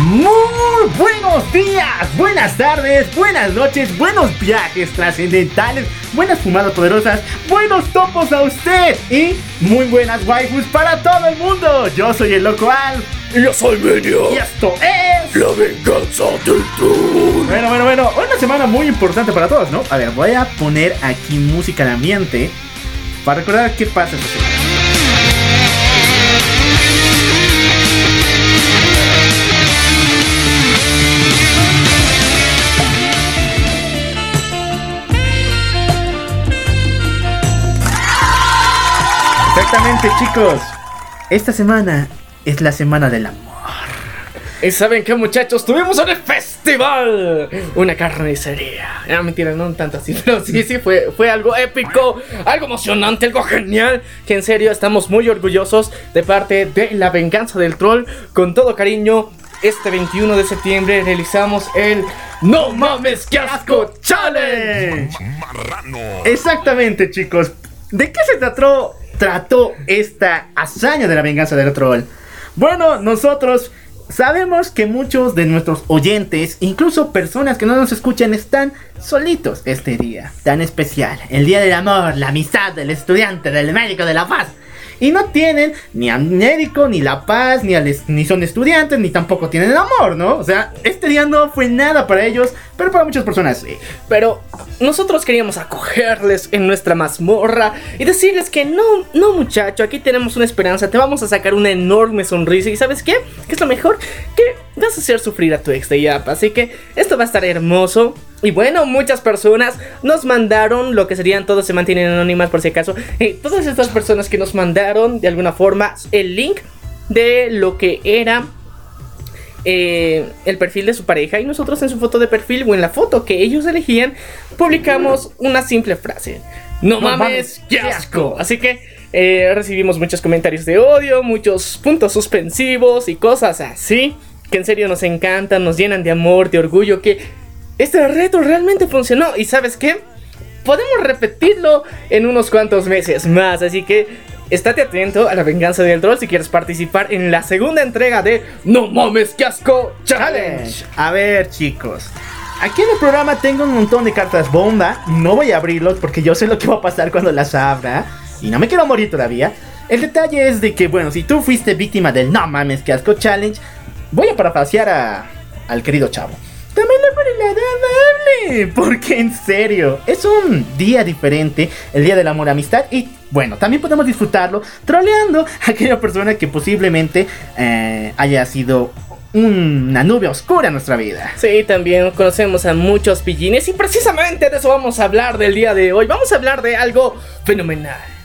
Muy buenos días, buenas tardes, buenas noches, buenos viajes trascendentales, buenas fumadas poderosas, buenos topos a usted y muy buenas waifus para todo el mundo. Yo soy el loco Al Y yo soy Menio. y esto es... La venganza del troll. Bueno, bueno, bueno, una semana muy importante para todos, ¿no? A ver, voy a poner aquí música de ambiente para recordar qué pasa esta semana. Exactamente, chicos. Esta semana es la semana del amor. ¿Y saben qué muchachos? Tuvimos un festival, una carnicería. Ah, mentira, no tanto así, pero sí, sí, fue, fue algo épico, algo emocionante, algo genial. Que en serio estamos muy orgullosos de parte de La Venganza del Troll. Con todo cariño, este 21 de septiembre realizamos el No Mames Que Asco Challenge. Exactamente, chicos. ¿De qué se trató, trató esta hazaña de la venganza del troll? Bueno, nosotros sabemos que muchos de nuestros oyentes, incluso personas que no nos escuchan, están solitos este día tan especial. El día del amor, la amistad del estudiante, del médico, de la paz. Y no tienen ni al médico, ni la paz, ni, al ni son estudiantes, ni tampoco tienen amor, ¿no? O sea, este día no fue nada para ellos, pero para muchas personas sí. Pero nosotros queríamos acogerles en nuestra mazmorra y decirles que no, no muchacho, aquí tenemos una esperanza, te vamos a sacar una enorme sonrisa y ¿sabes qué? ¿Qué es lo mejor? Que vas a hacer sufrir a tu ex de Yap, así que esto va a estar hermoso. Y bueno, muchas personas nos mandaron lo que serían, todos se mantienen anónimas por si acaso, eh, todas estas personas que nos mandaron de alguna forma el link de lo que era eh, el perfil de su pareja y nosotros en su foto de perfil o en la foto que ellos elegían publicamos una simple frase. No, No mames, mames, qué asco. Así que eh, recibimos muchos comentarios de odio, muchos puntos suspensivos y cosas así que en serio nos encantan, nos llenan de amor, de orgullo, que este reto realmente funcionó y sabes qué? Podemos repetirlo en unos cuantos meses más, así que estate atento a la venganza del troll si quieres participar en la segunda entrega de No mames que asco challenge. A ver, chicos. Aquí en el programa tengo un montón de cartas bomba. No voy a abrirlos porque yo sé lo que va a pasar cuando las abra. Y no me quiero morir todavía. El detalle es de que, bueno, si tú fuiste víctima del No mames que asco challenge, voy a parafasear a, al querido chavo. También por el lado amable. Porque en serio, es un día diferente, el día del amor amistad. Y bueno, también podemos disfrutarlo troleando a aquella persona que posiblemente eh, haya sido una nube oscura en nuestra vida. Sí, también conocemos a muchos pillines y precisamente de eso vamos a hablar del día de hoy. Vamos a hablar de algo fenomenal.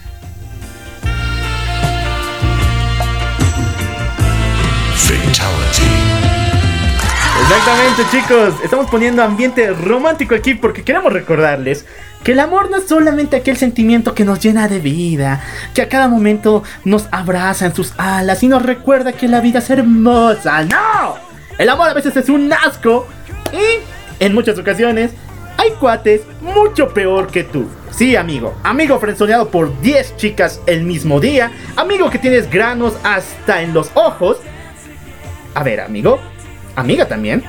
Exactamente, chicos. Estamos poniendo ambiente romántico aquí porque queremos recordarles que el amor no es solamente aquel sentimiento que nos llena de vida, que a cada momento nos abraza en sus alas y nos recuerda que la vida es hermosa. ¡No! El amor a veces es un asco y en muchas ocasiones hay cuates mucho peor que tú. Sí, amigo. Amigo frenzoneado por 10 chicas el mismo día. Amigo que tienes granos hasta en los ojos. A ver, amigo. Amiga también.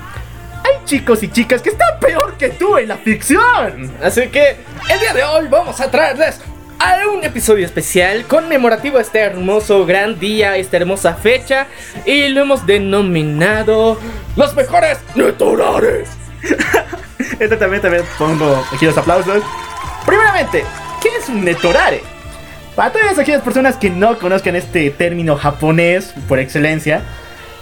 Hay chicos y chicas que están peor que tú en la ficción. Así que el día de hoy vamos a traerles a un episodio especial conmemorativo a este hermoso gran día, esta hermosa fecha y lo hemos denominado los mejores naturales. Este también, también pongo aquí los aplausos. Primeramente, ¿qué es un netorare? Para todas aquellas personas que no conozcan este término japonés por excelencia,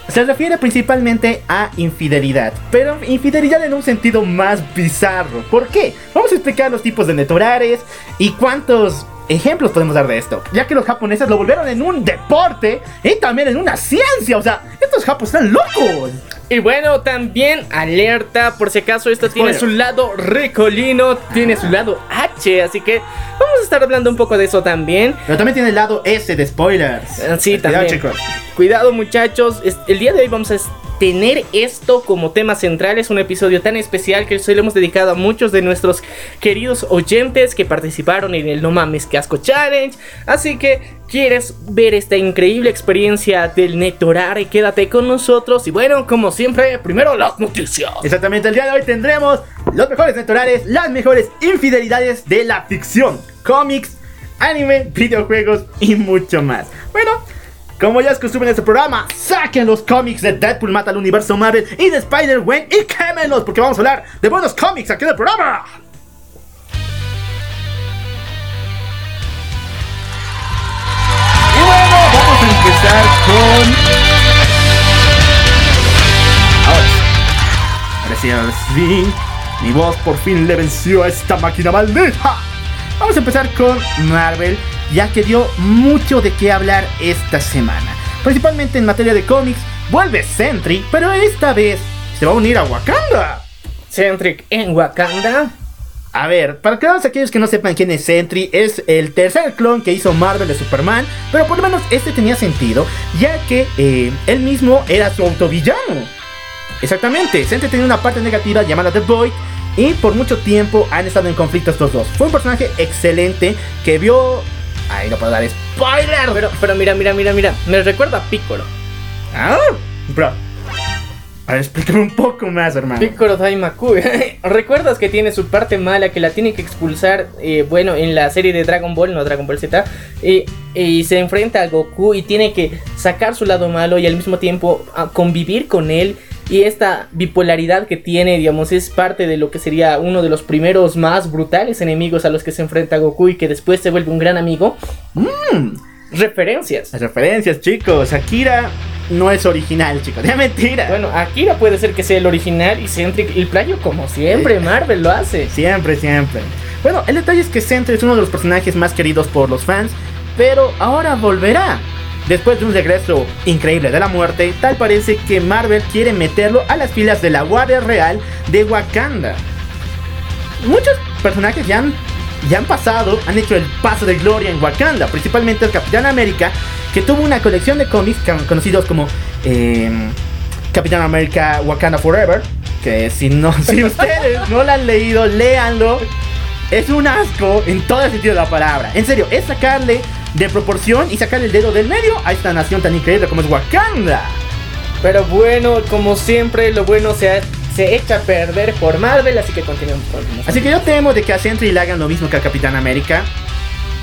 se refiere principalmente a infidelidad, pero infidelidad en un sentido más bizarro. ¿Por qué? Vamos a explicar los tipos de neturares y cuántos ejemplos podemos dar de esto, ya que los japoneses lo volvieron en un deporte y también en una ciencia, o sea, estos japoneses están locos. Y bueno, también alerta, por si acaso esto tiene su lado ricolino, tiene su lado H, así que vamos a estar hablando un poco de eso también. Pero también tiene el lado S de spoilers. Sí, Cuidado, también. chicos. Cuidado muchachos, el día de hoy vamos a tener esto como tema central, es un episodio tan especial que se lo hemos dedicado a muchos de nuestros queridos oyentes que participaron en el No Mames Que Asco Challenge, así que quieres ver esta increíble experiencia del Netorare, quédate con nosotros y bueno, como siempre, primero las noticias. Exactamente, el día de hoy tendremos los mejores naturales, las mejores infidelidades de la ficción, cómics, anime, videojuegos y mucho más. Bueno, como ya es costumbre en este programa, saquen los cómics de Deadpool Mata al Universo Marvel y de Spider-Man y quémenlos porque vamos a hablar de buenos cómics aquí en el programa. Y bueno, vamos a empezar con... Ahora sí. Ahora sí. Mi voz por fin le venció a esta máquina maldita. Vamos a empezar con Marvel, ya que dio mucho de qué hablar esta semana. Principalmente en materia de cómics, vuelve Sentry, pero esta vez se va a unir a Wakanda. Centric en Wakanda. A ver, para todos aquellos que no sepan quién es Sentry, es el tercer clon que hizo Marvel de Superman, pero por lo menos este tenía sentido, ya que eh, él mismo era su autovillano. Exactamente, Sentry tenía una parte negativa llamada The Void, y por mucho tiempo han estado en conflicto estos dos. Fue un personaje excelente que vio... Ay, no puedo dar spoiler. Pero, pero mira, mira, mira, mira, me recuerda a Piccolo. Ah, bro. A ver, explícame un poco más, hermano. Piccolo Daimaku. ¿Recuerdas que tiene su parte mala que la tiene que expulsar? eh, bueno, en la serie de Dragon Ball, no Dragon Ball Z. eh, y se enfrenta a Goku y tiene que sacar su lado malo y al mismo tiempo ah, convivir con él. Y esta bipolaridad que tiene, digamos, es parte de lo que sería uno de los primeros más brutales enemigos a los que se enfrenta Goku y que después se vuelve un gran amigo. Mm. Referencias. Las referencias, chicos. Akira no es original, chicos. De mentira. Bueno, Akira puede ser que sea el original y Centric el playo como siempre, Marvel lo hace. Siempre, siempre. Bueno, el detalle es que Sentry es uno de los personajes más queridos por los fans, pero ahora volverá. Después de un regreso increíble de la muerte, tal parece que Marvel quiere meterlo a las filas de la Guardia Real de Wakanda. Muchos personajes ya han, ya han pasado, han hecho el paso de gloria en Wakanda, principalmente el Capitán América, que tuvo una colección de cómics conocidos como eh, Capitán América Wakanda Forever, que si, no, si ustedes no lo han leído, léanlo. Es un asco en todo el sentido de la palabra. En serio, es sacarle de proporción y sacarle el dedo del medio a esta nación tan increíble como es Wakanda. Pero bueno, como siempre, lo bueno se, se echa a perder por Marvel, así que continuamos con Así que yo temo de que a Sentry le hagan lo mismo que al Capitán América.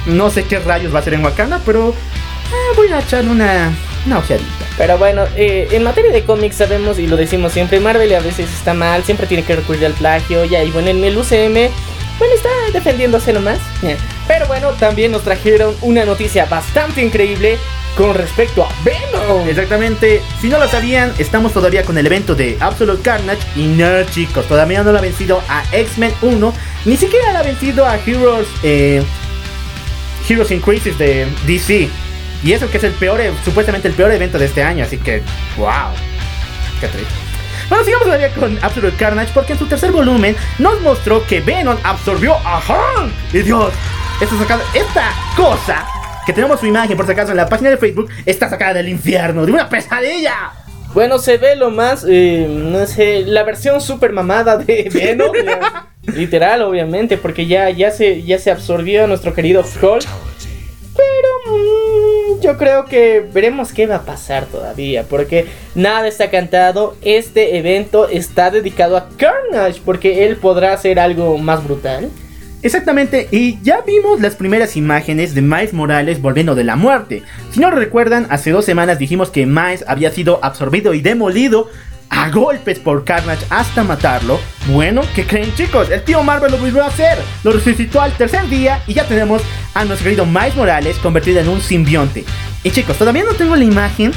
No sé qué rayos va a hacer en Wakanda, pero eh, voy a echar una, una ojeadita. Pero bueno, eh, en materia de cómics sabemos y lo decimos siempre, Marvel a veces está mal, siempre tiene que recurrir al plagio, ya, y bueno, en el UCM, bueno, está defendiéndose nomás. Ya. Pero bueno, también nos trajeron una noticia bastante increíble con respecto a Venom. Exactamente, si no lo sabían, estamos todavía con el evento de Absolute Carnage y no chicos, todavía no lo ha vencido a X-Men 1, ni siquiera lo ha vencido a Heroes, eh, Heroes in Crisis de DC. Y eso que es el peor, e- supuestamente el peor evento de este año, así que, wow, qué triste. Bueno, sigamos todavía con Absolute Carnage porque en su tercer volumen nos mostró que Venom absorbió a Hulk. Y Dios, esta, cosa que tenemos su imagen por si acaso en la página de Facebook está sacada del infierno, de una pesadilla. Bueno, se ve lo más, eh, no sé, la versión super mamada de Venom. Literal, obviamente, porque ya, ya, se, ya se absorbió a nuestro querido Hulk. Pero mm, yo creo que veremos qué va a pasar todavía, porque nada está cantado. Este evento está dedicado a Carnage, porque él podrá hacer algo más brutal. Exactamente, y ya vimos las primeras imágenes de Miles Morales volviendo de la muerte. Si no recuerdan, hace dos semanas dijimos que Miles había sido absorbido y demolido a golpes por Carnage hasta matarlo. Bueno, ¿qué creen chicos? El tío Marvel lo volvió a hacer. Lo resucitó al tercer día y ya tenemos a nuestro querido Miles Morales convertido en un simbionte. Y chicos, todavía no tengo la imagen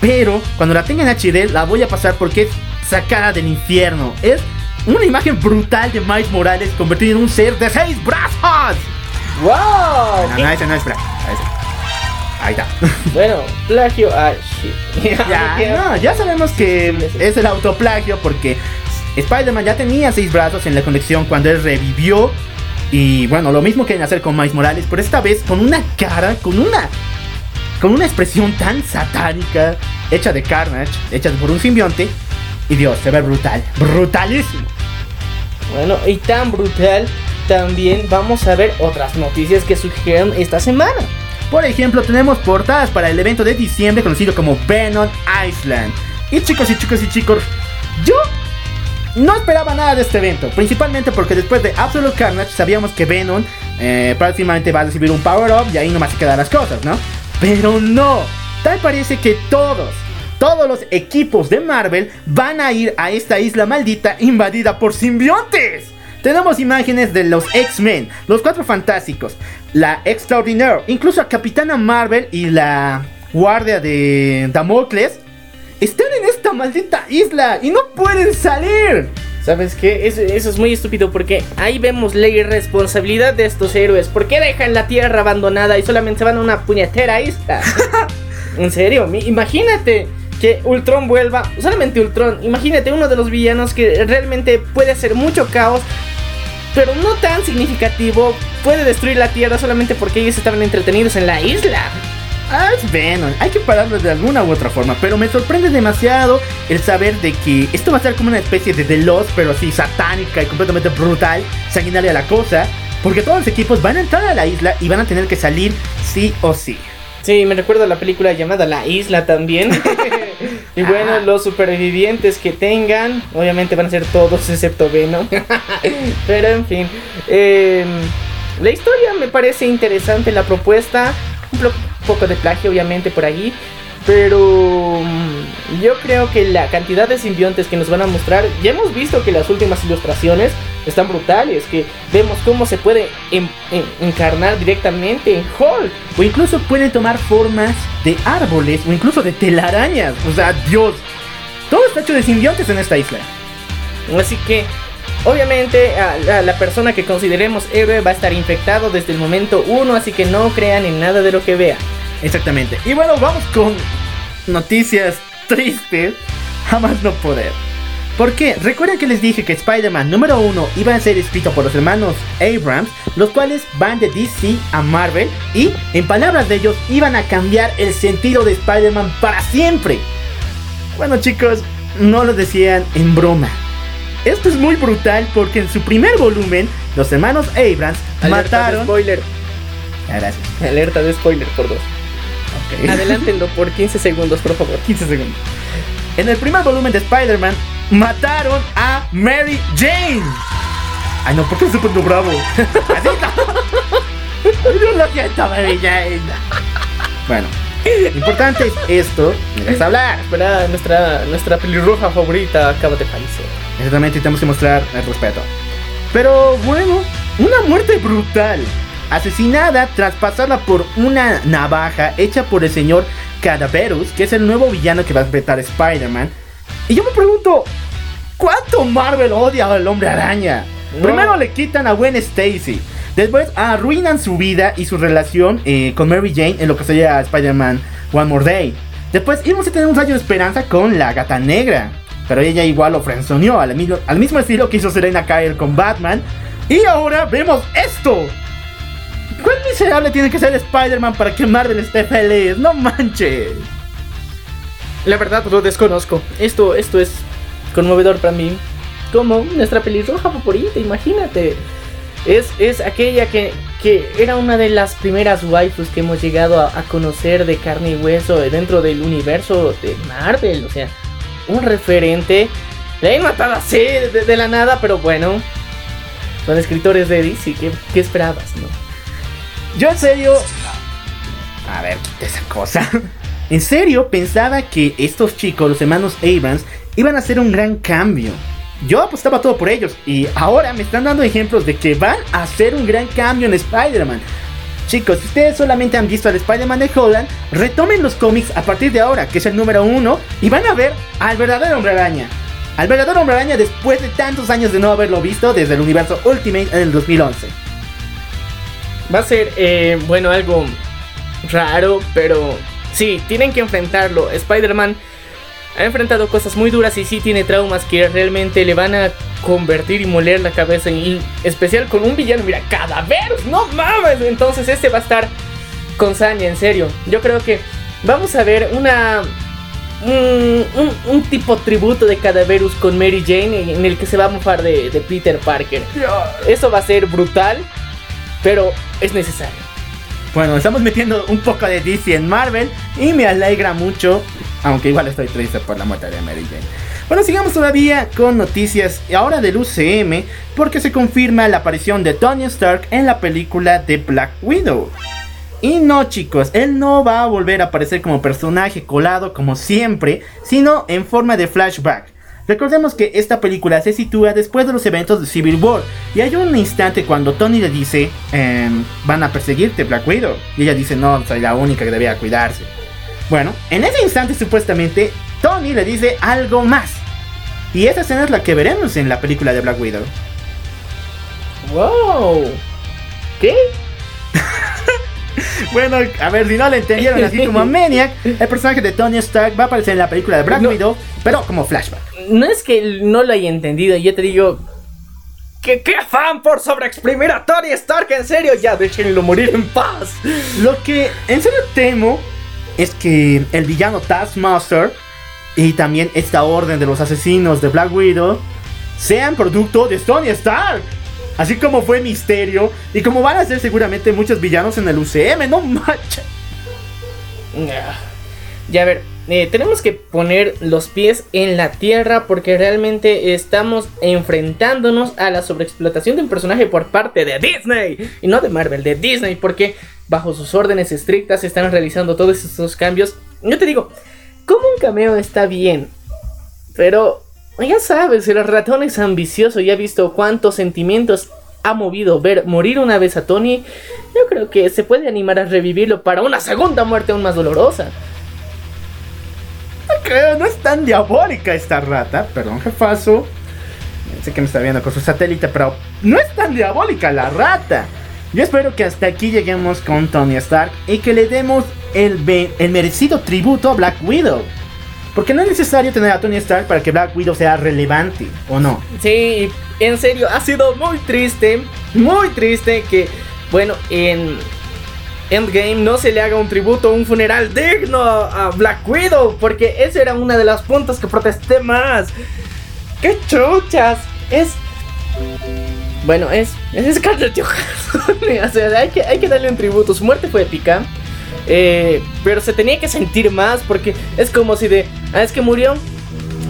Pero cuando la tenga en HD la voy a pasar porque es sacada del infierno. Es una imagen brutal de Miles Morales convertido en un ser de seis brazos. ¡Wow! No, no, ese no es ese. Ahí está. Bueno, plagio. Ah, shit. ya, no, ya sabemos que es el autoplagio porque Spider-Man ya tenía seis brazos en la conexión cuando él revivió. Y bueno, lo mismo quieren hacer con Miles Morales, pero esta vez con una cara, con una. Con una expresión tan satánica, hecha de Carnage, hecha por un simbionte. Y Dios, se ve brutal, brutalísimo. Bueno, y tan brutal, también vamos a ver otras noticias que surgieron esta semana. Por ejemplo, tenemos portadas para el evento de diciembre conocido como Venom Island. Y chicos y chicos y chicos, yo no esperaba nada de este evento, principalmente porque después de Absolute Carnage sabíamos que Venom eh, próximamente va a recibir un power up y ahí nomás se quedan las cosas, ¿no? Pero no, tal parece que todos, todos los equipos de Marvel van a ir a esta isla maldita invadida por simbiontes. Tenemos imágenes de los X-Men, los Cuatro Fantásticos, la Extraordinaire, incluso a Capitana Marvel y la Guardia de Damocles están en esta maldita isla y no pueden salir. ¿Sabes qué? Eso, eso es muy estúpido porque ahí vemos la irresponsabilidad de estos héroes. ¿Por qué dejan la tierra abandonada y solamente se van a una puñetera isla? en serio, imagínate que Ultron vuelva, solamente Ultron, imagínate uno de los villanos que realmente puede hacer mucho caos, pero no tan significativo, puede destruir la tierra solamente porque ellos estaban entretenidos en la isla. Ah, es Venom, hay que pararlo de alguna u otra forma, pero me sorprende demasiado el saber de que esto va a ser como una especie de The Lost, pero así satánica y completamente brutal, sanguinaria la cosa, porque todos los equipos van a entrar a la isla y van a tener que salir sí o sí. Sí, me recuerda a la película llamada La Isla también. y bueno, los supervivientes que tengan, obviamente van a ser todos excepto Venom. Pero en fin, eh, la historia me parece interesante, la propuesta, un poco de plagio obviamente por ahí. Pero mm, yo creo que la cantidad de simbiontes que nos van a mostrar, ya hemos visto que las últimas ilustraciones están brutales, que vemos cómo se puede en- en- encarnar directamente en Hulk. O incluso pueden tomar formas de árboles o incluso de telarañas, o sea, Dios. Todo está hecho de simbiontes en esta isla. Así que, obviamente, a, a la persona que consideremos héroe va a estar infectado desde el momento uno, así que no crean en nada de lo que vean. Exactamente. Y bueno, vamos con noticias tristes. Jamás no poder. ¿Por qué? Recuerden que les dije que Spider-Man número uno iba a ser escrito por los hermanos Abrams, los cuales van de DC a Marvel y, en palabras de ellos, iban a cambiar el sentido de Spider-Man para siempre. Bueno chicos, no lo decían en broma. Esto es muy brutal porque en su primer volumen, los hermanos Abrams Alerta de mataron... spoiler. Ah, Gracias. Alerta de spoiler por dos. Ok. Adelántenlo por 15 segundos, por favor. 15 segundos. En el primer volumen de Spider-Man, mataron a Mary Jane. Ay, no, ¿por qué estoy poniendo bravo? Así no. Lo siento, Mary Jane. Bueno, importante es esto. Me dejas hablar. Espera, nuestra, nuestra pelirroja favorita acaba de fallecer. Exactamente, tenemos que mostrar el respeto. Pero bueno, una muerte brutal. Asesinada tras pasarla por una navaja hecha por el señor Cadaverus, que es el nuevo villano que va a enfrentar Spider-Man. Y yo me pregunto, ¿cuánto Marvel odia al hombre araña? No. Primero le quitan a Gwen Stacy. Después arruinan su vida y su relación eh, con Mary Jane en lo que sería Spider-Man One More Day. Después íbamos a tener un rayo de esperanza con la gata negra. Pero ella igual lo frenzoneó al mismo, al mismo estilo que hizo Serena Kyle con Batman. Y ahora vemos esto. ¿Cuál miserable tiene que ser Spider-Man para que Marvel esté feliz? No manches. La verdad lo desconozco. Esto, esto es conmovedor para mí. Como nuestra pelirroja favorita, imagínate. Es, es aquella que, que era una de las primeras waifus que hemos llegado a, conocer de carne y hueso dentro del universo de Marvel. O sea, un referente. Le han matado así de, de la nada, pero bueno. Son escritores de DC. ¿Qué, qué esperabas, no? Yo en serio... A ver, esa cosa. En serio, pensaba que estos chicos, los hermanos Abrams, iban a hacer un gran cambio. Yo apostaba todo por ellos y ahora me están dando ejemplos de que van a hacer un gran cambio en Spider-Man. Chicos, si ustedes solamente han visto al Spider-Man de Holland, retomen los cómics a partir de ahora, que es el número uno, y van a ver al verdadero hombre araña. Al verdadero hombre araña después de tantos años de no haberlo visto desde el universo Ultimate en el 2011. Va a ser, eh, bueno, algo raro, pero sí, tienen que enfrentarlo. Spider-Man ha enfrentado cosas muy duras y sí tiene traumas que realmente le van a convertir y moler la cabeza. En especial con un villano, mira, Cadaverus, no mames. Entonces este va a estar con saña, en serio. Yo creo que vamos a ver una... Un, un, tipo tributo de Cadaverus con Mary Jane en el que se va a mofar de, de Peter Parker. Eso va a ser brutal, pero es necesario. Bueno, estamos metiendo un poco de DC en Marvel y me alegra mucho, aunque igual estoy triste por la muerte de Mary Jane. Bueno, sigamos todavía con noticias ahora del UCM porque se confirma la aparición de Tony Stark en la película de Black Widow. Y no chicos, él no va a volver a aparecer como personaje colado como siempre, sino en forma de flashback. Recordemos que esta película se sitúa después de los eventos de Civil War y hay un instante cuando Tony le dice, em, van a perseguirte Black Widow. Y ella dice, no, soy la única que debía cuidarse. Bueno, en ese instante supuestamente Tony le dice algo más. Y esa escena es la que veremos en la película de Black Widow. ¡Wow! ¿Qué? bueno, a ver si no le entendieron así como Maniac, el personaje de Tony Stark va a aparecer en la película de Black Widow, pero como flashback no es que no lo haya entendido, yo te digo. ¿Qué, qué afán por sobreexprimir a Tony Stark? En serio, ya déjenlo morir en paz. Lo que en serio temo es que el villano Taskmaster y también esta orden de los asesinos de Black Widow sean producto de Tony Stark. Así como fue Misterio y como van a ser seguramente muchos villanos en el UCM, no manches. Ya a ver, eh, tenemos que poner los pies en la tierra porque realmente estamos enfrentándonos a la sobreexplotación de un personaje por parte de Disney y no de Marvel, de Disney, porque bajo sus órdenes estrictas están realizando todos estos cambios. Yo te digo, como un cameo está bien, pero ya sabes, el ratón es ambicioso y ha visto cuántos sentimientos ha movido ver morir una vez a Tony, yo creo que se puede animar a revivirlo para una segunda muerte aún más dolorosa creo, no es tan diabólica esta rata. Perdón, jefazo. Sé que me está viendo con su satélite, pero no es tan diabólica la rata. Yo espero que hasta aquí lleguemos con Tony Stark y que le demos el, el merecido tributo a Black Widow. Porque no es necesario tener a Tony Stark para que Black Widow sea relevante, ¿o no? Sí, en serio, ha sido muy triste, muy triste que, bueno, en Endgame no se le haga un tributo, un funeral digno a Black Widow, porque esa era una de las puntos que protesté más. ¡Qué chuchas! Es. Bueno, es. Es Scarlett Johansson. o sea, hay que, hay que darle un tributo. Su muerte fue épica. Eh, pero se tenía que sentir más porque es como si de. Ah, es que murió.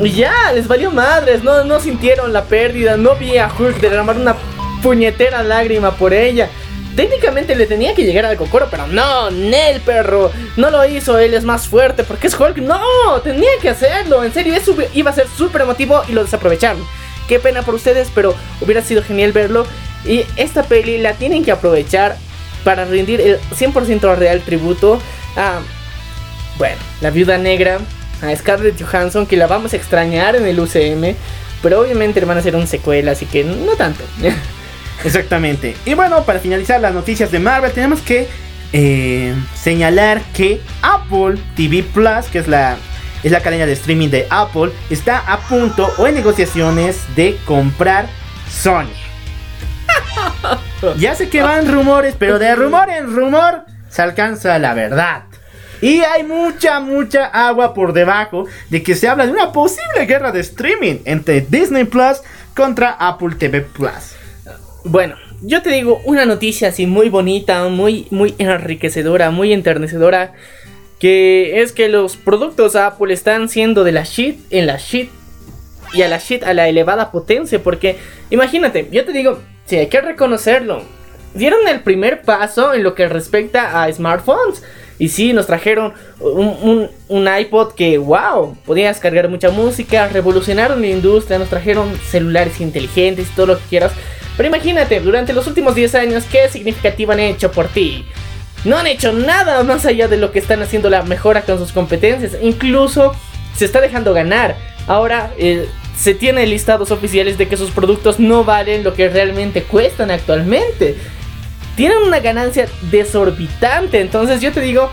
Y ya, les valió madres. No, no sintieron la pérdida. No vi a Hulk derramar una puñetera lágrima por ella. Técnicamente le tenía que llegar al Kokoro, pero no, Nel, perro. No lo hizo, él es más fuerte porque es Hulk. No, tenía que hacerlo. En serio, iba a ser súper emotivo y lo desaprovecharon. Qué pena por ustedes, pero hubiera sido genial verlo. Y esta peli la tienen que aprovechar para rendir el 100% real tributo a, bueno, la viuda negra, a Scarlett Johansson, que la vamos a extrañar en el UCM. Pero obviamente van a hacer un secuela, así que no tanto. Exactamente. Y bueno, para finalizar las noticias de Marvel, tenemos que eh, señalar que Apple TV Plus, que es la, es la cadena de streaming de Apple, está a punto o en negociaciones de comprar Sony. ya sé que van rumores, pero de rumor en rumor se alcanza la verdad. Y hay mucha, mucha agua por debajo de que se habla de una posible guerra de streaming entre Disney Plus contra Apple TV Plus. Bueno, yo te digo una noticia así muy bonita, muy, muy enriquecedora, muy enternecedora. Que es que los productos Apple están siendo de la shit en la shit y a la shit a la elevada potencia. Porque imagínate, yo te digo, si hay que reconocerlo. Dieron el primer paso en lo que respecta a smartphones. Y sí, nos trajeron un, un, iPod que, wow, podías cargar mucha música, revolucionaron la industria, nos trajeron celulares inteligentes y todo lo que quieras. Pero imagínate, durante los últimos 10 años, ¿qué significativo han hecho por ti? no han hecho nada más allá de lo que están haciendo la mejora con sus competencias. Incluso se está dejando ganar. Ahora eh, se tiene listados oficiales de que sus productos no valen lo que realmente cuestan actualmente. Tienen una ganancia desorbitante. Entonces yo te digo,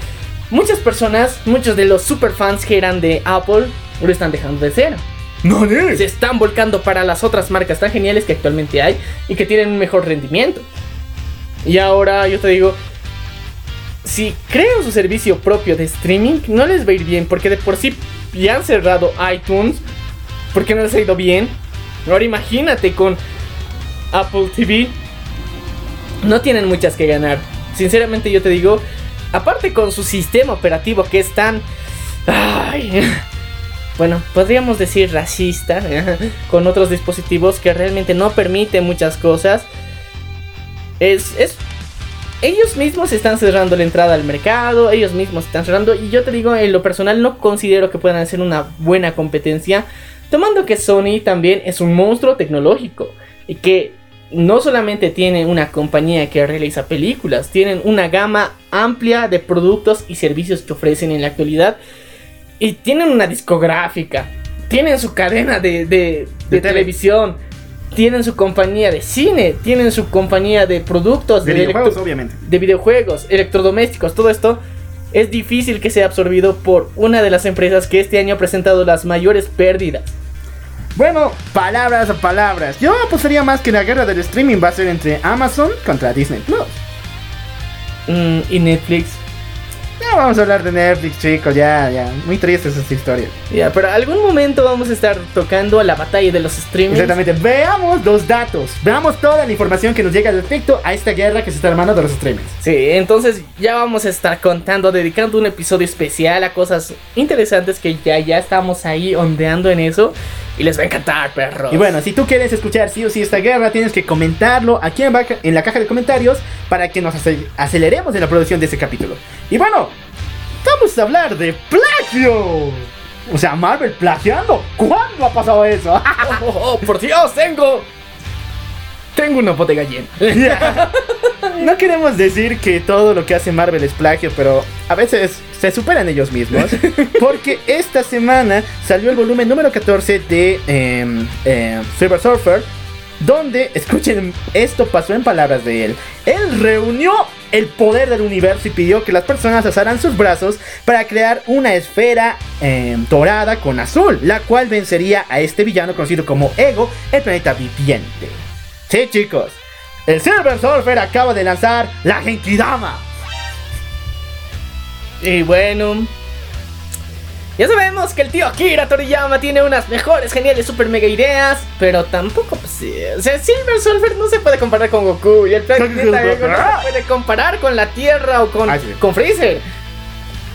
muchas personas, muchos de los superfans que eran de Apple, lo están dejando de ser. No, no. Se están volcando para las otras marcas tan geniales que actualmente hay y que tienen un mejor rendimiento. Y ahora yo te digo, si crean su servicio propio de streaming, no les va a ir bien porque de por sí ya han cerrado iTunes porque no les ha ido bien. Ahora imagínate con Apple TV. No tienen muchas que ganar. Sinceramente yo te digo, aparte con su sistema operativo que es tan... Ay, bueno, podríamos decir racista, con otros dispositivos que realmente no permiten muchas cosas. Es, es ellos mismos están cerrando la entrada al mercado, ellos mismos están cerrando y yo te digo, en lo personal no considero que puedan hacer una buena competencia, tomando que Sony también es un monstruo tecnológico y que no solamente tiene una compañía que realiza películas, tienen una gama amplia de productos y servicios que ofrecen en la actualidad y tienen una discográfica, tienen su cadena de, de, de televisión tienen su compañía de cine, tienen su compañía de productos, de, videojuegos, obviamente. De videojuegos, electrodomésticos, todo esto es difícil que sea absorbido por una de las empresas que este año ha presentado las mayores pérdidas. Bueno, palabras a palabras. Yo apostaría más que la guerra del streaming va a ser entre Amazon contra Disney Plus. Mm, y Netflix. Ya vamos a hablar de Netflix, chicos, ya, ya. Muy tristes esta historia. Ya, pero algún momento vamos a estar tocando la batalla de los streamings. Exactamente. Veamos los datos. Veamos toda la información que nos llega respecto a esta guerra que se está armando de los streamings. Sí, entonces ya vamos a estar contando, dedicando un episodio especial a cosas interesantes que ya, ya estamos ahí ondeando en eso. Y les va a encantar, perros. Y bueno, si tú quieres escuchar sí o sí esta guerra, tienes que comentarlo aquí en, en la caja de comentarios para que nos aceleremos en la producción de ese capítulo. Y bueno, vamos a hablar de plagio. O sea, Marvel plagiando. ¿Cuándo ha pasado eso? oh, oh, oh, por Dios, tengo. Tengo una botella llena. no queremos decir que todo lo que hace Marvel es plagio, pero a veces se superan ellos mismos. Porque esta semana salió el volumen número 14 de eh, eh, Silver Surfer. Donde, escuchen, esto pasó en palabras de él. Él reunió el poder del universo y pidió que las personas alzaran sus brazos para crear una esfera eh, dorada con azul, la cual vencería a este villano conocido como Ego, el planeta viviente. Sí, chicos, el Silver Surfer acaba de lanzar la Genkidama. Y bueno, ya sabemos que el tío Akira Toriyama tiene unas mejores, geniales, super mega ideas, pero tampoco, pues, sí, o sea, Silver Surfer no se puede comparar con Goku y el planeta Ego no se puede comparar con la Tierra o con, Ah, sí. con Freezer.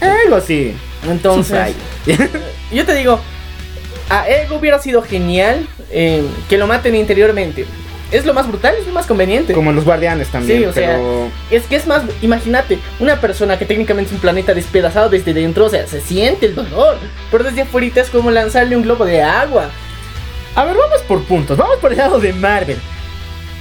Algo sí. Entonces, yo te digo, a Ego hubiera sido genial eh, que lo maten interiormente. Es lo más brutal, es lo más conveniente. Como los guardianes también. Sí, o sea, pero... es que es más, imagínate, una persona que técnicamente es un planeta despedazado desde dentro, o sea, se siente el dolor, pero desde afuera es como lanzarle un globo de agua. A ver, vamos por puntos. Vamos por el lado de Marvel.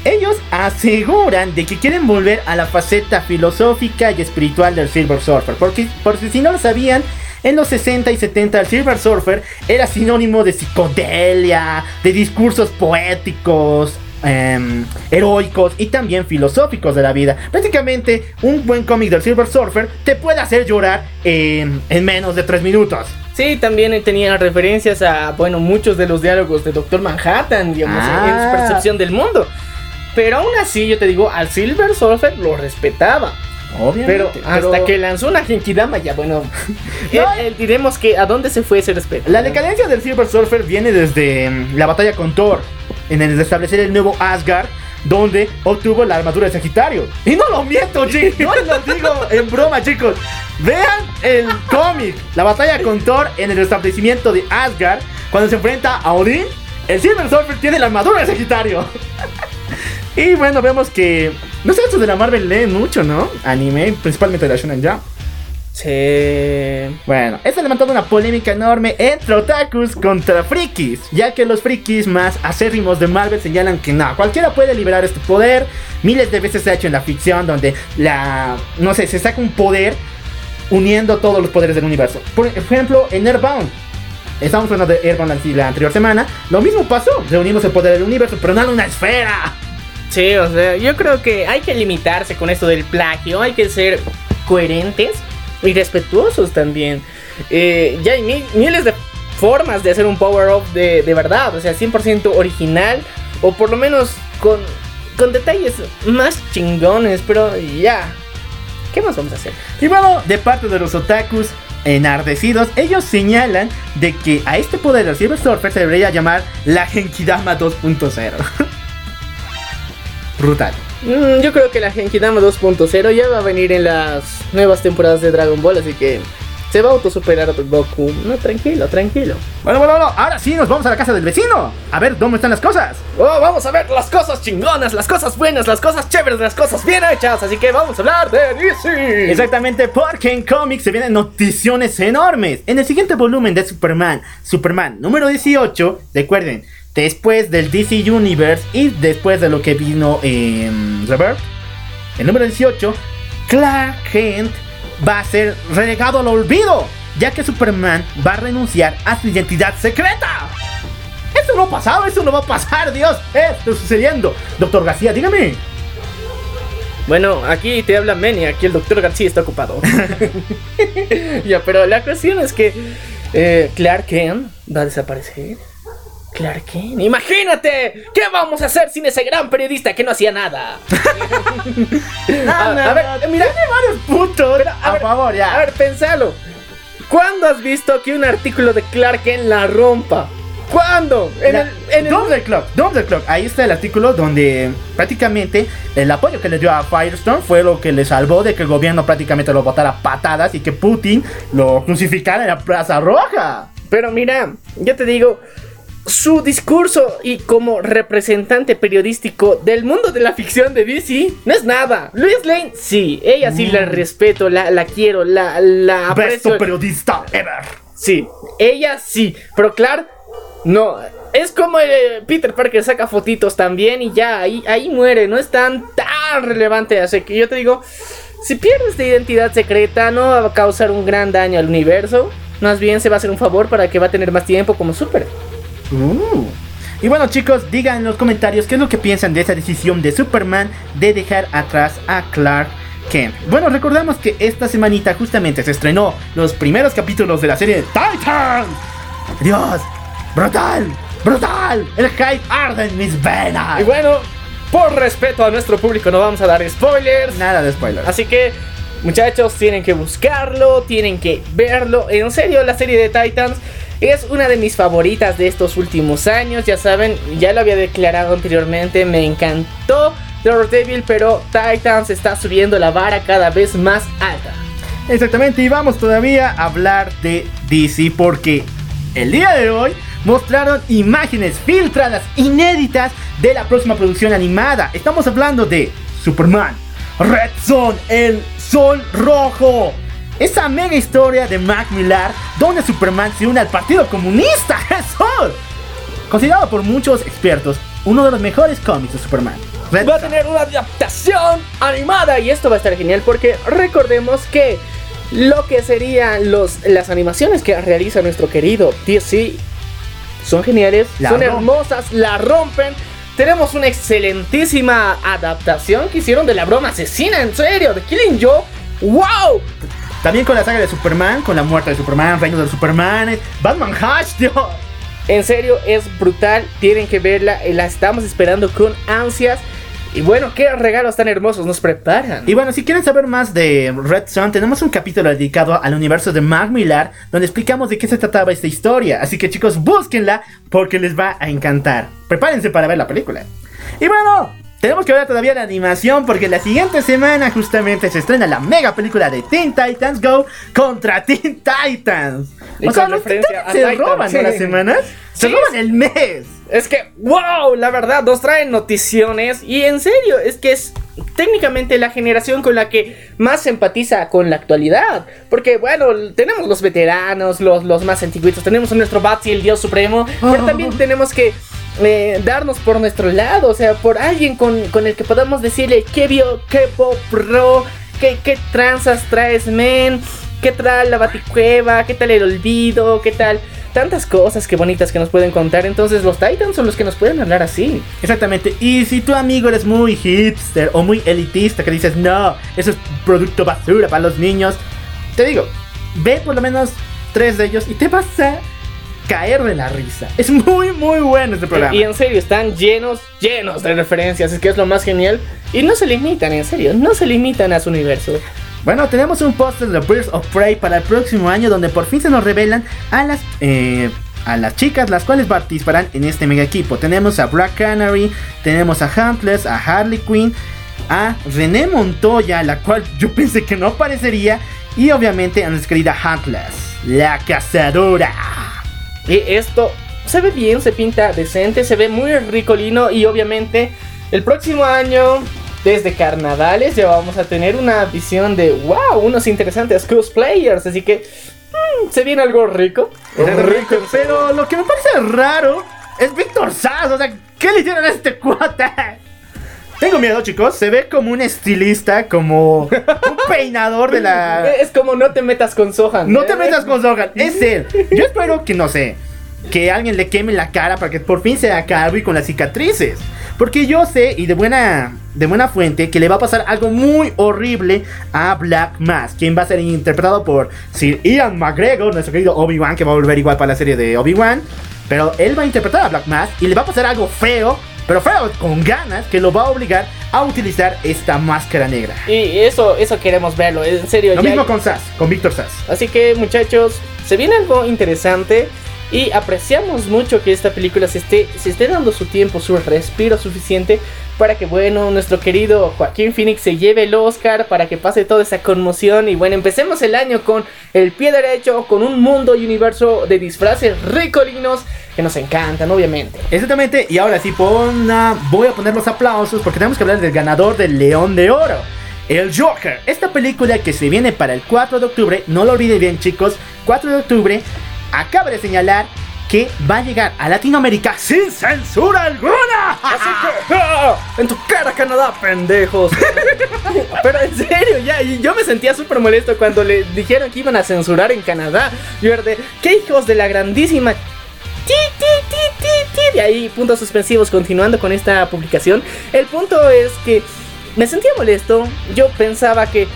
Ellos aseguran de que quieren volver a la faceta filosófica y espiritual del Silver Surfer. Porque, porque si no lo sabían, en los 60 y 70 el Silver Surfer era sinónimo de psicodelia, de discursos poéticos, em, heroicos y también filosóficos de la vida. Prácticamente un buen cómic del Silver Surfer te puede hacer llorar en, en menos de 3 minutos. Sí, también tenía referencias a, bueno, muchos de los diálogos de Doctor Manhattan, digamos, en- en Ah. su percepción del mundo. Pero aún así, yo te digo, al Silver Surfer lo respetaba. Pero hasta que lanzó una Genkidama, ya bueno, él- él diremos que a dónde se fue ese respeto. La decadencia del Silver Surfer viene desde mm, la batalla con Thor, en el de establecer el nuevo Asgard, donde obtuvo la armadura de Sagitario. Y no lo miento, chicos, no lo digo en broma, chicos. Vean el cómic, la batalla con Thor en el establecimiento de Asgard, cuando se enfrenta a Odín, el Silver Surfer tiene la armadura de Sagitario. y bueno, vemos que... No sé, estos de la Marvel leen mucho, ¿no? Anime, principalmente de la Shonen Jump. Sí. Bueno, esto ha levantado una polémica enorme entre otakus contra frikis, ya que los frikis más acérrimos de Marvel señalan que no, cualquiera puede liberar este poder. Miles de veces se ha hecho en la ficción donde la, no sé, se saca un poder uniendo todos los poderes del universo. Por ejemplo, en Airbound. Estamos hablando de Airbound la anterior semana. Lo mismo pasó, reunimos el poder del universo, pero no en una esfera. Sí, o sea, yo creo que hay que limitarse con esto del plagio, hay que ser coherentes y respetuosos también. Eh, ya hay mil- miles de formas de hacer un power-up de, de verdad, o sea, 100% original o por lo menos con, con detalles más chingones, pero ya, ¿qué más vamos a hacer? Y bueno, de parte de los otakus enardecidos, ellos señalan de que a este poder del Silver Surfer se debería llamar la Genkidama 2.0. Brutal. Mm, yo creo que la Genkidama 2.0 ya va a venir en las nuevas temporadas de Dragon Ball, así que se va a autosuperar Goku. No, tranquilo, tranquilo. Bueno, bueno, bueno, ahora sí nos vamos a la casa del vecino. A ver dónde están las cosas. Oh, vamos a ver las cosas chingonas, las cosas buenas, las cosas chéveres, las cosas bien hechas. Así que vamos a hablar de DC. Exactamente, porque en cómics se vienen noticiones enormes. En el siguiente volumen de Superman, Superman número 18, recuerden, después del DC Universe y después de lo que vino en Rebirth, el número 18, Clark Kent va a ser relegado al olvido, ya que Superman va a renunciar a su identidad secreta. Esto no ha pasado, esto no va a pasar, Dios, esto está sucediendo. Doctor García, dígame. Bueno, aquí te habla Manny, aquí el doctor García está ocupado. ya, pero la cuestión es que eh, Clark Kent va a desaparecer. Clark Kent, imagínate, ¿qué vamos a hacer sin ese gran periodista que no hacía nada? A- a ver, mira. tiene varios puntos. Pero, a, favor, ya. A ver, pensalo. ¿Cuándo has visto que un artículo de Clark Kent la rompa? ¿Cuándo? En La- el, en el- Doomsday Clock, Doomsday Clock. Ahí está el artículo donde prácticamente el apoyo que le dio a Firestone fue lo que le salvó de que el gobierno prácticamente lo botara patadas y que Putin lo crucificara en la Plaza Roja. Pero mira, yo te digo, su discurso y como representante periodístico del mundo de la ficción de DC no es nada. Luis Lane, sí, ella sí la respeto, la, la quiero, la, la Besto aprecio. periodista ever. Sí, ella sí, pero Clark, no. Es como eh, Peter Parker saca fotitos también y ya, ahí, ahí muere, no es tan, tan relevante. Así que yo te digo, si pierdes de identidad secreta, no va a causar un gran daño al universo. Más bien se va a hacer un favor para que va a tener más tiempo como super. Uh. Y bueno chicos, digan en los comentarios qué es lo que piensan de esa decisión de Superman de dejar atrás a Clark Kent. Bueno, recordamos que esta semanita justamente se estrenó los primeros capítulos de la serie de Titans. Dios, brutal, brutal. El hype arde en mis venas. Y bueno, por respeto a nuestro público no vamos a dar spoilers. Nada de spoilers. Así que, muchachos, tienen que buscarlo, tienen que verlo. En serio, la serie de Titans es una de mis favoritas de estos últimos años. Ya saben, ya lo había declarado anteriormente, me encantó Daredevil, pero Titans está subiendo la vara cada vez más alta. Exactamente, y vamos todavía a hablar de DC porque el día de hoy mostraron imágenes filtradas, inéditas de la próxima producción animada. Estamos hablando de Superman, Red Son, el Sol Rojo. Esa mega historia de Mac Millar donde Superman se une al Partido Comunista. ¡Eso! Considerado por muchos expertos uno de los mejores cómics de Superman. Red Va a tener una adaptación animada y esto va a estar genial porque recordemos que lo que serían los, las animaciones que realiza nuestro querido DC son geniales, La son hermosas, la rompen. Tenemos una excelentísima adaptación que hicieron de la broma asesina, en serio, de Killing Joe. ¡Wow! También con la saga de Superman, con la muerte de Superman, Reino de los Supermanes, Batman Hush, Dios. En serio, es brutal. Tienen que verla. eh, La estamos esperando con ansias. Y bueno, qué regalos tan hermosos nos preparan. Y bueno, si quieren saber más de Red Son, tenemos un capítulo dedicado al universo de Mark Millar, donde explicamos de qué se trataba esta historia. Así que chicos, búsquenla porque les va a encantar. Prepárense para ver la película. Y bueno, tenemos que ver todavía la animación porque la siguiente semana justamente se estrena la mega película de Teen Titans Go contra Teen Titans. Y o sea, los se roban las semanas. Se Sí. roban el mes. Es que, wow, la verdad, nos traen noticiones. Y en serio, es que es técnicamente la generación con la que más empatiza con la actualidad. Porque, bueno, tenemos los veteranos, los, los más antiguitos, tenemos a nuestro Batsy, el dios supremo, pero también tenemos que eh, darnos por nuestro lado, o sea, por alguien con, con el que podamos decirle qué vio, qué pop pro, qué, qué tranzas traes, men, qué tal la baticueva, qué tal el olvido, qué tal tantas cosas que bonitas que nos pueden contar. Entonces los Titans son los que nos pueden hablar así. Exactamente. Y si tu amigo eres muy hipster o muy elitista, que dices, no, eso es producto basura para los niños, te digo, ve por lo menos tres de ellos y te vas caer de la risa. Es muy, muy bueno este programa. Y en serio, están llenos, llenos de referencias. Es que es lo más genial. Y no se limitan, en serio, no se limitan a su universo. Bueno, tenemos un póster de Birds of Prey para el próximo año donde por fin se nos revelan a las eh, a las chicas las cuales participarán en este mega equipo. Tenemos a Black Canary, tenemos a Huntless, a Harley Quinn, a René Montoya, la cual yo pensé que no aparecería, y obviamente a nuestra querida Huntless, la cazadora. Y esto se ve bien, se pinta decente, se ve muy ricolino y obviamente el próximo año desde carnavales ya vamos a tener una visión de wow, unos interesantes cosplayers, así que mm, se viene algo rico. rico. Pero lo que me parece raro es Víctor Sass, o sea, ¿qué le hicieron a este cuata? Tengo miedo, chicos. Se ve como un estilista, como un peinador de la. Es como no te metas con Sohan. No te metas con Sohan. Es él. Yo espero que no sé. Que alguien le queme la cara para que por fin sea calvo y con las cicatrices. Porque yo sé, y de buena, de buena fuente, que le va a pasar algo muy horrible a Black Mask. Quien va a ser interpretado por Sir Ian McGregor, nuestro querido Obi-Wan, que va a volver igual para la serie de Obi-Wan. Pero él va a interpretar a Black Mask y le va a pasar algo feo pero feo con ganas que lo va a obligar a utilizar esta máscara negra. Y eso, eso queremos verlo, en serio. Lo mismo con Sass, con Víctor Sass. Así que muchachos, se viene algo interesante. Y apreciamos mucho que esta película se esté, se esté dando su tiempo, su respiro suficiente para que, bueno, nuestro querido Joaquín Phoenix se lleve el Oscar, para que pase toda esa conmoción. Y bueno, empecemos el año con el pie derecho, con un mundo y universo de disfraces ricolinos que nos encantan, obviamente. Exactamente, y ahora sí, voy a poner los aplausos porque tenemos que hablar del ganador del León de Oro. El Joker, esta película que se viene para el 4 de octubre, no lo olviden bien chicos, 4 de octubre, acaba de señalar que va a llegar a Latinoamérica sin censura alguna. Así que, ¡ah! en tu cara Canadá, pendejos. Pero en serio, ya, yo me sentía súper molesto cuando le dijeron que iban a censurar en Canadá. Yo era de, ¿qué hijos de la grandísima De ahí, puntos suspensivos, continuando con esta publicación. El punto es que me sentía molesto. Yo pensaba que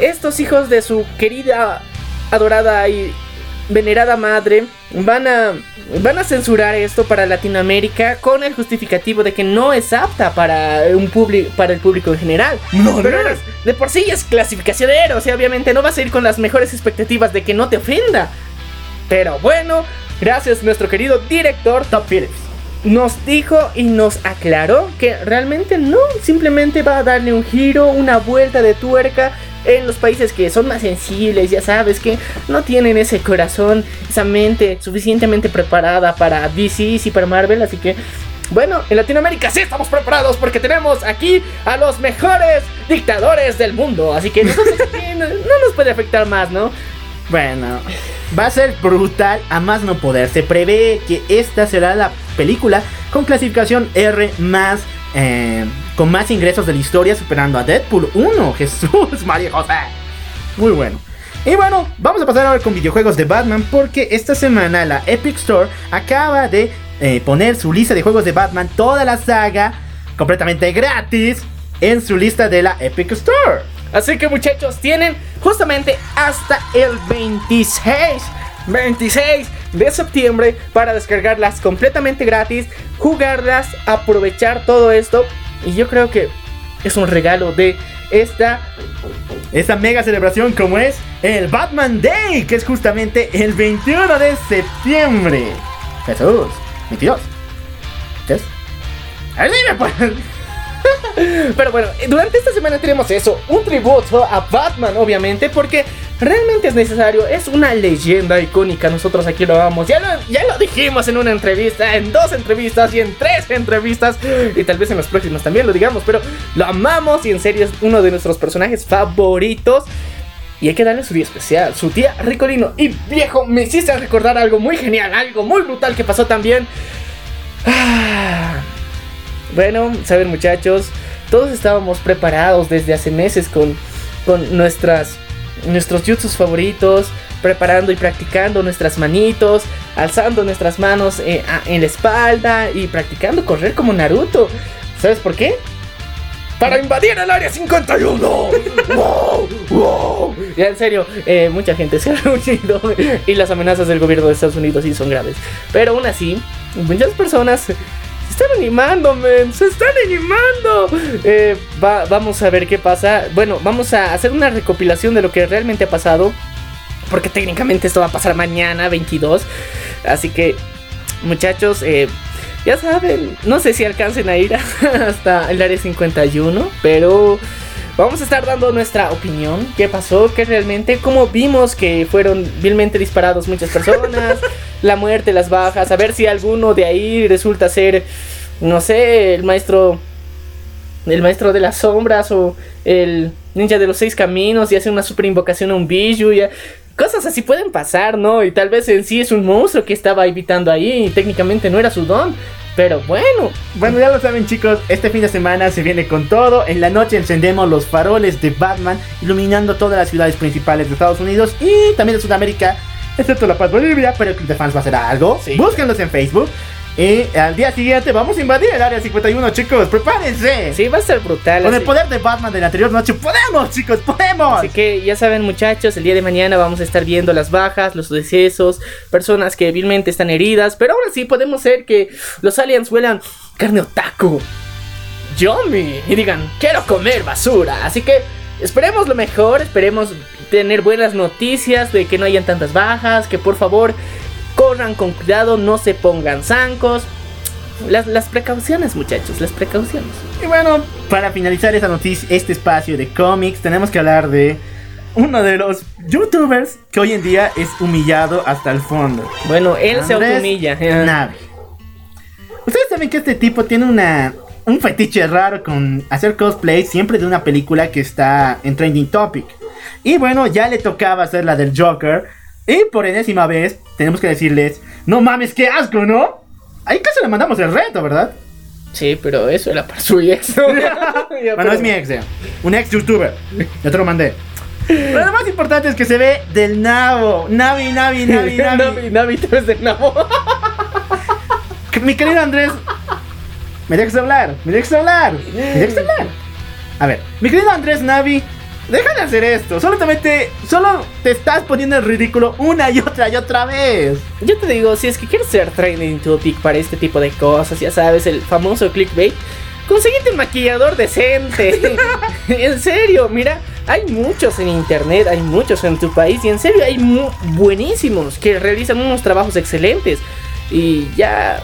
estos hijos de su querida, adorada y venerada madre van a van a censurar esto para Latinoamérica con el justificativo de que no es apta para un público para el público en general. No, pero de por sí es clasificacionero, o sea, obviamente no vas a ir con las mejores expectativas de que no te ofenda. Pero bueno, gracias nuestro querido director Top Phillips nos dijo y nos aclaró que realmente no, simplemente va a darle un giro, una vuelta de tuerca en los países que son más sensibles, ya sabes, que no tienen ese corazón, esa mente suficientemente preparada para DC y para Marvel, así que bueno, en Latinoamérica sí estamos preparados porque tenemos aquí a los mejores dictadores del mundo, así que nosotros no nos puede afectar más, ¿no? Bueno, va a ser brutal a más no poder. Se prevé que esta será la película con clasificación R más eh, con más ingresos de la historia, superando a Deadpool 1. Jesús, María José. Muy bueno. Y bueno, vamos a pasar ahora con videojuegos de Batman porque esta semana la Epic Store acaba de eh, poner su lista de juegos de Batman, toda la saga, completamente gratis, en su lista de la Epic Store. Así que muchachos, tienen justamente hasta el 26, 26 de septiembre para descargarlas completamente gratis, jugarlas, aprovechar todo esto. Y yo creo que es un regalo de esta esta mega celebración como es el Batman Day, que es justamente el 21 de septiembre. Jesús, 22. ¿Qué es? Dime pues. Pero bueno, durante esta semana tenemos eso, un tributo a Batman, obviamente, porque realmente es necesario, es una leyenda icónica, nosotros aquí lo vamos, ya lo, ya lo dijimos en una entrevista, en dos entrevistas y en tres entrevistas, y tal vez en las próximas también lo digamos, pero lo amamos y en serio es uno de nuestros personajes favoritos. Y hay que darle su día especial, su día ricolino. Y viejo, me hiciste recordar algo muy genial, algo muy brutal que pasó también. Ah. Bueno, saben muchachos, todos estábamos preparados desde hace meses con, con nuestras, nuestros jutsus favoritos, preparando y practicando nuestras manitos, alzando nuestras manos eh, en la espalda y practicando correr como Naruto. ¿Sabes por qué? Para invadir el área 51. ¡Wow! ¡Wow! Ya en serio, eh, mucha gente se ha reunido y las amenazas del gobierno de Estados Unidos sí son graves. Pero aún así, muchas personas están animando, men. Se están animando. Eh, va- vamos a ver qué pasa. Bueno, vamos a hacer una recopilación de lo que realmente ha pasado. Porque técnicamente esto va a pasar mañana, 22. Así que, muchachos, eh, ya saben, no sé si alcancen a ir hasta el área 51, pero vamos a estar dando nuestra opinión. ¿Qué pasó? ¿Qué realmente? ¿Cómo vimos que fueron vilmente disparados muchas personas? la muerte, las bajas. A ver si alguno de ahí resulta ser, no sé, el maestro. El maestro de las sombras o el ninja de los seis caminos y hace una super invocación a un Biju. y- Cosas así pueden pasar, ¿no? Y tal vez en sí es un monstruo que estaba evitando ahí y técnicamente no era su don. Pero bueno, Bueno, ya lo saben chicos, este fin de semana se viene con todo. En la noche encendemos los faroles de Batman, iluminando todas las ciudades principales de Estados Unidos y también de Sudamérica, excepto La Paz Bolivia, pero el Club de Fans va a hacer algo. Sí. Búsquenlos en Facebook. Y al día siguiente vamos a invadir el área 51, chicos. Prepárense. sí, va a ser brutal. Con el poder de Batman de la anterior noche, podemos, chicos, podemos. Así que ya saben muchachos, el día de mañana vamos a estar viendo las bajas, los decesos, personas que vilmente están heridas, pero ahora sí podemos ser que los aliens huelan carne otaku, yummy, y digan, quiero comer basura. Así que esperemos lo mejor, esperemos tener buenas noticias de que no hayan tantas bajas, que por favor corran con cuidado, no se pongan zancos. Las, las precauciones muchachos, las precauciones. Y bueno, para finalizar esta noticia, este espacio de cómics, tenemos que hablar de uno de los youtubers que hoy en día es humillado hasta el fondo. Bueno, él se automilla. Navi. Ustedes saben que este tipo tiene una un fetiche raro con hacer cosplay siempre de una película que está en trending topic. Y bueno, ya le tocaba hacer la del Joker. Y por enésima vez, tenemos que decirles, no mames, qué asco, ¿no? Ahí casi le mandamos el reto, ¿verdad? Sí, pero eso era para su ex. bueno, es mi ex, eh. un ex youtuber. Yo te lo mandé. Pero lo más importante es que se ve del nabo. Navi, Navi, Navi, Navi. Navi, Navi, tú eres de Nabo. Mi querido Andrés, me dejas hablar, me dejas hablar, me dejas hablar. A ver, mi querido Andrés Navi, deja de hacer esto. Solamente, solo te estás poniendo en ridículo una y otra y otra vez. Yo te digo, si es que quieres ser trending topic para este tipo de cosas, ya sabes, el famoso clickbait, conseguite un maquillador decente. en serio, mira, hay muchos en internet, hay muchos en tu país y en serio hay buenísimos que realizan unos trabajos excelentes. Y ya,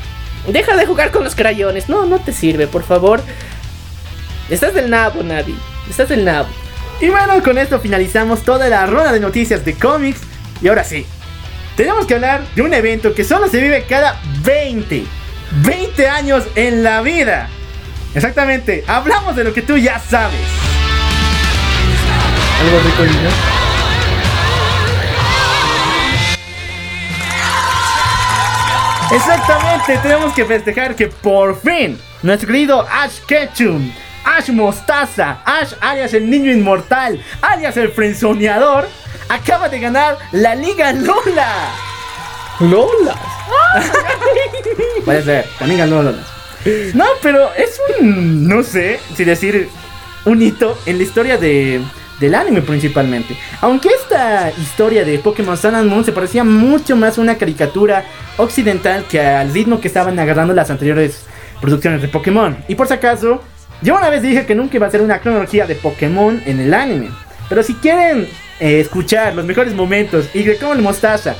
deja de jugar con los crayones, no, no te sirve, por favor. Estás del nabo, Navi, estás del nabo. Y bueno, con esto finalizamos toda la ronda de noticias de cómics. Y ahora sí, tenemos que hablar de un evento que solo se vive cada 20, 20 años en la vida. Exactamente, hablamos de lo que tú ya sabes. Algo rico, niño. Exactamente, tenemos que festejar que por fin nuestro querido Ash Ketchum, Ash Mostaza, Ash alias el niño inmortal, alias el frenzoneador, acaba de ganar la Liga Lola. Lola. Puede ser, también ganó Lola. No, pero es un, no sé si decir, un hito en la historia de, del anime principalmente. Aunque esta historia de Pokémon Sun and Moon se parecía mucho más a una caricatura occidental que al ritmo que estaban agarrando las anteriores producciones de Pokémon. Y por si acaso, yo una vez dije que nunca iba a ser una cronología de Pokémon en el anime. Pero si quieren eh, escuchar los mejores momentos y de cómo el Mostaza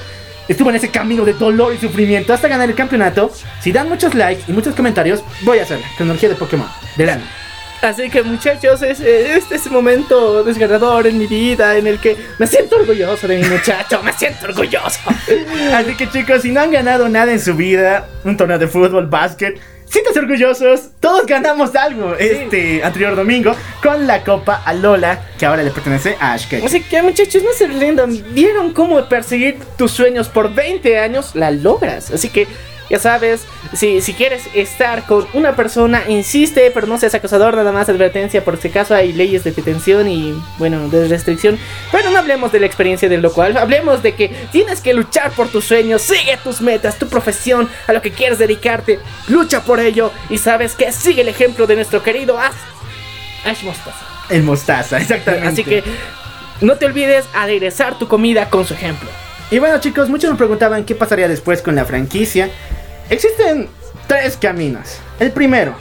estuvo en ese camino de dolor y sufrimiento hasta ganar el campeonato, si dan muchos likes y muchos comentarios, voy a hacer la cronología de Pokémon del anime. Así que muchachos, es, este es el momento desgarrador en mi vida en el que me siento orgulloso de mi muchacho, me siento orgulloso. Así que chicos, si no han ganado nada en su vida, un torneo de fútbol, básquet, siéntanse orgullosos, todos ganamos algo este anterior domingo con la Copa Alola, que ahora le pertenece a Ash Ketchum. Así que muchachos, no se rindan, vieron cómo perseguir tus sueños por 20 años, la logras. Así que ya sabes, si, si quieres estar con una persona, insiste, pero no seas acosador, nada más advertencia, por si acaso hay leyes de detención y, bueno, de restricción. Pero no hablemos de la experiencia del local, hablemos de que tienes que luchar por tus sueños, sigue tus metas, tu profesión, a lo que quieres dedicarte, lucha por ello y sabes que sigue el ejemplo de nuestro querido Ash, Ash Mostaza. El mostaza, exactamente. Así que no te olvides aderezar tu comida con su ejemplo. Y bueno chicos, muchos me preguntaban qué pasaría después con la franquicia. Existen tres caminos. El primero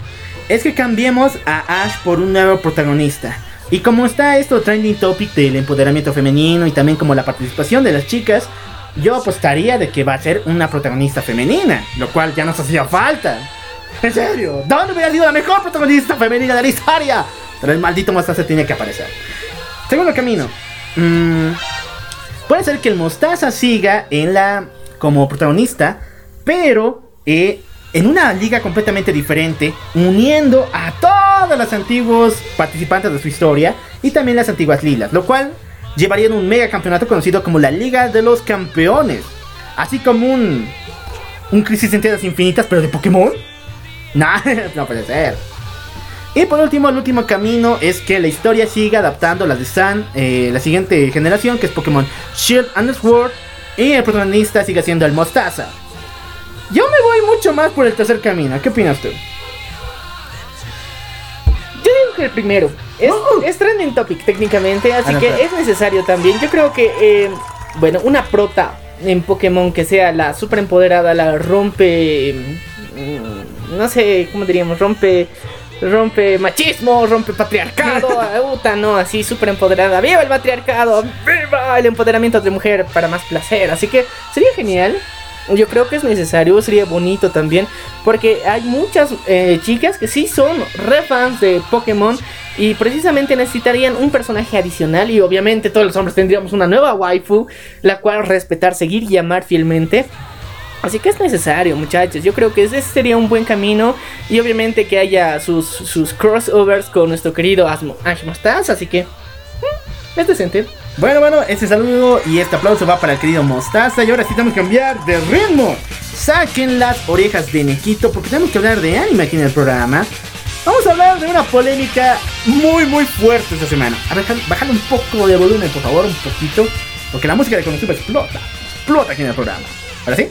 es que cambiemos a Ash por un nuevo protagonista. Y como está esto trending topic del empoderamiento femenino y también como la participación de las chicas, yo apostaría de que va a ser una protagonista femenina, lo cual ya nos hacía falta. En serio, ¿dónde hubiera sido la mejor protagonista femenina de la historia? Pero el maldito mostaza tiene que aparecer. Segundo camino. mm, puede ser que el mostaza siga en la como protagonista, pero eh, en una liga completamente diferente, uniendo a todos los antiguos participantes de su historia y también las antiguas ligas, lo cual llevarían un mega campeonato conocido como la Liga de los Campeones, así como un un Crisis en Tierras Infinitas, pero de Pokémon. Nah, no puede ser. Y por último, el último camino es que la historia siga adaptando las de Sun, eh, la siguiente generación, que es Pokémon Shield and Sword, y el protagonista sigue siendo el Mostaza. Yo me voy mucho más por el tercer camino. ¿Qué opinas tú? Yo digo que el primero. Es, es trending topic técnicamente, así Ah, no, que es necesario también. Yo creo que, eh, bueno, una prota en Pokémon que sea la super empoderada, la rompe. mm, No sé, ¿cómo diríamos? Rompe. Rompe machismo, rompe patriarcado, puta, no, así súper empoderada. ¡Viva el patriarcado! ¡Viva el empoderamiento de mujer para más placer! Así que sería genial. Yo creo que es necesario, sería bonito también, porque hay muchas eh, chicas que sí son re fans de Pokémon y precisamente necesitarían un personaje adicional y obviamente todos los hombres tendríamos una nueva waifu, la cual respetar, seguir y amar fielmente. Así que es necesario, muchachos. Yo creo que ese sería un buen camino. Y obviamente que haya sus, sus crossovers con nuestro querido Asmo, Ash Mostaza. Así que mm, es decente. Bueno, bueno, este saludo y este aplauso va para el querido Mostaza. Y ahora sí tenemos que cambiar de ritmo. Saquen las orejas de Nequito porque tenemos que hablar de anime aquí en el programa. Vamos a hablar de una polémica muy, muy fuerte esta semana. A ver, bájale un poco de volumen, por favor, un poquito. Porque la música de Konosuba explota. Explota aquí en el programa. ¿Ahora sí?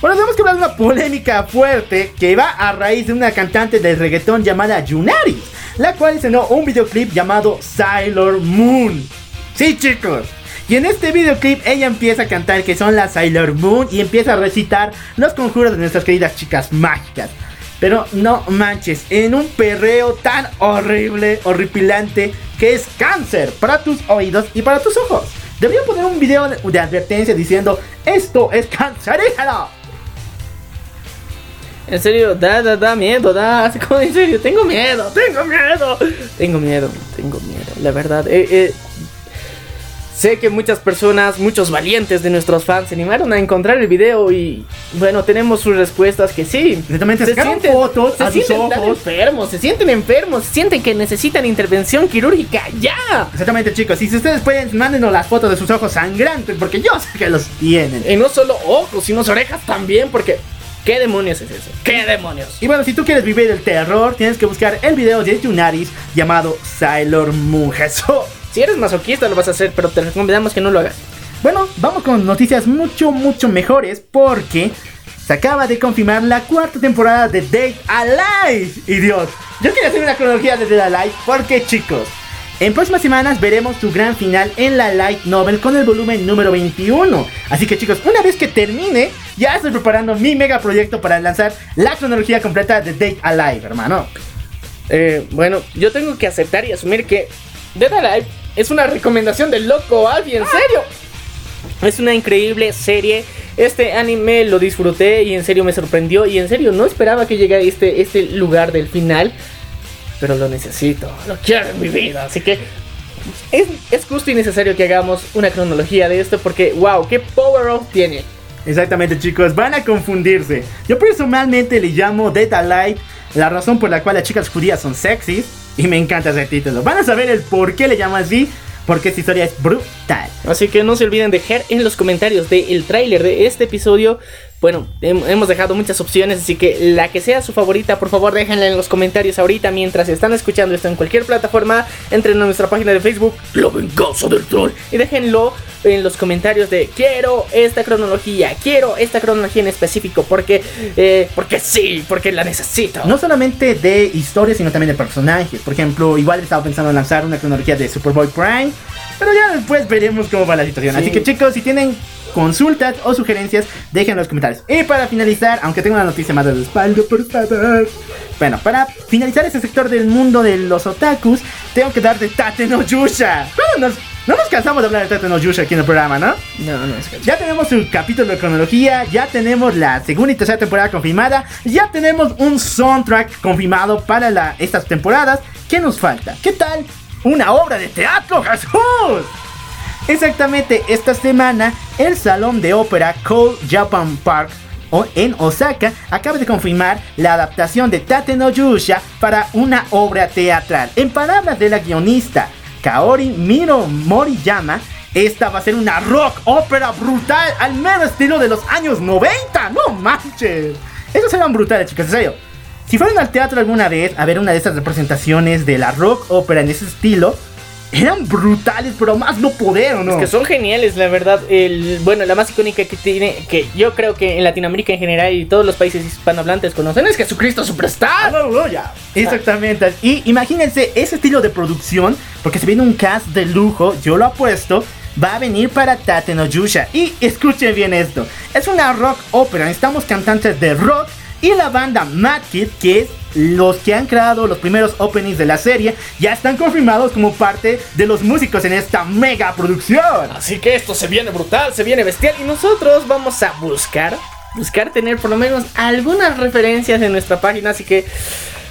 Bueno, tenemos que hablar de una polémica fuerte que va a raíz de una cantante del reggaetón llamada Yunari, la cual estrenó un videoclip llamado Sailor Moon. Sí, chicos. Y en este videoclip ella empieza a cantar que son las Sailor Moon y empieza a recitar los conjuros de nuestras queridas chicas mágicas. Pero no manches, en un perreo tan horrible, horripilante, que es cáncer para tus oídos y para tus ojos. Deberían poner un video de, advertencia diciendo, esto es cancerígeno. En serio, da, da, da miedo, da. En serio, tengo miedo, tengo miedo. Tengo miedo, tengo miedo. La verdad, eh, eh, sé que muchas personas, muchos valientes de nuestros fans se animaron a encontrar el video y bueno, tenemos sus respuestas que sí. Exactamente, sacaron fotos se sienten ojos. enfermos, se sienten enfermos, se sienten que necesitan intervención quirúrgica ya. Exactamente chicos, y si ustedes pueden, mándenos las fotos de sus ojos sangrantes, porque yo sé que los tienen. Y no solo ojos, sino orejas también, porque ¿qué demonios es eso? ¿Qué demonios? Y bueno, si tú quieres vivir el terror, tienes que buscar el video de Yunaris llamado Sailor Moon Jesús. Si eres masoquista lo vas a hacer, pero te recomendamos que no lo hagas. Bueno, vamos con noticias mucho, mucho mejores porque se acaba de confirmar la cuarta temporada de Date Alive. Y Dios, yo quiero hacer una cronología de Date Alive porque chicos, en próximas semanas veremos su gran final en la light novel con el volumen número 21. Así que chicos, una vez que termine, ya estoy preparando mi mega proyecto para lanzar la cronología completa de Date Alive, hermano. Eh, bueno, yo tengo que aceptar y asumir que Dead Alive es una recomendación del loco Albi, en serio. Es una increíble serie. Este anime lo disfruté y en serio me sorprendió. Y en serio no esperaba que llegara este, este lugar del final. pero lo necesito, lo quiero en mi vida. Así que es, es justo y necesario que hagamos una cronología de esto porque, wow, qué power up tiene. Exactamente, chicos, van a confundirse. Yo personalmente le llamo Dead Alive la razón por la cual las chicas judías son sexys. Y me encanta ese título. Van a saber el por qué le llamo así. Porque esta historia es brutal. Así que no se olviden dejar en los comentarios del tráiler de este episodio. Bueno, hem- hemos dejado muchas opciones, así que la que sea su favorita, por favor déjenla en los comentarios ahorita mientras están escuchando esto en cualquier plataforma. Entren a nuestra página de Facebook, La Venganza del Troll, y déjenlo en los comentarios de quiero esta cronología, quiero esta cronología en específico, porque, eh, porque sí, porque la necesito. No solamente de historias, sino también de personajes. Por ejemplo, igual estaba pensando en lanzar una cronología de Superboy Prime. Pero ya después veremos cómo va la situación. Sí. Así que chicos, si tienen consultas o sugerencias, dejen en los comentarios. Y para finalizar, aunque tengo una noticia más de la espalda, por favor. Bueno, para finalizar este sector del mundo de los otakus, tengo que dar de Tate no Yusha. ¿Cuándo nos, no nos cansamos de hablar de Tate no Yusha aquí en el programa, ¿no? No, no, es que... Ya tenemos su capítulo de cronología, ya tenemos la segunda y tercera temporada confirmada, ya tenemos un soundtrack confirmado para la- estas temporadas. ¿Qué nos falta? ¿Qué tal una obra de teatro, Jesús? Exactamente, esta semana el Salón de Ópera Cold Japan Park en Osaka acaba de confirmar la adaptación de Tate no Yusha para una obra teatral. En palabras de la guionista Kaori Miro Moriyama, esta va a ser una rock ópera brutal al mero estilo de los años 90. ¡No manches! Esos eran brutales, chicos, en serio. Si fueron al teatro alguna vez a ver una de estas representaciones de la rock ópera en ese estilo, eran brutales, pero más no poder, ¿o no? Es que son geniales, la verdad. El, bueno, la más icónica que tiene, que yo creo que en Latinoamérica en general y todos los países hispanohablantes conocen, es Jesucristo Superstar. Aleluya. Exactamente. Y imagínense ese estilo de producción, porque se viene un cast de lujo, yo lo apuesto, va a venir para Tate no Yusha. Y escuchen bien esto, es una rock ópera, necesitamos cantantes de rock y la banda Mad Kid, que es los que han creado los primeros openings de la serie, ya están confirmados como parte de los músicos en esta mega producción. Así que esto se viene brutal, se viene bestial y nosotros vamos a buscar, buscar tener por lo menos algunas referencias en nuestra página, así que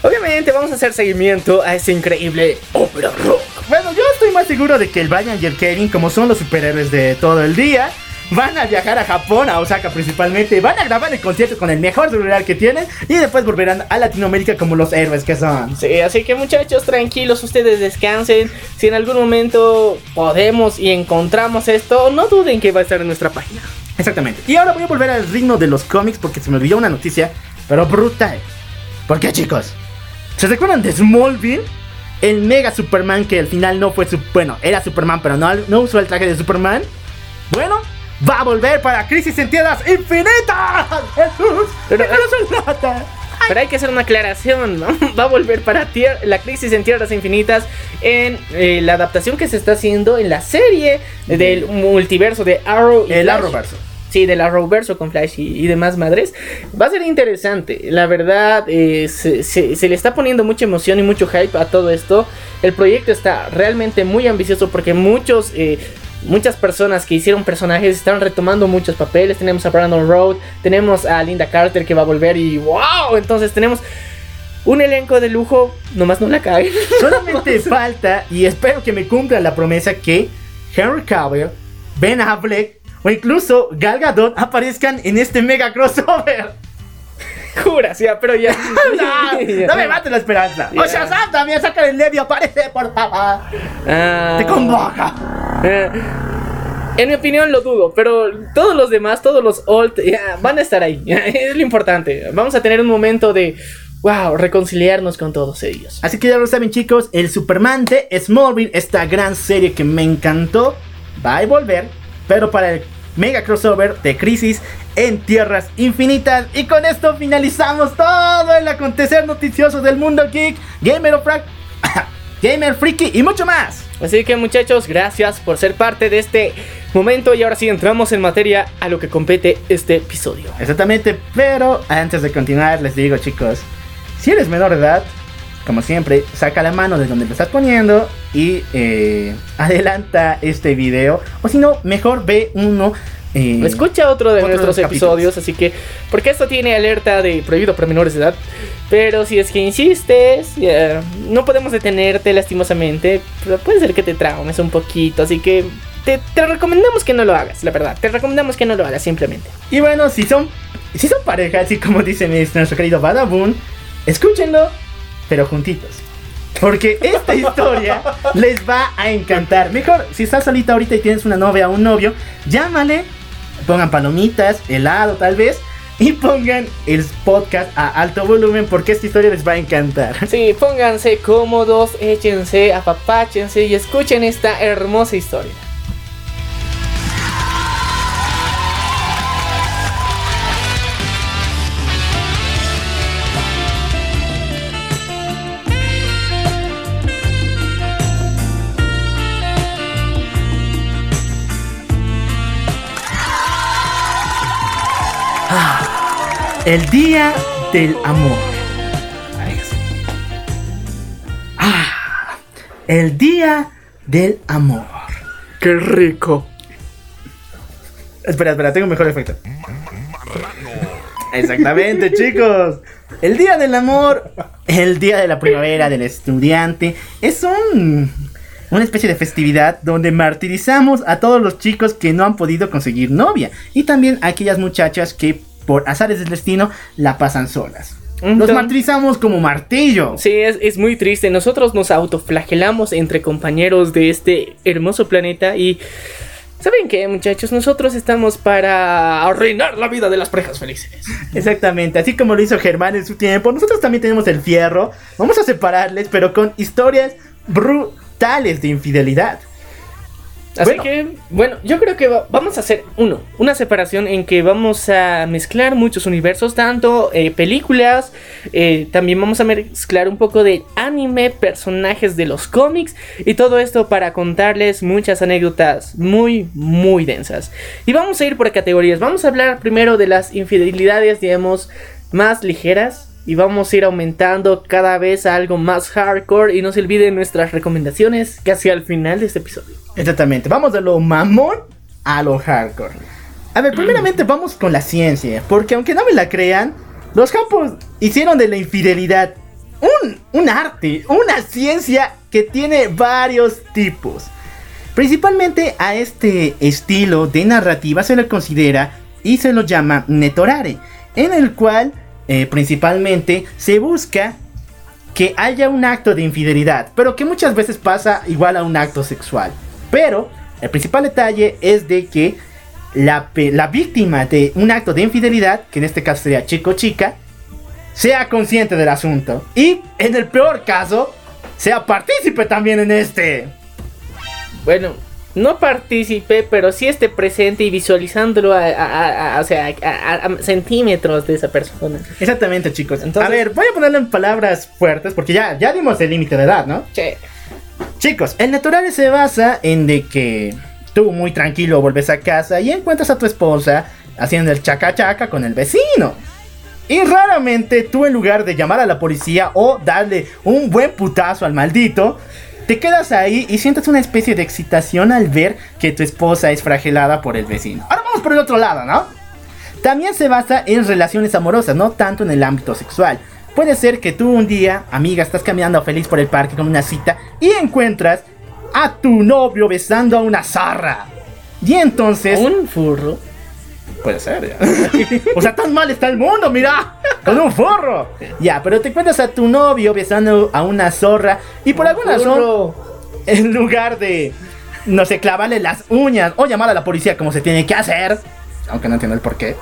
obviamente vamos a hacer seguimiento a este increíble ópera rock. Bueno, yo estoy más seguro de que el Brian y el Kevin, como son los superhéroes de todo el día, van a viajar a Japón, a Osaka principalmente, van a grabar el concierto con el mejor celular que tienen y después volverán a Latinoamérica como los héroes que son. Sí, así que muchachos, tranquilos, ustedes descansen. Si en algún momento podemos y encontramos esto, no duden que va a estar en nuestra página. Exactamente. Y ahora voy a volver al ritmo de los cómics porque se me olvidó una noticia, pero brutal. ¿Por qué, chicos? ¿Se recuerdan de Smallville? El mega Superman que al final no fue su... Bueno, era Superman, pero no, no usó el traje de Superman. Bueno, va a volver para Crisis en Tierras Infinitas. Jesús, Pero- pero lata. Pero hay que hacer una aclaración, ¿no? Va a volver para tier- la crisis en Tierras Infinitas en eh, la adaptación que se está haciendo en la serie del multiverso de Arrow. y El Flash. Arrowverso. Sí, del Arrowverso con Flash y, y demás madres. Va a ser interesante. La verdad, eh, se, se- se le está poniendo mucha emoción y mucho hype a todo esto. El proyecto está realmente muy ambicioso porque muchos... eh, Muchas personas que hicieron personajes están retomando muchos papeles. Tenemos a Brandon Road, tenemos a Linda Carter que va a volver y wow. Entonces tenemos un elenco de lujo. Nomás no la caen. Solamente falta, y espero que me cumpla la promesa, que Henry Cavill, Ben Affleck o incluso Gal Gadot aparezcan en este mega crossover. Juras, ya, pero ya. no, no me mate la esperanza. Ya. O sea, Sam también saca el medio, aparece, por favor. Ah. Te convoca. Eh, En mi opinión lo dudo, pero todos los demás, todos los old, van a estar ahí. Es lo importante. Vamos a tener un momento de, wow, reconciliarnos con todos ellos. Así que ya lo saben, chicos, el Superman de Smallville, esta gran serie que me encantó, va a volver, pero para el mega crossover de Crisis en Tierras Infinitas. Y con esto finalizamos todo el acontecer noticioso del mundo geek, gamer, of Fra- gamer freaky y mucho más. Así que muchachos, gracias por ser parte de este momento y ahora sí entramos en materia a lo que compete este episodio. Exactamente, pero antes de continuar les digo, chicos, si eres menor de edad, como siempre, saca la mano de donde lo estás poniendo y eh, adelanta este video. O si no, mejor ve uno. eh, Escucha otro de otro de nuestros capítulos. episodios, así que, porque esto tiene alerta de prohibido para menores de edad. Pero si es que insistes, no podemos detenerte lastimosamente. Pero puede ser que te traumes un poquito, así que te, te recomendamos que no lo hagas, la verdad. Te recomendamos que no lo hagas simplemente. Y bueno, si son, si son pareja, así como dice nuestro querido Badabun, escúchenlo, pero juntitos. Porque esta historia les va a encantar. Mejor, si estás solita ahorita y tienes una novia o un novio, llámale, pongan palomitas, helado tal vez, y pongan el podcast a alto volumen porque esta historia les va a encantar. Sí, pónganse cómodos, échense, apapáchense y escuchen esta hermosa historia. El día del amor. Ah, el día del amor. ¡Qué rico! Espera, espera, tengo mejor efecto. Exactamente, chicos. El día del amor, el día de la primavera del estudiante, es un una especie de festividad donde martirizamos a todos los chicos que no han podido conseguir novia y también a aquellas muchachas que por azares del destino la pasan solas. Los Entonces- martirizamos como martillo. Sí, es, es muy triste. Nosotros nos autoflagelamos entre compañeros de este hermoso planeta y... ¿Saben qué, muchachos? Nosotros estamos para arruinar la vida de las parejas felices. Exactamente, así como lo hizo Germán en su tiempo, nosotros también tenemos el fierro. Vamos a separarles, pero con historias brutales de infidelidad. Así Bueno. que, bueno, yo creo que va- vamos a hacer uno, una separación en que vamos a mezclar muchos universos, tanto eh, películas, eh, también vamos a mezclar un poco de anime, personajes de los cómics y todo esto para contarles muchas anécdotas muy, muy densas. Y vamos a ir por categorías, vamos a hablar primero de las infidelidades, digamos, más ligeras. Y vamos a ir aumentando cada vez a algo más hardcore. Y no se olviden nuestras recomendaciones casi al final de este episodio. Exactamente, vamos de lo mamón a lo hardcore. A ver, primeramente vamos con la ciencia, porque aunque no me la crean, los campos hicieron de la infidelidad un, un arte, una ciencia que tiene varios tipos. Principalmente a este estilo de narrativa se le considera y se lo llama netorare, en el cual eh, principalmente se busca que haya un acto de infidelidad, pero que muchas veces pasa igual a un acto sexual. Pero el principal detalle es de que la, la víctima de un acto de infidelidad, que en este caso sería chico o chica, sea consciente del asunto y en el peor caso sea partícipe también en este. Bueno, no participé, pero sí esté presente y visualizándolo a, a- a- o sea, a, centímetros de esa persona. Exactamente, chicos. Entonces- a ver, voy a ponerlo en palabras fuertes porque ya, ya dimos el límite de edad, ¿no? Che. Chicos, el natural se basa en de que tú muy tranquilo vuelves a casa y encuentras a tu esposa haciendo el chaca chaca con el vecino. Y raramente tú en lugar de llamar a la policía o darle un buen putazo al maldito, te quedas ahí y sientes una especie de excitación al ver que tu esposa es fragelada por el vecino. Ahora vamos por el otro lado, ¿no? También se basa en relaciones amorosas, no tanto en el ámbito sexual. Puede ser que tú un día, amiga, estás caminando feliz por el parque con una cita y encuentras a tu novio besando a una zarra. Y entonces... Un furro. Puede ser, ya. o sea, tan mal está el mundo, mira. Con un forro. Ya, pero te encuentras a tu novio besando a una zorra y por alguna razón, en lugar de, no sé, clavarle las uñas o llamar a la policía como se tiene que hacer, aunque no entiendo el por qué,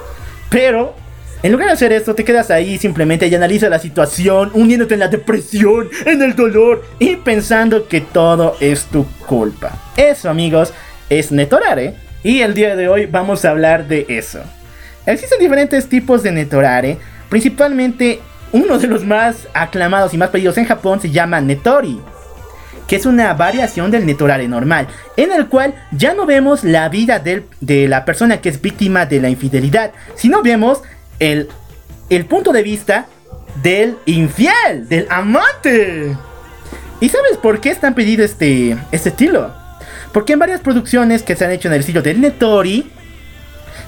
pero en lugar de hacer esto, te quedas ahí simplemente y analizas la situación, uniéndote en la depresión, en el dolor y pensando que todo es tu culpa. Eso, amigos, es netorare. Y el día de hoy vamos a hablar de eso. Existen diferentes tipos de netorare. Principalmente, uno de los más aclamados y más pedidos en Japón se llama netori que es una variación del netorare normal, en el cual ya no vemos la vida de la persona que es víctima de la infidelidad, sino vemos el, punto de vista del infiel, del amante. ¿Y sabes por qué es tan pedido este, este estilo? Porque en varias producciones que se han hecho en el estilo del Netori,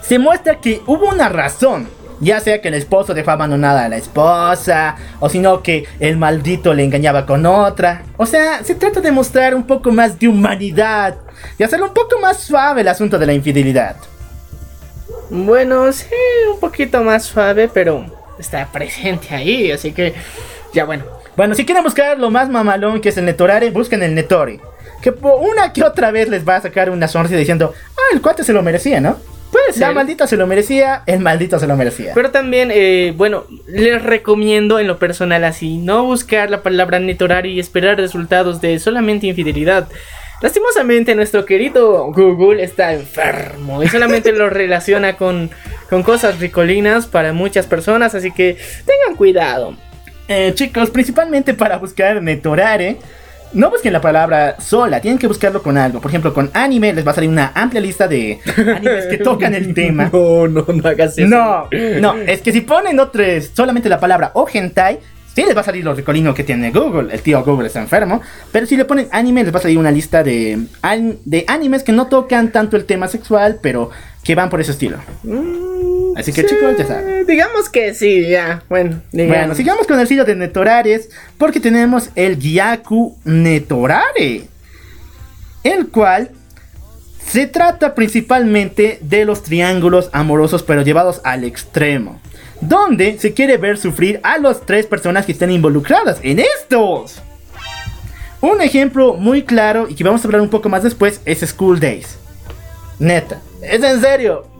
se muestra que hubo una razón. Ya sea que el esposo dejó abandonada a la esposa, o sino que el maldito le engañaba con otra. O sea, se trata de mostrar un poco más de humanidad y hacerlo un poco más suave el asunto de la infidelidad. Bueno, sí, un poquito más suave, pero está presente ahí, así que ya bueno. Bueno, si quieren buscar lo más mamalón que es el Netorare, busquen el Netori. Que una que otra vez les va a sacar una sonrisa diciendo, ah, el cuate se lo merecía, ¿no? Puede ser. La maldita se lo merecía, el maldito se lo merecía. Pero también, eh, bueno, les recomiendo en lo personal así, no buscar la palabra netorari y esperar resultados de solamente infidelidad. Lastimosamente nuestro querido Google está enfermo y solamente lo relaciona con, con cosas ricolinas para muchas personas, así que tengan cuidado. Eh, chicos, principalmente para buscar Netorare, no busquen la palabra sola, tienen que buscarlo con algo. Por ejemplo, con anime les va a salir una amplia lista de animes que tocan el tema. No, no, no hagas eso. No, no, es que si ponen otros, solamente la palabra o hentai, sí les va a salir lo ricolino que tiene Google. El tío Google está enfermo. Pero si le ponen anime, les va a salir una lista de, de animes que no tocan tanto el tema sexual, pero que van por ese estilo. Mm, Así que, chicos, ya saben. Digamos que sí, ya. Bueno, digamos. Bueno, sigamos con el estilo de Netorares, porque tenemos el Gyaku Netorare, el cual se trata principalmente de los triángulos amorosos, pero llevados al extremo, donde se quiere ver sufrir a las tres personas que estén involucradas en estos. Un ejemplo muy claro y que vamos a hablar un poco más después es School Days. Neta, es en serio.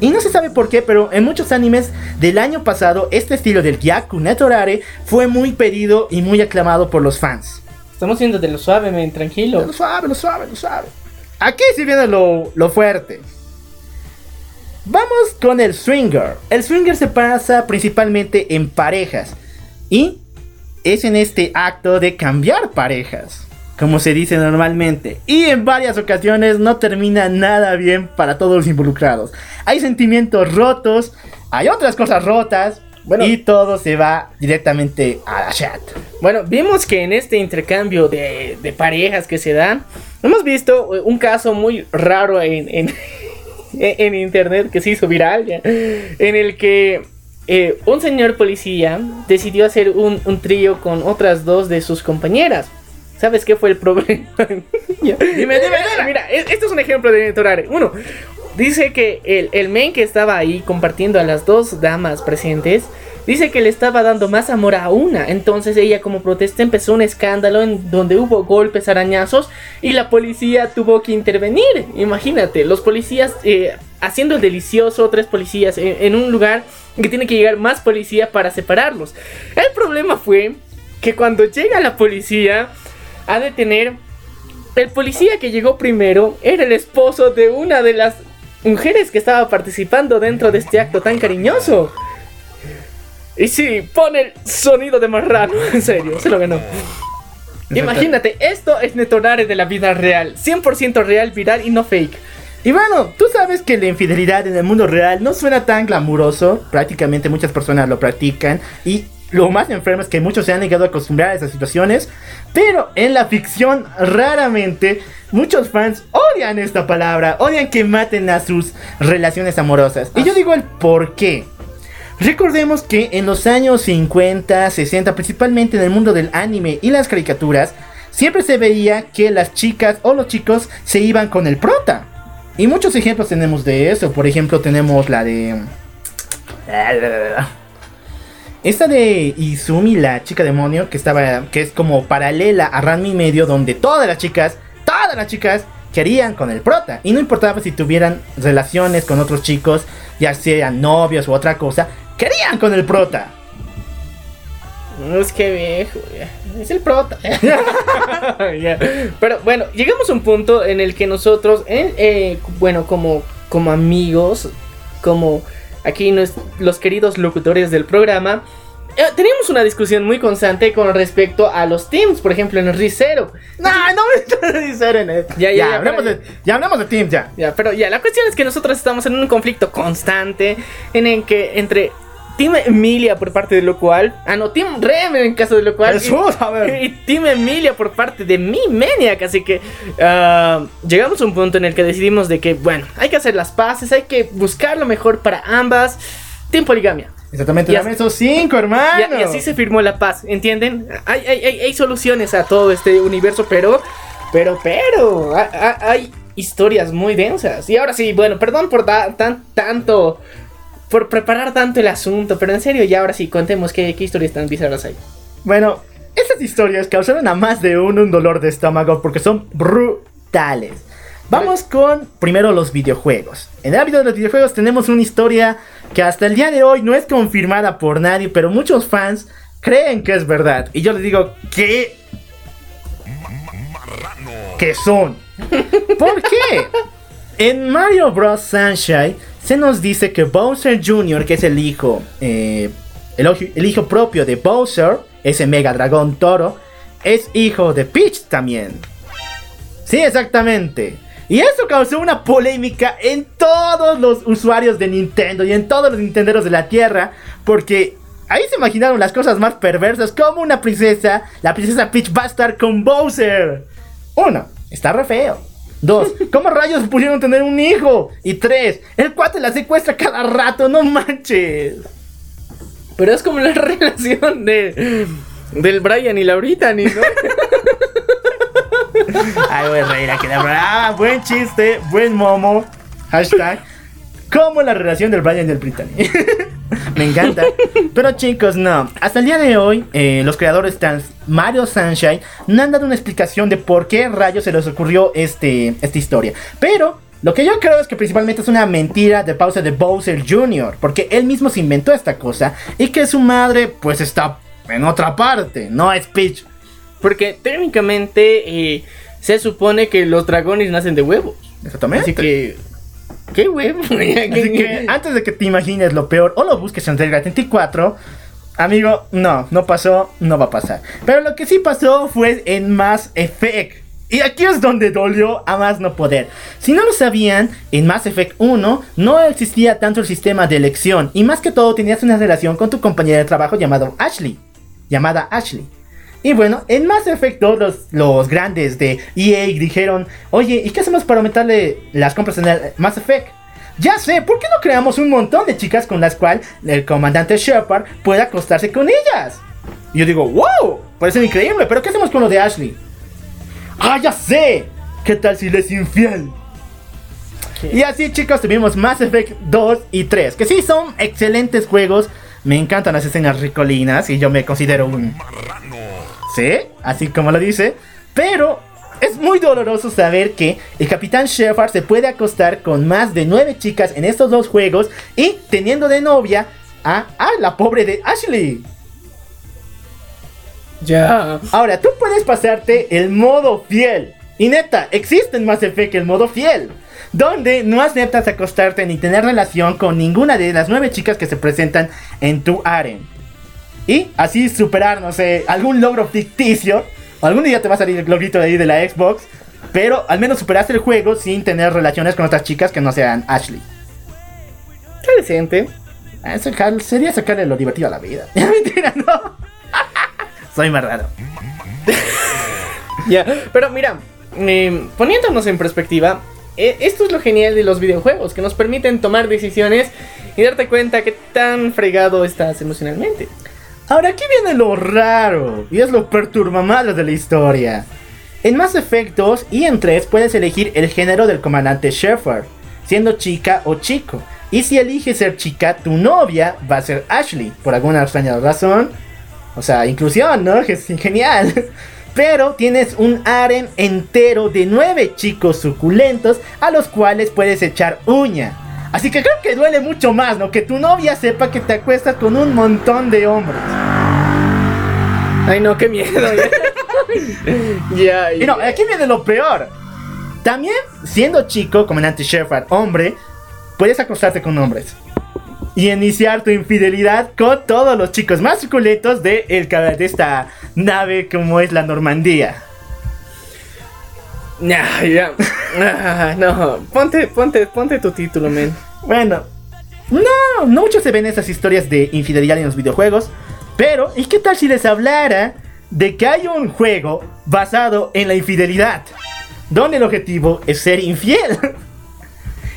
Y no se sabe por qué, pero en muchos animes del año pasado, este estilo del Gyaku Netorare fue muy pedido y muy aclamado por los fans. Estamos yendo de lo suave, men, tranquilo. Lo suave, lo suave, lo suave. Aquí sí viene lo, lo fuerte. Vamos con el swinger. El swinger se pasa principalmente en parejas. Y es en este acto de cambiar parejas. Como se dice normalmente. Y en varias ocasiones no termina nada bien para todos los involucrados. Hay sentimientos rotos. Hay otras cosas rotas. Bueno. y todo se va directamente a la chat. Bueno, vimos que en este intercambio de, de parejas que se dan, hemos visto eh, un caso muy raro en, en, en internet que se hizo viral, ya, en el que eh, un señor policía decidió hacer un, un trío con otras dos de sus compañeras. ¿Sabes qué fue el problema? Dime, dime, dime. Mira, e- esto es un ejemplo de Netorare. Uno, dice que el, el men que estaba ahí compartiendo a las dos damas presentes, dice que le estaba dando más amor a una. Entonces ella como protesta empezó un escándalo en donde hubo golpes, arañazos y la policía tuvo que intervenir. Imagínate, los policías eh, haciendo el delicioso, tres policías en, en un lugar que tiene que llegar más policía para separarlos. El problema fue que cuando llega la policía a detener el policía que llegó primero era el esposo de una de las mujeres que estaba participando dentro de este acto tan cariñoso. Y sí, pone el sonido de marrano, en serio, se lo ganó. Imagínate, esto es Netorare de la vida real, 100% real, viral y no fake. Y bueno, tú sabes que la infidelidad en el mundo real no suena tan glamuroso. Prácticamente muchas personas lo practican. Y lo más enfermo es que muchos se han negado a acostumbrar a esas situaciones. Pero en la ficción, raramente, muchos fans odian esta palabra. Odian que maten a sus relaciones amorosas. Y yo digo el por qué. Recordemos que en los años 50, 60, principalmente en el mundo del anime y las caricaturas, siempre se veía que las chicas o los chicos se iban con el prota. Y muchos ejemplos tenemos de eso. Por ejemplo, tenemos la de. Esta de Izumi, la chica demonio, que estaba. que es como paralela a Ranmi medio, donde todas las chicas, todas las chicas querían con el prota. Y no importaba si tuvieran relaciones con otros chicos, ya sean novios u otra cosa, querían con el prota. Es que viejo, es el prota. Pero bueno, llegamos a un punto en el que nosotros, eh, eh, bueno, como, como amigos, como aquí nos- los queridos locutores del programa, eh, teníamos una discusión muy constante con respecto a los teams, por ejemplo en el Ricero. No, no me estás diciendo en Ya, ya, ya, hablemos pero- de, ya hablamos de Teams, ya. Ya, pero ya, la cuestión es que nosotros estamos en un conflicto constante en el que entre Team Emilia por parte de lo cual. Ah, no, Team Remen en caso de lo cual. Jesús, y, a ver. y Team Emilia por parte de mi Maniac. Así que ah, llegamos a un punto en el que decidimos de que, bueno, hay que hacer las paces, hay que buscar lo mejor para ambas. Team Poligamia. Exactamente, dame esos cinco, hermano. y así se firmó la paz, ¿entienden? Hay, hay, hay, hay soluciones a todo este universo, pero, pero, pero, ha- ha- hay historias muy densas. Y ahora sí, bueno, perdón por tan, tanto, por preparar tanto el asunto, pero en serio, ya ahora sí, contemos qué, qué historias tan bizarras hay. Bueno, estas historias causaron a más de uno un dolor de estómago porque son brutales. Vamos con primero los videojuegos. En el ámbito de los videojuegos tenemos una historia que hasta el día de hoy no es confirmada por nadie, pero muchos fans creen que es verdad. Y yo les digo que... Que son. ¿Por qué? En Mario Bros. Sunshine se nos dice que Bowser Jr., que es el hijo, eh, el, el hijo propio de Bowser, ese mega dragón toro, es hijo de Peach también. Sí, exactamente. Y eso causó una polémica en todos los usuarios de Nintendo y en todos los nintenderos de la Tierra, porque ahí se imaginaron las cosas más perversas, como una princesa, la princesa Peach va a estar con Bowser. Uno, está re feo. Dos, ¿cómo rayos pudieron tener un hijo? Y tres, el cuate la secuestra cada rato, no manches. Pero es como la relación de, del Brian y la Brittany, ¿no? Ay, voy a reír aquí. Ah, buen chiste, buen momo. Hashtag. Como la relación del Brian y del Brittany. Me encanta. Pero chicos, no. Hasta el día de hoy, eh, los creadores de Mario Sunshine no han dado una explicación de por qué rayos se les ocurrió este, esta historia. Pero lo que yo creo es que principalmente es una mentira de pausa de Bowser Jr. Porque él mismo se inventó esta cosa. Y que su madre, pues está en otra parte. No es Peach. Porque técnicamente eh, se supone que los dragones nacen de huevos. Exactamente. Así que... ¿Qué huevo? Antes de que te imagines lo peor o lo busques en Zelda 34, amigo, no, no pasó, no va a pasar. Pero lo que sí pasó fue en Mass Effect. Y aquí es donde dolió a más no poder. Si no lo sabían, en Mass Effect 1 no existía tanto el sistema de elección. Y más que todo tenías una relación con tu compañera de trabajo llamado Ashley. Llamada Ashley. Y bueno, en Mass Effect 2 los, los grandes de EA dijeron, oye, ¿y qué hacemos para aumentarle las compras en el Mass Effect? Ya sé, ¿por qué no creamos un montón de chicas con las cuales el comandante Shepard pueda acostarse con ellas? Y yo digo, wow, parece increíble, pero ¿qué hacemos con lo de Ashley? Ah, ya sé, ¿qué tal si le es infiel? Y así chicos tuvimos Mass Effect 2 y 3, que sí son excelentes juegos, me encantan las escenas ricolinas y yo me considero un... Sí, así como lo dice, pero es muy doloroso saber que el Capitán Shepard se puede acostar con más de nueve chicas en estos dos juegos y teniendo de novia a, a la pobre de Ashley. Ya. Ahora, tú puedes pasarte el modo fiel. Y neta, existe en Mass Effect el modo fiel. Donde no aceptas acostarte ni tener relación con ninguna de las nueve chicas que se presentan en tu harem. Y así superar, no sé, algún logro ficticio. Algún día te va a salir el logrito de ahí de la Xbox. Pero al menos superaste el juego sin tener relaciones con otras chicas que no sean Ashley. Qué decente. Ah, sacar- sería sacarle lo divertido a la vida. Mentira, no. Soy más raro. Ya, pero mira, eh, poniéndonos en perspectiva, eh, esto es lo genial de los videojuegos, que nos permiten tomar decisiones y darte cuenta que tan fregado estás emocionalmente. Ahora aquí viene lo raro y es lo perturbamadre de la historia. En Mass Effect 2 y en 3 puedes elegir el género del comandante Shepard, siendo chica o chico. Y si eliges ser chica, tu novia va a ser Ashley, por alguna extraña razón. O sea, inclusión, ¿no? Es genial. Pero tienes un harem entero de nueve chicos suculentos a los cuales puedes echar uña. Así que creo que duele mucho más, ¿no? Que tu novia sepa que te acuestas con un montón de hombres. Ay, no, qué miedo. ya, Y no, aquí viene lo peor. También, siendo chico, comandante Shepard, hombre, puedes acostarte con hombres. Y iniciar tu infidelidad con todos los chicos más suculentos de, el, de esta nave como es la Normandía. Ya, ya. Ah, no, ponte, ponte, ponte tu título, men. Bueno, no, no mucho se ven esas historias de infidelidad en los videojuegos. Pero, ¿y qué tal si les hablara de que hay un juego basado en la infidelidad? Donde el objetivo es ser infiel.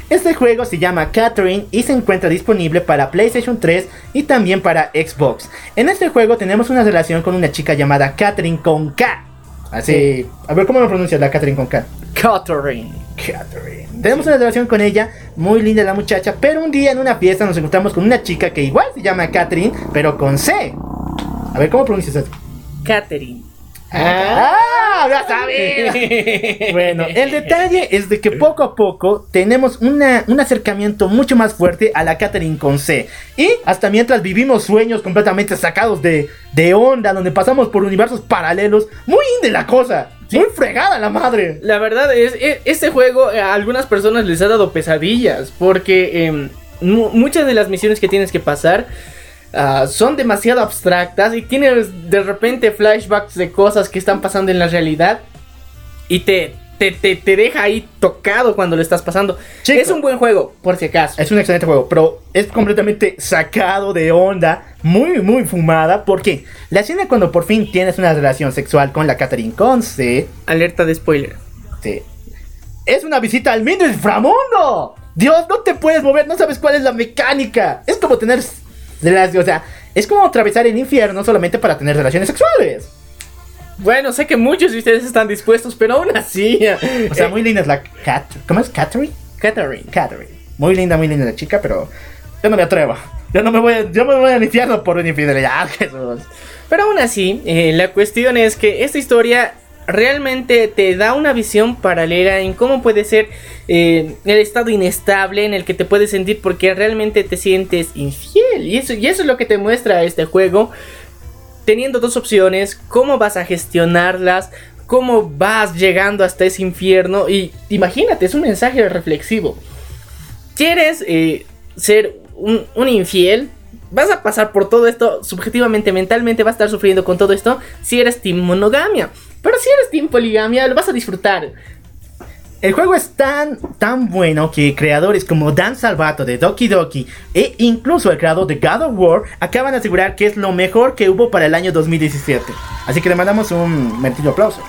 Este juego se llama Catherine y se encuentra disponible para PlayStation 3 y también para Xbox. En este juego tenemos una relación con una chica llamada Catherine con K. Así, a ver cómo lo pronuncia la Catherine con K. Catherine. Catherine. Tenemos una relación con ella, muy linda la muchacha, pero un día en una fiesta nos encontramos con una chica que igual se llama Catherine, pero con C. A ver, ¿cómo pronuncias eso? Catherine. ¡Ah! ¡Ya sabes! bueno, el detalle es de que poco a poco tenemos una, un acercamiento mucho más fuerte a la Catherine con C. Y hasta mientras vivimos sueños completamente sacados de, de onda, donde pasamos por universos paralelos, muy de la cosa. Muy fregada la madre. La verdad es, e- este juego a algunas personas les ha dado pesadillas porque em, mu- muchas de las misiones que tienes que pasar ah, son demasiado abstractas y tienes de repente flashbacks de cosas que están pasando en la realidad y te, te, te, te deja ahí tocado cuando lo estás pasando. Chico. Es un buen juego, por si acaso. Es un excelente juego, pero es completamente sacado de onda, muy, muy fumada. Porque la escena cuando por fin tienes una relación sexual con la Catherine Conce Alerta de spoiler. Sí. Es una visita al mundo inframundo. Dios, no te puedes mover, no sabes cuál es la mecánica. Es como tener relaciones, o sea, es como atravesar el infierno solamente para tener relaciones sexuales. Bueno, sé que muchos de ustedes están dispuestos, pero aún así. O sea, eh, muy linda es la Cat, ¿cómo es Catherine? Catherine. Catherine. Muy linda, muy linda la chica, pero yo no me atrevo. Yo no me voy, a- yo me voy al infierno por una infidelidad, Jesús. Pero aún así, eh, la cuestión es que esta historia realmente te da una visión paralela en cómo puede ser eh, el estado inestable en el que te puedes sentir porque realmente te sientes infiel. Y eso, y eso es lo que te muestra este juego. Teniendo dos opciones, cómo vas a gestionarlas, cómo vas llegando hasta ese infierno. Y imagínate, es un mensaje reflexivo. ¿Quieres eh, ser un, un infiel? Vas a pasar por todo esto subjetivamente, mentalmente, vas a estar sufriendo con todo esto si eres team monogamia. Pero si eres team poligamia, lo vas a disfrutar. El juego es tan, tan bueno que creadores como Dan Salvato de Doki Doki e incluso el creador de God of War acaban de asegurar que es lo mejor que hubo para el año 2017. Así que le mandamos un merecido aplauso.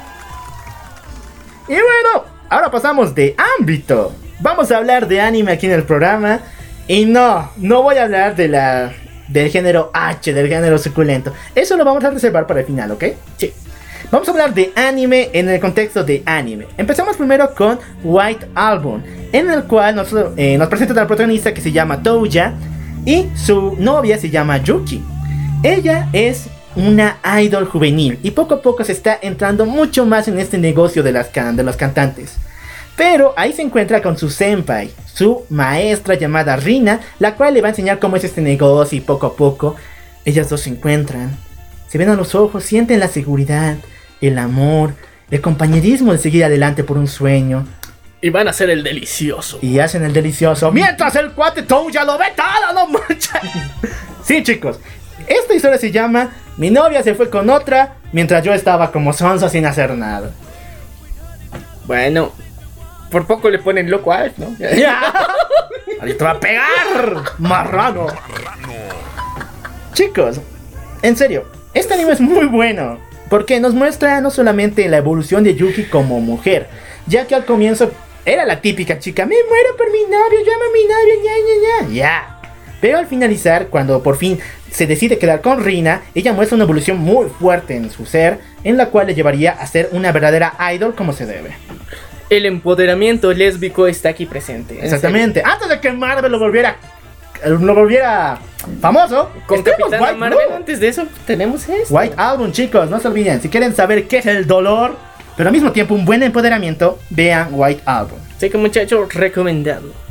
Y bueno, ahora pasamos de ámbito. Vamos a hablar de anime aquí en el programa. Y no, no voy a hablar de la, del género H, del género suculento. Eso lo vamos a reservar para el final, ¿ok? Sí. Vamos a hablar de anime en el contexto de anime. Empezamos primero con White Album, en el cual nos, eh, nos presentan al protagonista que se llama Touya y su novia se llama Yuki. Ella es una idol juvenil y poco a poco se está entrando mucho más en este negocio de, las de los cantantes. Pero ahí se encuentra con su senpai, su maestra llamada Rina, la cual le va a enseñar cómo es este negocio y poco a poco ellas dos se encuentran. Se ven a los ojos, sienten la seguridad, el amor, el compañerismo de seguir adelante por un sueño Y van a ser el delicioso. y hacen el delicioso. Mientras el cuate Tou ya lo ve todo, no mancha. Sí, chicos. Esta historia se llama Mi novia se fue con otra mientras yo estaba como sonso sin hacer nada. Bueno, por poco le ponen loco a Alf, ¿no? ¡Ya! ¡Ahí te va a pegar! ¡Marrano! Chicos, en serio, este anime es muy bueno. Porque nos muestra no solamente la evolución de Yuki como mujer, ya que al comienzo era la típica chica, me muero por mi novio, llama a mi novio, ya, ya, ya. Ya. Pero al finalizar, cuando por fin se decide quedar con Rina, ella muestra una evolución muy fuerte en su ser, en la cual le llevaría a ser una verdadera idol como se debe. El empoderamiento lésbico está aquí presente. en Exactamente. Antes de que Marvel lo volviera lo volviera famoso. Con Capitana White Marvel, Blue. antes de eso, tenemos esto. White Album, chicos, no se olviden. Si quieren saber qué es el dolor, pero al mismo tiempo un buen empoderamiento, vean White Album. Así que muchachos, recomendado.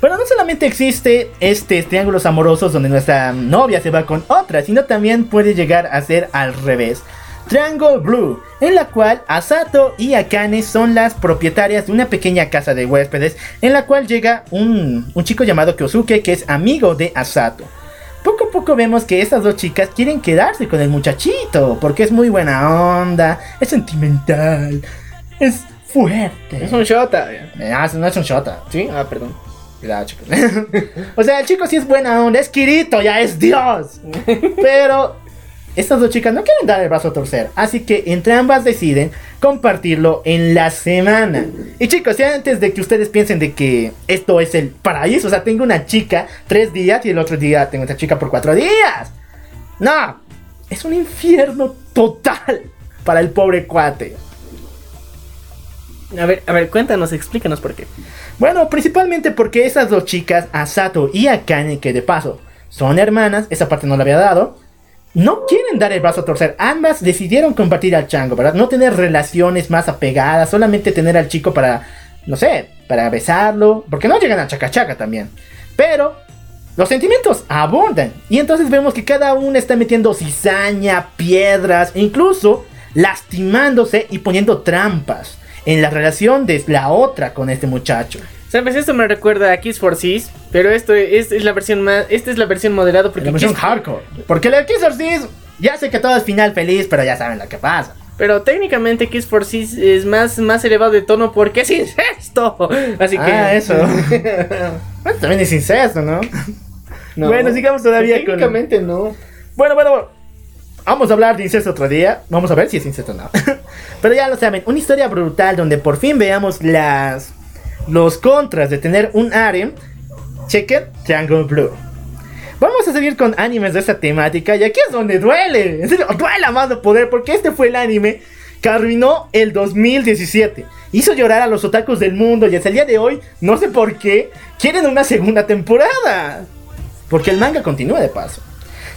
Pero no solamente existe estos triángulos amorosos donde nuestra novia se va con otra, sino también puede llegar a ser al revés. Triangle Blue, en la cual Asato y Akane son las propietarias de una pequeña casa de huéspedes, en la cual llega un, un chico llamado Kyosuke que es amigo de Asato. Poco a poco vemos que estas dos chicas quieren quedarse con el muchachito, porque es muy buena onda, es sentimental, es fuerte. Es un shota. Ah, no es un shota. ¿Sí? Ah, perdón. Cuidado, chicos. o sea, el chico sí es buena onda, es Kirito, ya es Dios. Pero estas dos chicas no quieren dar el brazo a torcer. Así que entre ambas deciden compartirlo en la semana. Y chicos, ya antes de que ustedes piensen de que esto es el paraíso, o sea, tengo una chica tres días y el otro día tengo otra chica por cuatro días. No, es un infierno total para el pobre cuate. A ver, a ver, cuéntanos, explícanos por qué. Bueno, principalmente porque esas dos chicas, Asato y Akane, que de paso son hermanas, esa parte no la había dado, no quieren dar el brazo a torcer. Ambas decidieron compartir al chango, ¿verdad? No tener relaciones más apegadas, solamente tener al chico para, no sé, para besarlo, porque no llegan a chacachaca también. Pero los sentimientos abundan. Y entonces vemos que cada una está metiendo cizaña, piedras, incluso lastimándose y poniendo trampas en la relación de la otra con este muchacho. ¿Sabes? Esto me recuerda a Kiss for Sis, pero esto es, es la versión más, esta es la versión moderada porque La versión Kiss- hardcore. Porque la de Kiss or Sis, ya sé que todo es final feliz, pero ya saben lo que pasa. pero técnicamente Kiss for Sis es más, más elevado de tono porque es incesto. Así que Ah, eso. Bueno, también es incesto, ¿no? No. Bueno, sigamos todavía con- Técnicamente no. Bueno, bueno, bueno. Vamos a hablar de incesto otro día. Vamos a ver si es incesto o no. Pero ya lo saben, una historia brutal donde por fin veamos las los contras de tener un harem. Chequen Triangle Blue. Vamos a seguir con animes de esta temática y aquí es donde duele. En serio, duele a más de poder porque este fue el anime que arruinó el 2017. Hizo llorar a los otakus del mundo y hasta el día de hoy, no sé por qué, quieren una segunda temporada. Porque el manga continúa de paso.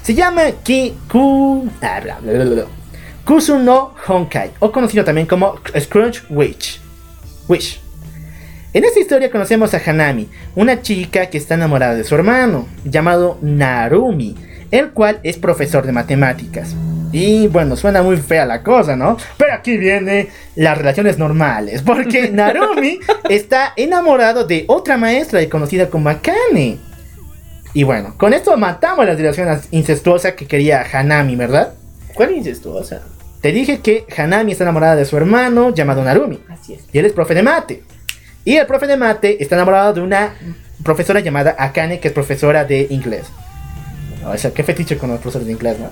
Se llama Kiku... ah, bla, bla, bla, bla. Kusu no Honkai, o conocido también como Scrunch Witch. Wish. En esta historia conocemos a Hanami, una chica que está enamorada de su hermano, llamado Narumi, el cual es profesor de matemáticas. Y bueno, suena muy fea la cosa, ¿no? Pero aquí viene las relaciones normales, porque Narumi está enamorado de otra maestra conocida como Akane. Y bueno, con esto matamos las relaciones incestuosas que quería Hanami, ¿verdad? ¿Cuál incestuosa? Te dije que Hanami está enamorada de su hermano llamado Narumi. Así es. Y él es profe de mate. Y el profe de mate está enamorado de una profesora llamada Akane, que es profesora de inglés. O sea, qué fetiche con los profesores de inglés, ¿no?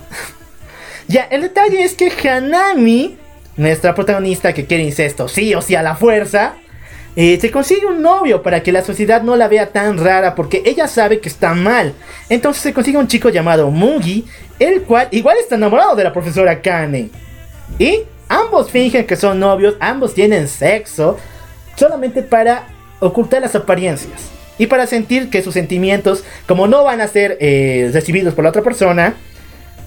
ya, el detalle es que Hanami, nuestra protagonista que quiere incesto, sí o sí a la fuerza, eh, se consigue un novio para que la sociedad no la vea tan rara porque ella sabe que está mal. Entonces se consigue un chico llamado Mugi, el cual igual está enamorado de la profesora Akane. Y ambos fingen que son novios, ambos tienen sexo, solamente para ocultar las apariencias. Y para sentir que sus sentimientos, como no van a ser eh, recibidos por la otra persona,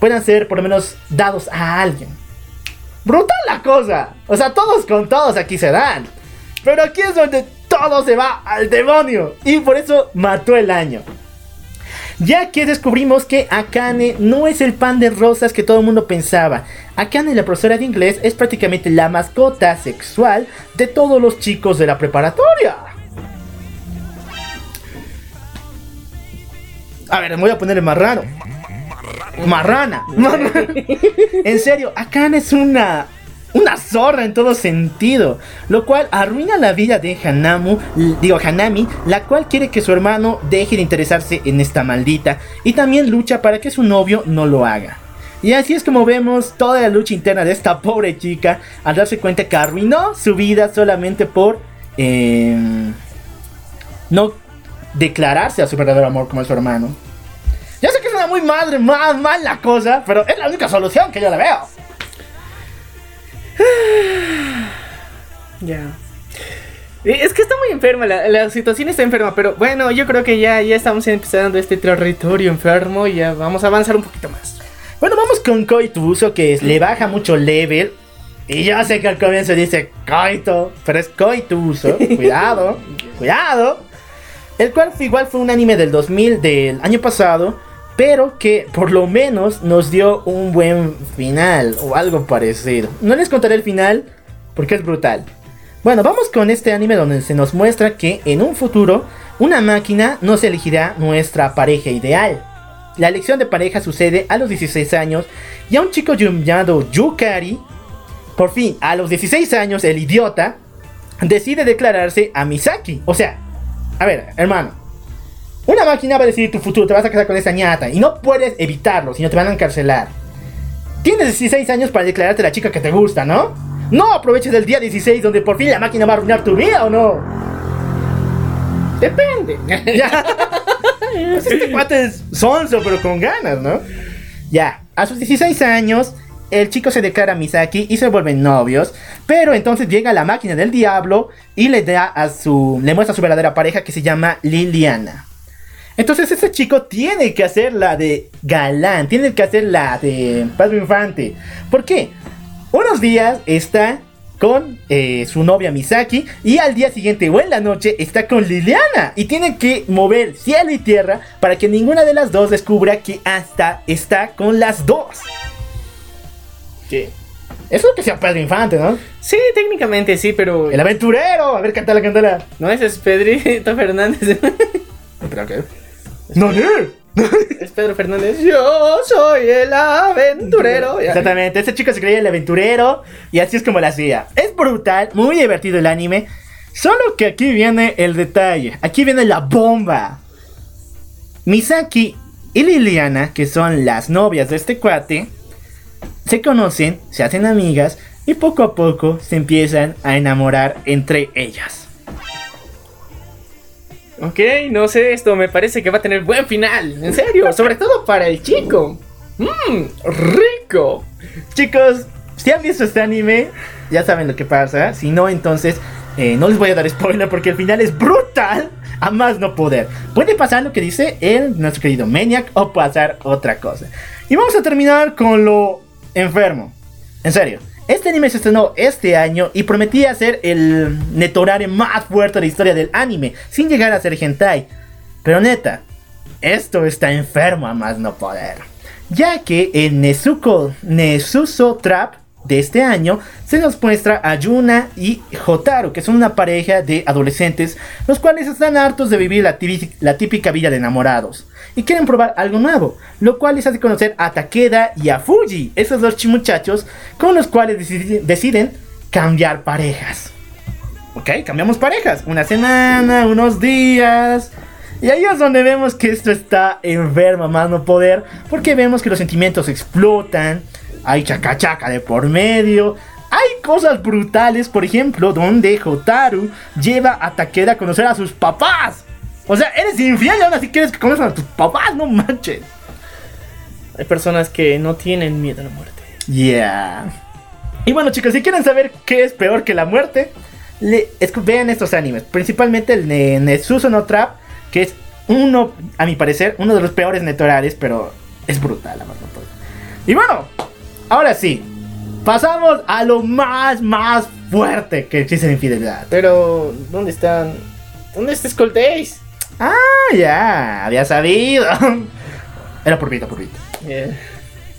puedan ser por lo menos dados a alguien. Brutal la cosa. O sea, todos con todos aquí se dan. Pero aquí es donde todo se va al demonio. Y por eso mató el año. Ya que descubrimos que Akane no es el pan de rosas que todo el mundo pensaba. Akane, la profesora de inglés, es prácticamente la mascota sexual de todos los chicos de la preparatoria. A ver, me voy a poner más raro. Marrana. Marrana. En serio, Akane es una una zorra en todo sentido, lo cual arruina la vida de Hanamu, digo Hanami, la cual quiere que su hermano deje de interesarse en esta maldita y también lucha para que su novio no lo haga. Y así es como vemos toda la lucha interna de esta pobre chica al darse cuenta que arruinó su vida solamente por eh, no declararse a su verdadero amor como es su hermano. Ya sé que suena muy madre, más mal la cosa, pero es la única solución que yo le veo. Ya. Eh, Es que está muy enferma, la, la situación está enferma, pero bueno, yo creo que ya, ya estamos empezando este territorio enfermo y ya vamos a avanzar un poquito más. Bueno, vamos con Koituso, que es- le baja mucho level. Y yo sé que al comienzo dice Koito, pero es Koituso. Cuidado, cuidado. El cual igual fue un anime del 2000, del año pasado. Pero que por lo menos nos dio un buen final o algo parecido. No les contaré el final porque es brutal. Bueno, vamos con este anime donde se nos muestra que en un futuro una máquina nos elegirá nuestra pareja ideal. La elección de pareja sucede a los 16 años y a un chico llamado Yukari, por fin, a los 16 años, el idiota decide declararse a Misaki. O sea, a ver, hermano, Una máquina va a decidir tu futuro, te vas a casar con esa ñata y no puedes evitarlo, sino te van a encarcelar. Tienes 16 años para declararte la chica que te gusta, ¿no? No aproveches el día 16 donde por fin la máquina va a arruinar tu vida o no. Depende. Pues este cuate es sonso, pero con ganas, ¿no? Ya, a sus 16 años, el chico se declara a Misaki y se vuelven novios. Pero entonces llega la máquina del diablo y le da a su. le muestra a su verdadera pareja que se llama Liliana. Entonces ese chico tiene que hacer la de galán, tiene que hacer la de Padre Infante. ¿Por qué? Unos días está con eh, su novia Misaki y al día siguiente o en la noche está con Liliana y tiene que mover cielo y tierra para que ninguna de las dos descubra que hasta está con las dos. ¿Qué? Eso es lo que sea Pedro Infante, ¿no? Sí, técnicamente sí, pero. El aventurero. A ver, cántala, cántala. No, ese es Pedrito Fernández. ¿Pero qué? ¡No, no! Es Pedro Fernández. Yo soy el aventurero. Exactamente, este chico se creía el aventurero y así es como lo hacía. Es brutal, muy divertido el anime. Solo que aquí viene el detalle, aquí viene la bomba. Misaki y Liliana, que son las novias de este cuate, se conocen, se hacen amigas y poco a poco se empiezan a enamorar entre ellas. Ok, no sé, esto me parece que va a tener buen final. En serio, sobre todo para el chico. Mmm, rico. Chicos, si han visto este anime, ya saben lo que pasa. Si no, entonces eh, no les voy a dar spoiler porque el final es brutal. A más no poder. Puede pasar lo que dice el nuestro querido Maniac o pasar otra cosa. Y vamos a terminar con lo enfermo. En serio. Este anime se estrenó este año y prometía ser el netorare más fuerte de la historia del anime, sin llegar a ser hentai. Pero neta, esto está enfermo a más no poder. Ya que en Nezuko Nezuso Trap de este año se nos muestra a Yuna y Hotaru, que son una pareja de adolescentes, los cuales están hartos de vivir la, la típica vida de enamorados y quieren probar algo nuevo, lo cual les hace conocer a Takeda y a Fuji, esos dos muchachos con los cuales deciden cambiar parejas. Ok, cambiamos parejas, una semana, unos días. Y ahí es donde vemos que esto está enfermo, más no poder, porque vemos que los sentimientos explotan, hay chaca chaca de por medio, hay cosas brutales, por ejemplo, donde Hotaru lleva a Takeda a conocer a sus papás. O sea, eres infiel y aún así quieres que conozcan a tus papás, no manches. Hay personas que no tienen miedo a la muerte. Yeah. Y bueno, chicos, si quieren saber qué es peor que la muerte, le, vean estos animes. Principalmente el de Netsuzo no Trap, que es uno, a mi parecer, uno de los peores netorales, pero es brutal, la verdad. Y bueno, ahora sí, pasamos a lo más, más fuerte que existe en infidelidad. Pero, ¿dónde están? ¿Dónde está Skull Days? Ah, ya, había sabido. Era por vida, por vida.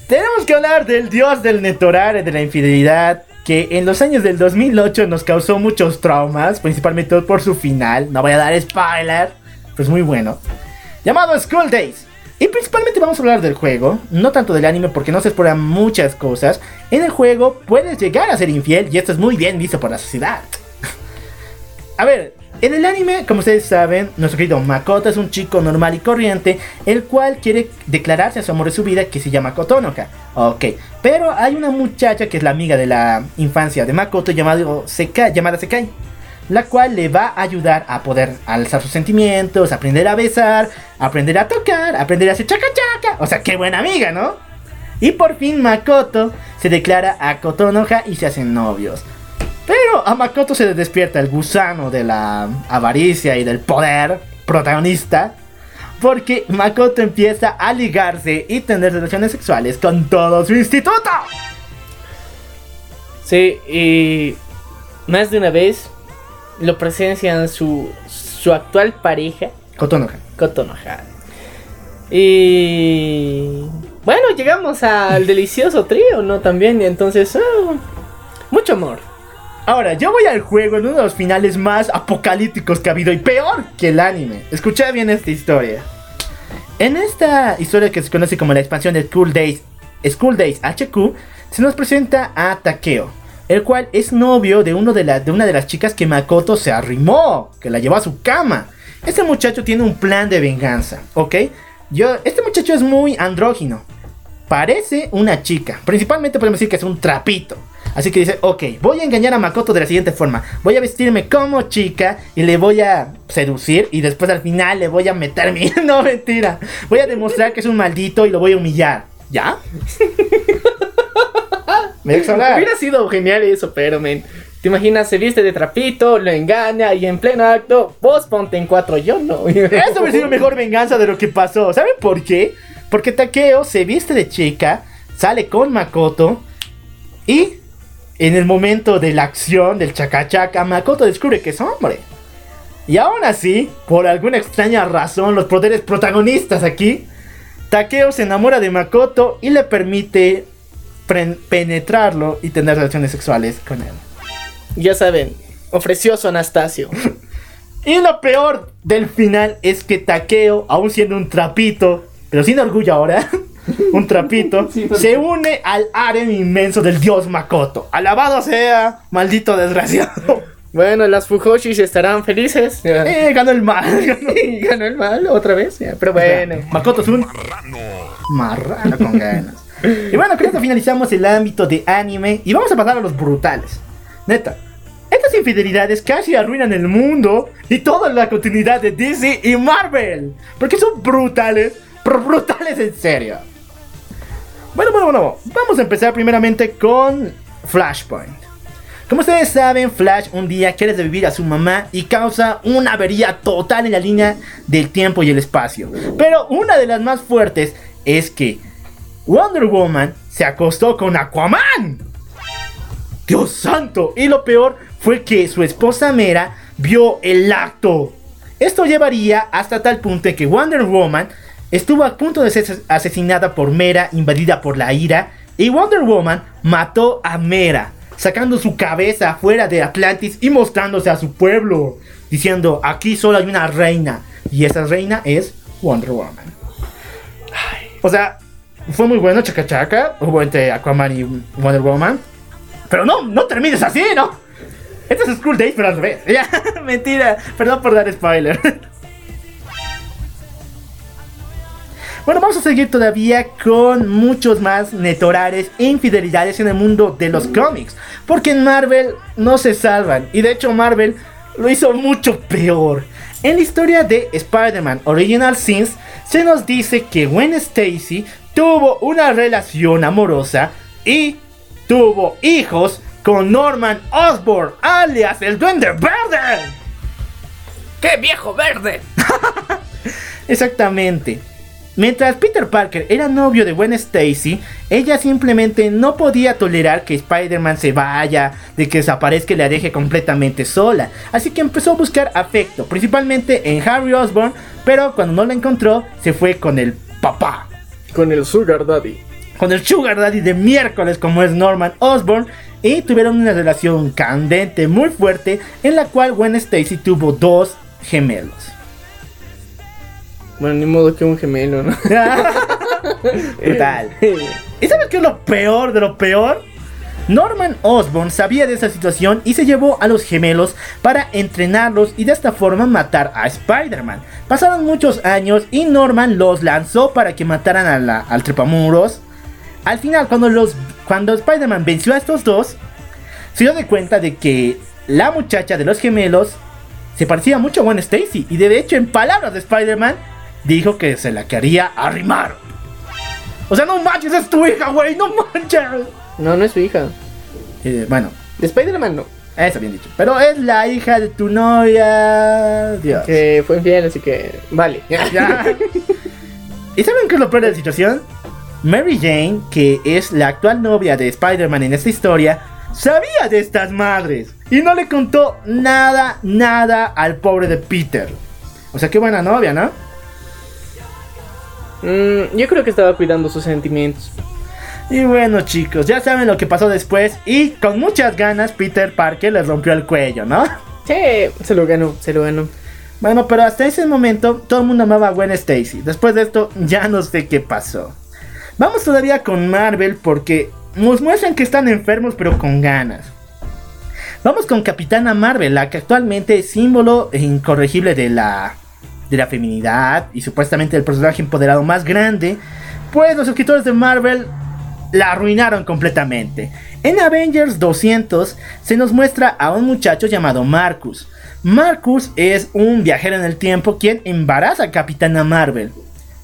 Tenemos que hablar del dios del netorare, de la infidelidad, que en los años del 2008 nos causó muchos traumas, principalmente por su final. No voy a dar spoiler, pues muy bueno. Llamado School Days. Y principalmente vamos a hablar del juego, no tanto del anime porque no se exploran muchas cosas. En el juego puedes llegar a ser infiel y esto es muy bien visto por la sociedad. a ver, en el anime, como ustedes saben, nuestro querido Makoto es un chico normal y corriente, el cual quiere declararse a su amor de su vida que se llama Kotonoka. Ok, pero hay una muchacha que es la amiga de la infancia de Makoto llamado Sekai, llamada Sekai, la cual le va a ayudar a poder alzar sus sentimientos, aprender a besar, aprender a tocar, aprender a hacer chaca chaca. O sea, qué buena amiga, ¿no? Y por fin Makoto se declara a Kotonoha y se hacen novios. Pero a Makoto se le despierta el gusano de la avaricia y del poder protagonista. Porque Makoto empieza a ligarse y tener relaciones sexuales con todo su instituto. Sí, y más de una vez lo presencian su, su actual pareja. Kotonoha. Kotonoha. Y bueno, llegamos al delicioso trío, ¿no? También, y entonces, oh, mucho amor. Ahora, yo voy al juego en uno de los finales más apocalípticos que ha habido y peor que el anime. Escucha bien esta historia. En esta historia que se conoce como la expansión de School Days, School Days HQ, se nos presenta a Takeo, el cual es novio de, de, de una de las chicas que Makoto se arrimó, que la llevó a su cama. este muchacho tiene un plan de venganza, ¿ok? Yo, este muchacho es muy andrógino. Parece una chica. Principalmente podemos decir que es un trapito. Así que dice, ok, voy a engañar a Makoto de la siguiente forma. Voy a vestirme como chica y le voy a seducir y después al final le voy a meter mi... No, mentira. Voy a demostrar que es un maldito y lo voy a humillar. ¿Ya? Me. Hubiera sido genial eso, pero men. ¿Te imaginas? Se viste de trapito, lo engaña y en pleno acto, vos ponte en cuatro, yo no. Eso hubiera sido mejor venganza de lo que pasó. ¿Saben por qué? Porque Takeo se viste de chica, sale con Makoto y en el momento de la acción del chacachaca, Makoto descubre que es hombre. Y aún así, por alguna extraña razón, los poderes protagonistas aquí, Takeo se enamora de Makoto y le permite penetrarlo y tener relaciones sexuales con él. Ya saben, ofreció su Anastasio. Y lo peor del final es que Takeo, aún siendo un trapito, pero sin orgullo ahora, un trapito, se une al harem inmenso del dios Makoto. Alabado sea, maldito desgraciado. Bueno, las Fujoshis estarán felices. Eh, ganó el mal. ganó- el mal otra vez. ya, Pero bueno. Makoto es un marrano con ganas. Y bueno, con esto finalizamos el ámbito de anime y vamos a pasar a los brutales. Neta, estas infidelidades casi arruinan el mundo y toda la continuidad de DC y Marvel. Porque son brutales, pero brutales en serio. Bueno, bueno, bueno, vamos a empezar primeramente con Flashpoint. Como ustedes saben, Flash un día quiere revivir a su mamá y causa una avería total en la línea del tiempo y el espacio. Pero una de las más fuertes es que Wonder Woman se acostó con Aquaman. Dios santo. Y lo peor fue que su esposa Mera vio el acto. Esto llevaría hasta tal punto que Wonder Woman estuvo a punto de ser asesinada por Mera, invadida por la ira. Y Wonder Woman mató a Mera, sacando su cabeza fuera de Atlantis y mostrándose a su pueblo, diciendo, aquí solo hay una reina. Y esa reina es Wonder Woman. Ay, o sea, fue muy bueno, chaca chaca. Hubo entre Aquaman y Wonder Woman. Pero no, no termines así, ¿no? Este es School Days, pero al revés. Ya, mentira. Perdón por dar spoiler. Bueno, vamos a seguir todavía con muchos más netorares e infidelidades en el mundo de los cómics. Porque en Marvel no se salvan. Y de hecho Marvel lo hizo mucho peor. En la historia de Spider-Man Original Sins se nos dice que Gwen Stacy tuvo una relación amorosa y tuvo hijos con Norman Osborn, alias el Duende Verde. ¡Qué viejo verde! Exactamente. Mientras Peter Parker era novio de Gwen Stacy, ella simplemente no podía tolerar que Spider-Man se vaya, de que desaparezca y la deje completamente sola. Así que empezó a buscar afecto, principalmente en Harry Osborn, pero cuando no la encontró, se fue con el papá. Con el Sugar Daddy. Con el Sugar Daddy de miércoles como es Norman Osborn. Y tuvieron una relación candente muy fuerte en la cual Gwen Stacy tuvo dos gemelos. Bueno, ni modo que un gemelo, ¿no? Brutal. ¿Y sabes qué es lo peor de lo peor? Norman Osborn sabía de esa situación y se llevó a los gemelos para entrenarlos y de esta forma matar a Spider-Man. Pasaron muchos años y Norman los lanzó para que mataran a la- al trepamuros. Al final, cuando, los, cuando Spider-Man venció a estos dos, se dio de cuenta de que la muchacha de los gemelos se parecía mucho a Gwen Stacy. Y de hecho, en palabras de Spider-Man, dijo que se la quería arrimar. O sea, no manches, es tu hija, güey, no manches. No, no es su hija. Eh, bueno, De Spider-Man no. eso bien dicho. Pero es la hija de tu novia. Dios. Que fue infiel, así que. Vale. Ya. ¿Y saben qué es lo peor de la situación? Mary Jane, que es la actual novia de Spider-Man en esta historia, sabía de estas madres. Y no le contó nada, nada al pobre de Peter. O sea, qué buena novia, ¿no? Mm, yo creo que estaba cuidando sus sentimientos. Y bueno chicos, ya saben lo que pasó después y con muchas ganas Peter Parker les rompió el cuello, ¿no? Sí, se lo ganó, se lo ganó. Bueno, pero hasta ese momento todo el mundo amaba a Gwen Stacy. Después de esto ya no sé qué pasó. Vamos todavía con Marvel porque nos muestran que están enfermos pero con ganas. Vamos con Capitana Marvel, la que actualmente es símbolo incorregible de la de la feminidad y supuestamente el personaje empoderado más grande, pues los escritores de Marvel la arruinaron completamente. En Avengers 200 se nos muestra a un muchacho llamado Marcus. Marcus es un viajero en el tiempo quien embaraza a Capitana Marvel.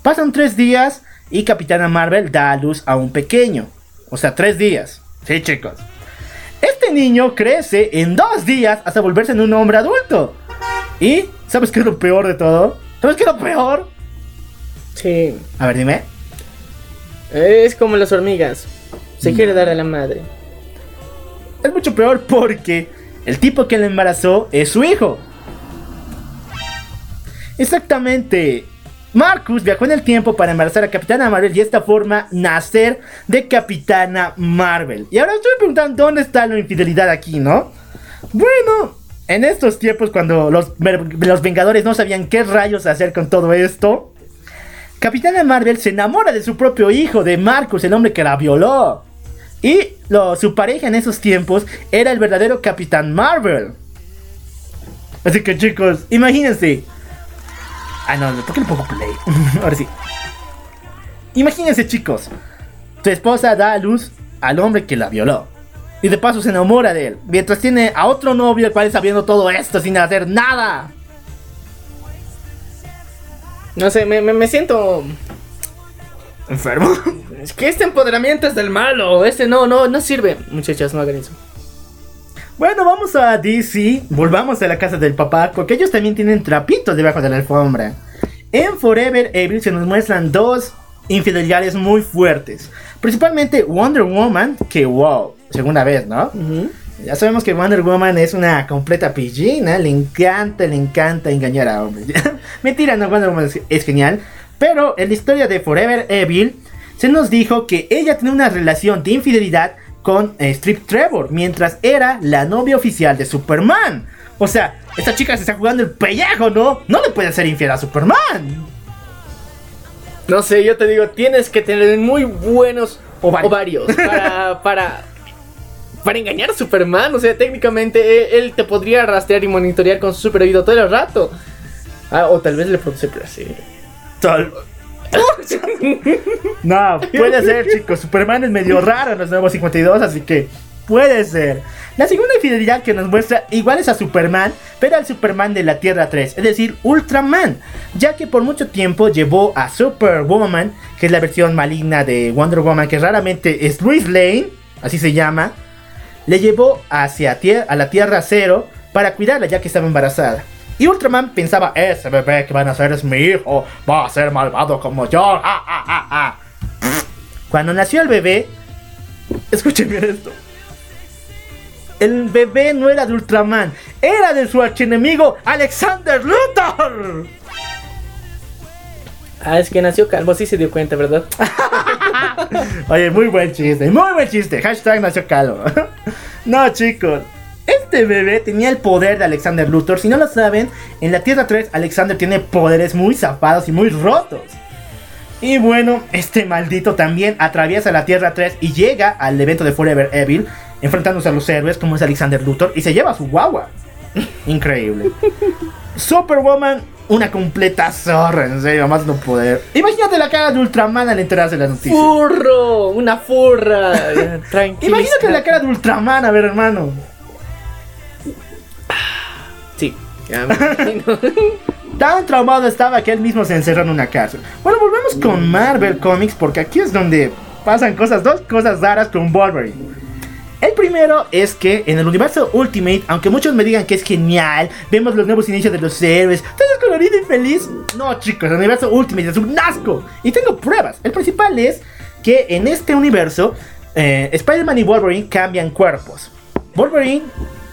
Pasan tres días y Capitana Marvel da a luz a un pequeño. O sea, tres días. Sí, chicos. Este niño crece en dos días hasta volverse en un hombre adulto. Y, ¿sabes qué es lo peor de todo? ¿Sabes qué es lo peor? Sí. A ver, dime. Es como las hormigas. Se quiere dar a la madre. Es mucho peor porque el tipo que le embarazó es su hijo. Exactamente. Marcus viajó en el tiempo para embarazar a Capitana Marvel y de esta forma nacer de Capitana Marvel. Y ahora estoy preguntando dónde está la infidelidad aquí, ¿no? Bueno, en estos tiempos cuando los, los Vengadores no sabían qué rayos hacer con todo esto, Capitana Marvel se enamora de su propio hijo, de Marcus, el hombre que la violó. Y lo, su pareja en esos tiempos era el verdadero Capitán Marvel. Así que chicos, imagínense. Ah, no, ¿por qué le pongo play? Ahora sí. Imagínense chicos. Tu esposa da a luz al hombre que la violó. Y de paso se enamora de él. Mientras tiene a otro novio el cual está viendo todo esto sin hacer nada. No sé, me, me, me siento. Enfermo. Es que este empoderamiento es del malo. Este no, no, no sirve. Muchachas, no hagan eso. Bueno, vamos a DC. Volvamos a la casa del papá. Porque ellos también tienen trapitos debajo de la alfombra. En Forever Evil se nos muestran dos infidelidades muy fuertes. Principalmente Wonder Woman. Que wow, segunda vez, ¿no? Ya sabemos que Wonder Woman es una completa pillina. Le encanta, le encanta engañar a hombres. Mentira, no, Wonder Woman es, es genial. Pero en la historia de Forever Evil se nos dijo que ella tenía una relación de infidelidad con eh, Strip Trevor mientras era la novia oficial de Superman. O sea, esta chica se está jugando el pellejo, ¿no? No le puede ser infiel a Superman. No sé, yo te digo, tienes que tener muy buenos Ovarios. ovarios, para, para, para engañar a Superman. O sea, técnicamente él, él te podría rastrear y monitorear con su super oído todo el rato. Ah, o tal vez le produce placer. Tal- No, puede ser, chicos. Superman es medio raro en los nuevos 52, así que puede ser. La segunda infidelidad que nos muestra igual es a Superman, pero al Superman de la Tierra 3, es decir, Ultraman, ya que por mucho tiempo llevó a Superwoman, que es la versión maligna de Wonder Woman, que raramente es Louis Lane, así se llama, le llevó hacia a la Tierra 0 para cuidarla ya que estaba embarazada. Y Ultraman pensaba, ese bebé que van a hacer es mi hijo, va a ser malvado como yo. ah, ah, ah". Cuando nació el bebé, escuchen bien esto. El bebé no era de Ultraman, era de su archienemigo Alexander Luthor. Ah, es que nació calvo, sí se dio cuenta, ¿verdad? Oye, muy buen chiste, muy buen chiste. Hashtag nació calvo. no, chicos. Este bebé tenía el poder de Alexander Luthor. Si no lo saben, en la Tierra 3 Alexander tiene poderes muy zafados y muy rotos. Y bueno, este maldito también atraviesa la Tierra 3 y llega al evento de Forever Evil, enfrentándose a los héroes como es Alexander Luthor y se lleva a su guagua. Increíble. Superwoman, una completa zorra, en serio, más no poder. Imagínate la cara de Ultraman al enterarse de la noticia. ¡Furro! ¡Una furra! Tranquilo. Imagínate la cara de Ultraman, a ver, hermano. Sí. ya me imagino. Tan traumado estaba que él mismo se encerró en una cárcel. Bueno, volvemos con Marvel Comics porque aquí es donde pasan cosas, dos cosas raras con Wolverine. El primero es que en el universo Ultimate, aunque muchos me digan que es genial, vemos los nuevos inicios de los héroes, todo es colorido y feliz. No, chicos, el universo Ultimate es un asco. Y tengo pruebas. El principal es que en este universo, eh, Spider-Man y Wolverine cambian cuerpos. Wolverine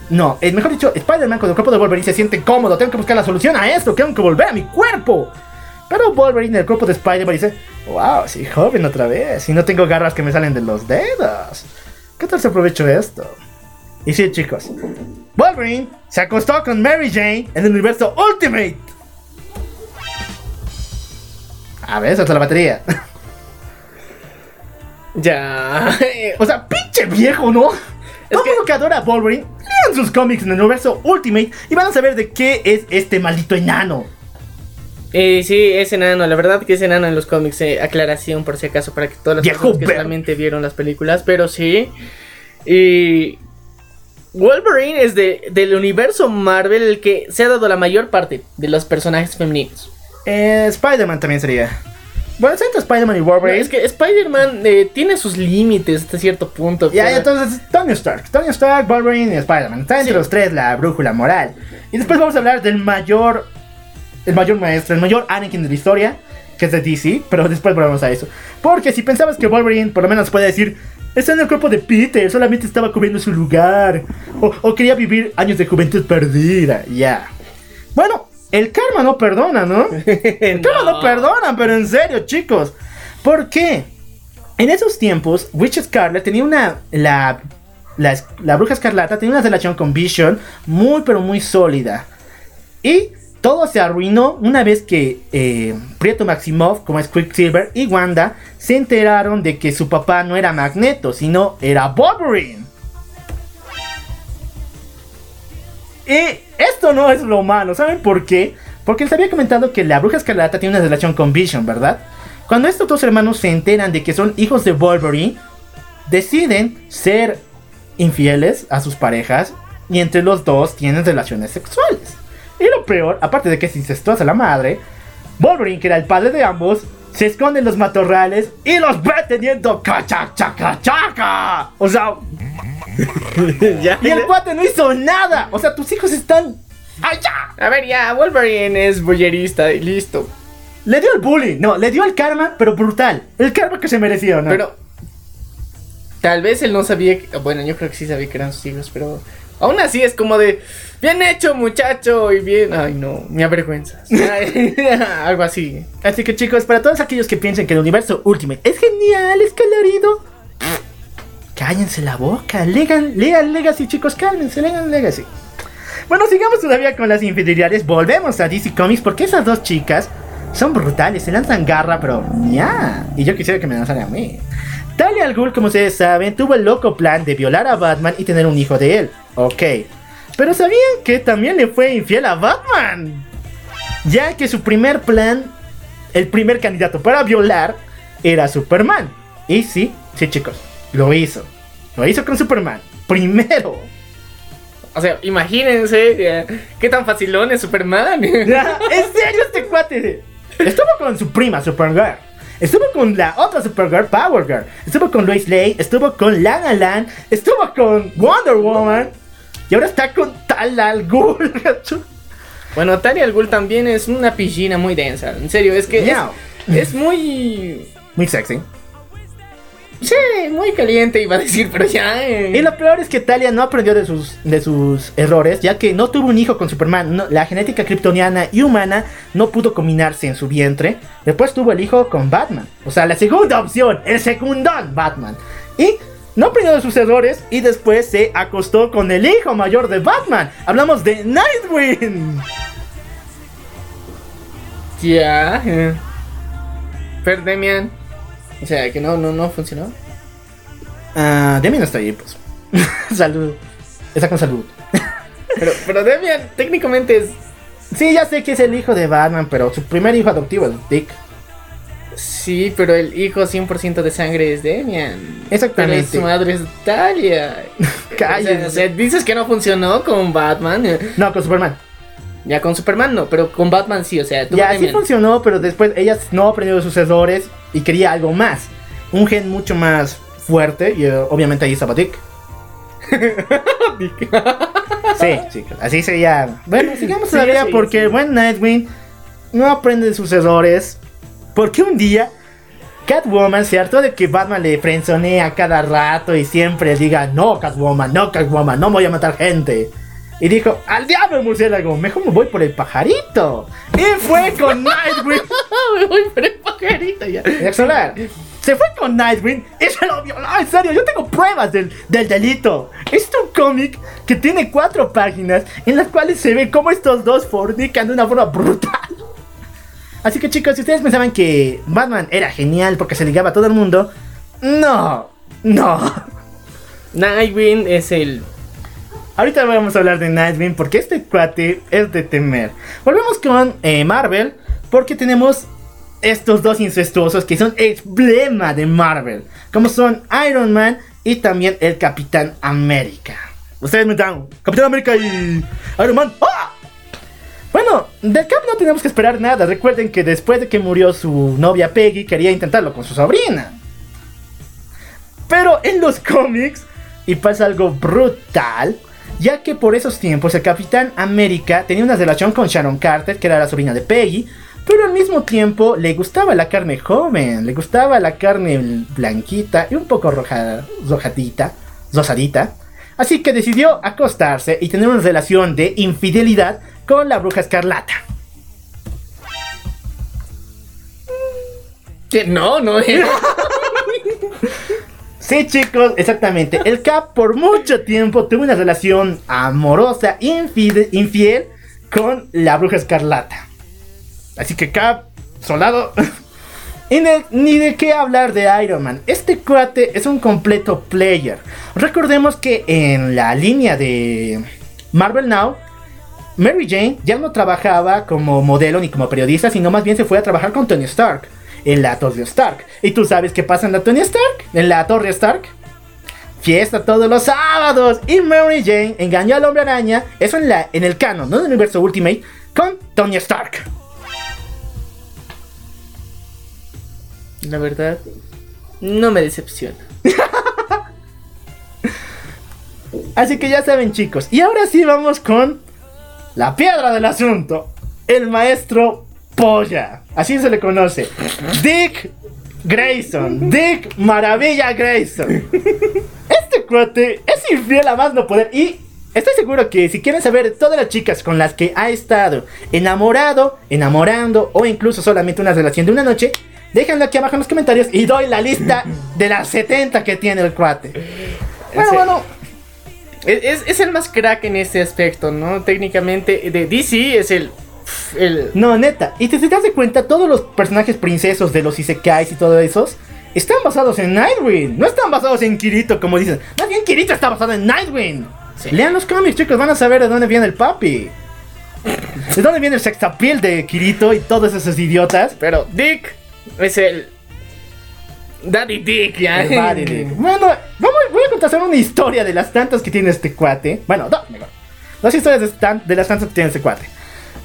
no, es mejor dicho, Spider-Man con el cuerpo de Wolverine se siente cómodo. Tengo que buscar la solución a esto. Tengo que volver a mi cuerpo. Pero Wolverine en el cuerpo de Spider-Man dice: Wow, sí, joven otra vez. Y no tengo garras que me salen de los dedos. ¿Qué tal se aprovecho esto? Y sí, chicos. Wolverine se acostó con Mary Jane en el universo Ultimate. A ver, hasta la batería. ya. O sea, pinche viejo, ¿no? Todo que- mundo que adora a Wolverine, lean sus cómics en el universo Ultimate y van a saber de qué es este maldito enano. Eh, sí, es enano, la verdad que es enano en los cómics, eh, aclaración por si acaso para que todas las personas que solamente vieron las películas, pero sí. Y Wolverine es de, del universo Marvel el que se ha dado la mayor parte de los personajes femeninos. Eh, Spider-Man también sería. Bueno, entre Spider-Man y No, Wolverine. es que Spider-Man eh, tiene sus límites hasta cierto punto. Ya, pero- entonces Tony Stark. Tony Stark, Wolverine y Spider-Man. Está entre Sí. los tres la brújula moral. Y después vamos a hablar del mayor. El mayor maestro, el mayor Anakin de la historia. Que es de DC. Pero después volvemos a eso. Porque si pensabas que Wolverine por lo menos puede decir. Está en el cuerpo de Peter, solamente estaba cubriendo su lugar. O, o quería vivir años de juventud perdida. Ya. Bueno, el karma no perdona, ¿no? El karma no. No. perdona, pero en serio, chicos. ¿Por qué? En esos tiempos, Witch Scarlet tenía una. La, la, la bruja escarlata tenía una relación con Vision muy, pero muy sólida. Y todo se arruinó una vez que eh, Prieto Maximov, como es Quicksilver, y Wanda se enteraron de que su papá no era Magneto, sino era Wolverine. Y esto no es lo malo, ¿saben por qué? Porque les había comentado que la bruja escarlata tiene una relación con Vision, ¿verdad? Cuando estos dos hermanos se enteran de que son hijos de Wolverine, deciden ser infieles a sus parejas y entre los dos tienen relaciones sexuales. Y lo peor, aparte de que es incestuosa la madre, Wolverine, que era el padre de ambos, se esconde en los matorrales y los ve teniendo cacha chaca chaca. O sea, y el cuate no hizo nada. O sea, tus hijos están allá. A ver, ya, Wolverine es bullerista y listo. Le dio el bullying, no, le dio el karma, pero brutal. El karma que se mereció, ¿no? Pero tal vez él no sabía que, bueno, yo creo que sí sabía que eran sus hijos, pero aún así es como de bien hecho, muchacho, y bien, ay no, me avergüenzas. Algo así. Así que chicos, para todos aquellos que piensen que el universo Ultimate es genial, es colorido, cállense la boca. Legan, lean Legacy, chicos, cálmense, lean Legacy. Bueno, sigamos todavía con las infidelidades. Volvemos a DC Comics porque esas dos chicas son brutales, se lanzan garra, pero ya. Y yo quisiera que me lanzaran a mí. Talia al Ghul, como ustedes saben, tuvo el loco plan de violar a Batman y tener un hijo de él. Ok. Pero ¿sabían que también le fue infiel a Batman? Ya que su primer plan, el primer candidato para violar, era Superman. Y sí, sí chicos, lo hizo. Lo hizo con Superman. Primero. O sea, imagínense qué tan facilón es Superman. En serio este cuate. Estuvo con su prima Supergirl. Estuvo con la otra Supergirl, Power Girl. Estuvo con Lois Lane. Estuvo con Lana Lan. Estuvo con Wonder Woman. Y ahora está con Tal Al Ghul. bueno, Talia al Ghul también es una piscina muy densa. En serio, es que es, Miau. es muy Muy sexy. sí, muy caliente iba a decir, pero ya. eh. Y lo peor es que Talia no aprendió de sus, de sus errores, ya que no tuvo un hijo con Superman. No- la genética kryptoniana y humana no pudo combinarse en su vientre. Después tuvo el hijo con Batman. O sea, la segunda opción, el segundón Batman. Y no aprendió de sus errores y después se acostó con el hijo mayor de Batman. Hablamos de Nightwing. Ya. eh. Pero Demian. O sea, que no, no, no funcionó. Ah, Demi no está ahí, pues. salud. Está con salud. Pero, pero Demian técnicamente es. Sí, ya sé que es el hijo de Batman, pero su primer hijo adoptivo es Dick. Sí, pero el hijo 100% de sangre es Demian. Exactamente. Pero su madre es Talia. Cállense. O sea, dices que no funcionó con Batman. No, con Superman. Ya con Superman no, pero con Batman sí, o sea, tú Ya, sí funcionó, pero después ella no aprendió de sus errores y quería algo más. Un gen mucho más fuerte y eh, obviamente ahí estaba Dick. Sí, así sería. Bueno, sigamos Sí, todavía sí, porque sí. buen Nightwing no aprende de sus errores. Porque un día Catwoman se hartó de que Batman le frenzonea cada rato y siempre diga, no Catwoman, no Catwoman, no voy a matar gente. Y dijo, al diablo murciélago, mejor me voy por el pajarito. Y fue con Nightwing. Me voy por el pajarito ya. Solar. Se fue con Nightwing y se lo violó. En serio, yo tengo pruebas del, del delito. Es un cómic que tiene cuatro páginas en las cuales se ve cómo estos dos fornican de una forma brutal. Así que chicos, si ustedes pensaban que Batman era genial porque se ligaba a todo el mundo, no, no. Nightwing es el. Ahorita vamos a hablar de Nightwing porque este cuate es de temer. Volvemos con eh, Marvel. Porque tenemos estos dos incestuosos que son emblema de Marvel. Como son Iron Man y también el Capitán América. Ustedes me dan Capitán América y Iron Man. ¡Ah! Bueno, del Cap no tenemos que esperar nada. Recuerden que después de que murió su novia Peggy, quería intentarlo con su sobrina. Pero en los cómics, y pasa algo brutal, ya que por esos tiempos el Capitán América tenía una relación con Sharon Carter, que era la sobrina de Peggy, pero al mismo tiempo le gustaba la carne joven, le gustaba la carne blanquita y un poco roja, rojadita, rosadita. Así que decidió acostarse y tener una relación de infidelidad con la bruja escarlata. No, no. Sí, chicos, exactamente. El Cap por mucho tiempo tuvo una relación amorosa, infiel, infiel con la bruja escarlata. Así que Cap, soldado. y ni de qué hablar de Iron Man. Este cuate es un completo player. Recordemos que en la línea de Marvel Now, Mary Jane ya no trabajaba como modelo ni como periodista, sino más bien se fue a trabajar con Tony Stark en la Torre Stark. ¿Y tú sabes qué pasa en la Tony Stark? En la Torre Stark. Fiesta todos los sábados. Y Mary Jane engañó al hombre araña. Eso en, la, en el canon, no en el universo Ultimate. Con Tony Stark. La verdad, no me decepciona. Así que ya saben chicos. Y ahora sí vamos con la piedra del asunto. El maestro polla. Así se le conoce. Dick Grayson. Dick Maravilla Grayson. Este cuate es infiel a más no poder. Y estoy seguro que si quieren saber todas las chicas con las que ha estado enamorado, enamorando o incluso solamente una relación de una noche, déjenlo aquí abajo en los comentarios y doy la lista de las 70 que tiene el cuate. Bueno, bueno. Es, es el más crack en este aspecto, ¿no? Técnicamente, de DC es el el... No, neta. Y te, te das de cuenta, todos los personajes princesos de los Isekais y todos esos están basados en Nightwing. No están basados en Kirito, como dicen. Más bien Kirito está basado en Nightwing. Lean los cómics, chicos, van a saber de dónde viene el papi. De dónde viene el sextapiel de Kirito y todos esos idiotas. Pero Dick es el. Daddy Dick, ya. Daddy Dick. Bueno, vamos, voy a contar una historia de las tantas que tiene este cuate. Bueno, dos. Dos historias de, de las tantas que tiene este cuate.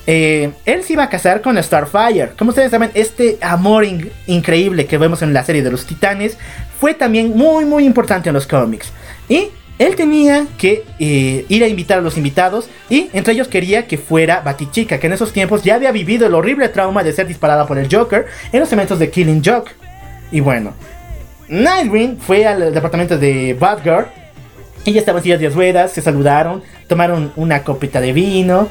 Eh, él se iba a casar con Starfire. Como ustedes saben, este amor increíble que vemos en la serie de los Titanes fue también muy, muy importante en los cómics. Y él tenía que eh, ir a invitar a los invitados y entre ellos quería que fuera Batichica, que en esos tiempos ya había vivido el horrible trauma de ser disparada por el Joker en los eventos de Killing Joke. Y bueno, Nightwing fue al departamento de Batgirl. Ella estaba en silla de ruedas, se saludaron, tomaron una copita de vino.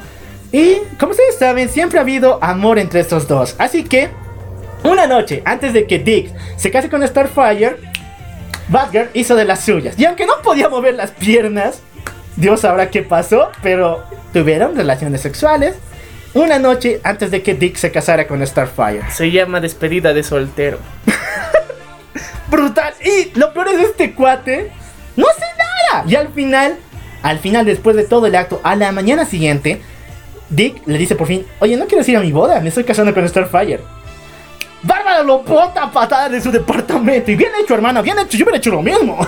Y como ustedes saben, siempre ha habido amor entre estos dos. Así que, una noche antes de que Dick se case con Starfire, Batgirl hizo de las suyas. Y aunque no podía mover las piernas, Dios sabrá qué pasó, pero tuvieron relaciones sexuales. Una noche antes de que Dick se casara con Starfire. Se llama despedida de soltero. Brutal. Y lo peor es este cuate. No hace nada. Y al final, al final, después de todo el acto, a la mañana siguiente, Dick le dice por fin, oye, ¿no quieres ir a mi boda? Me estoy casando con Starfire. Bárbara lo bota patada de su departamento. Y bien hecho, hermana, bien hecho. Yo hubiera hecho lo mismo.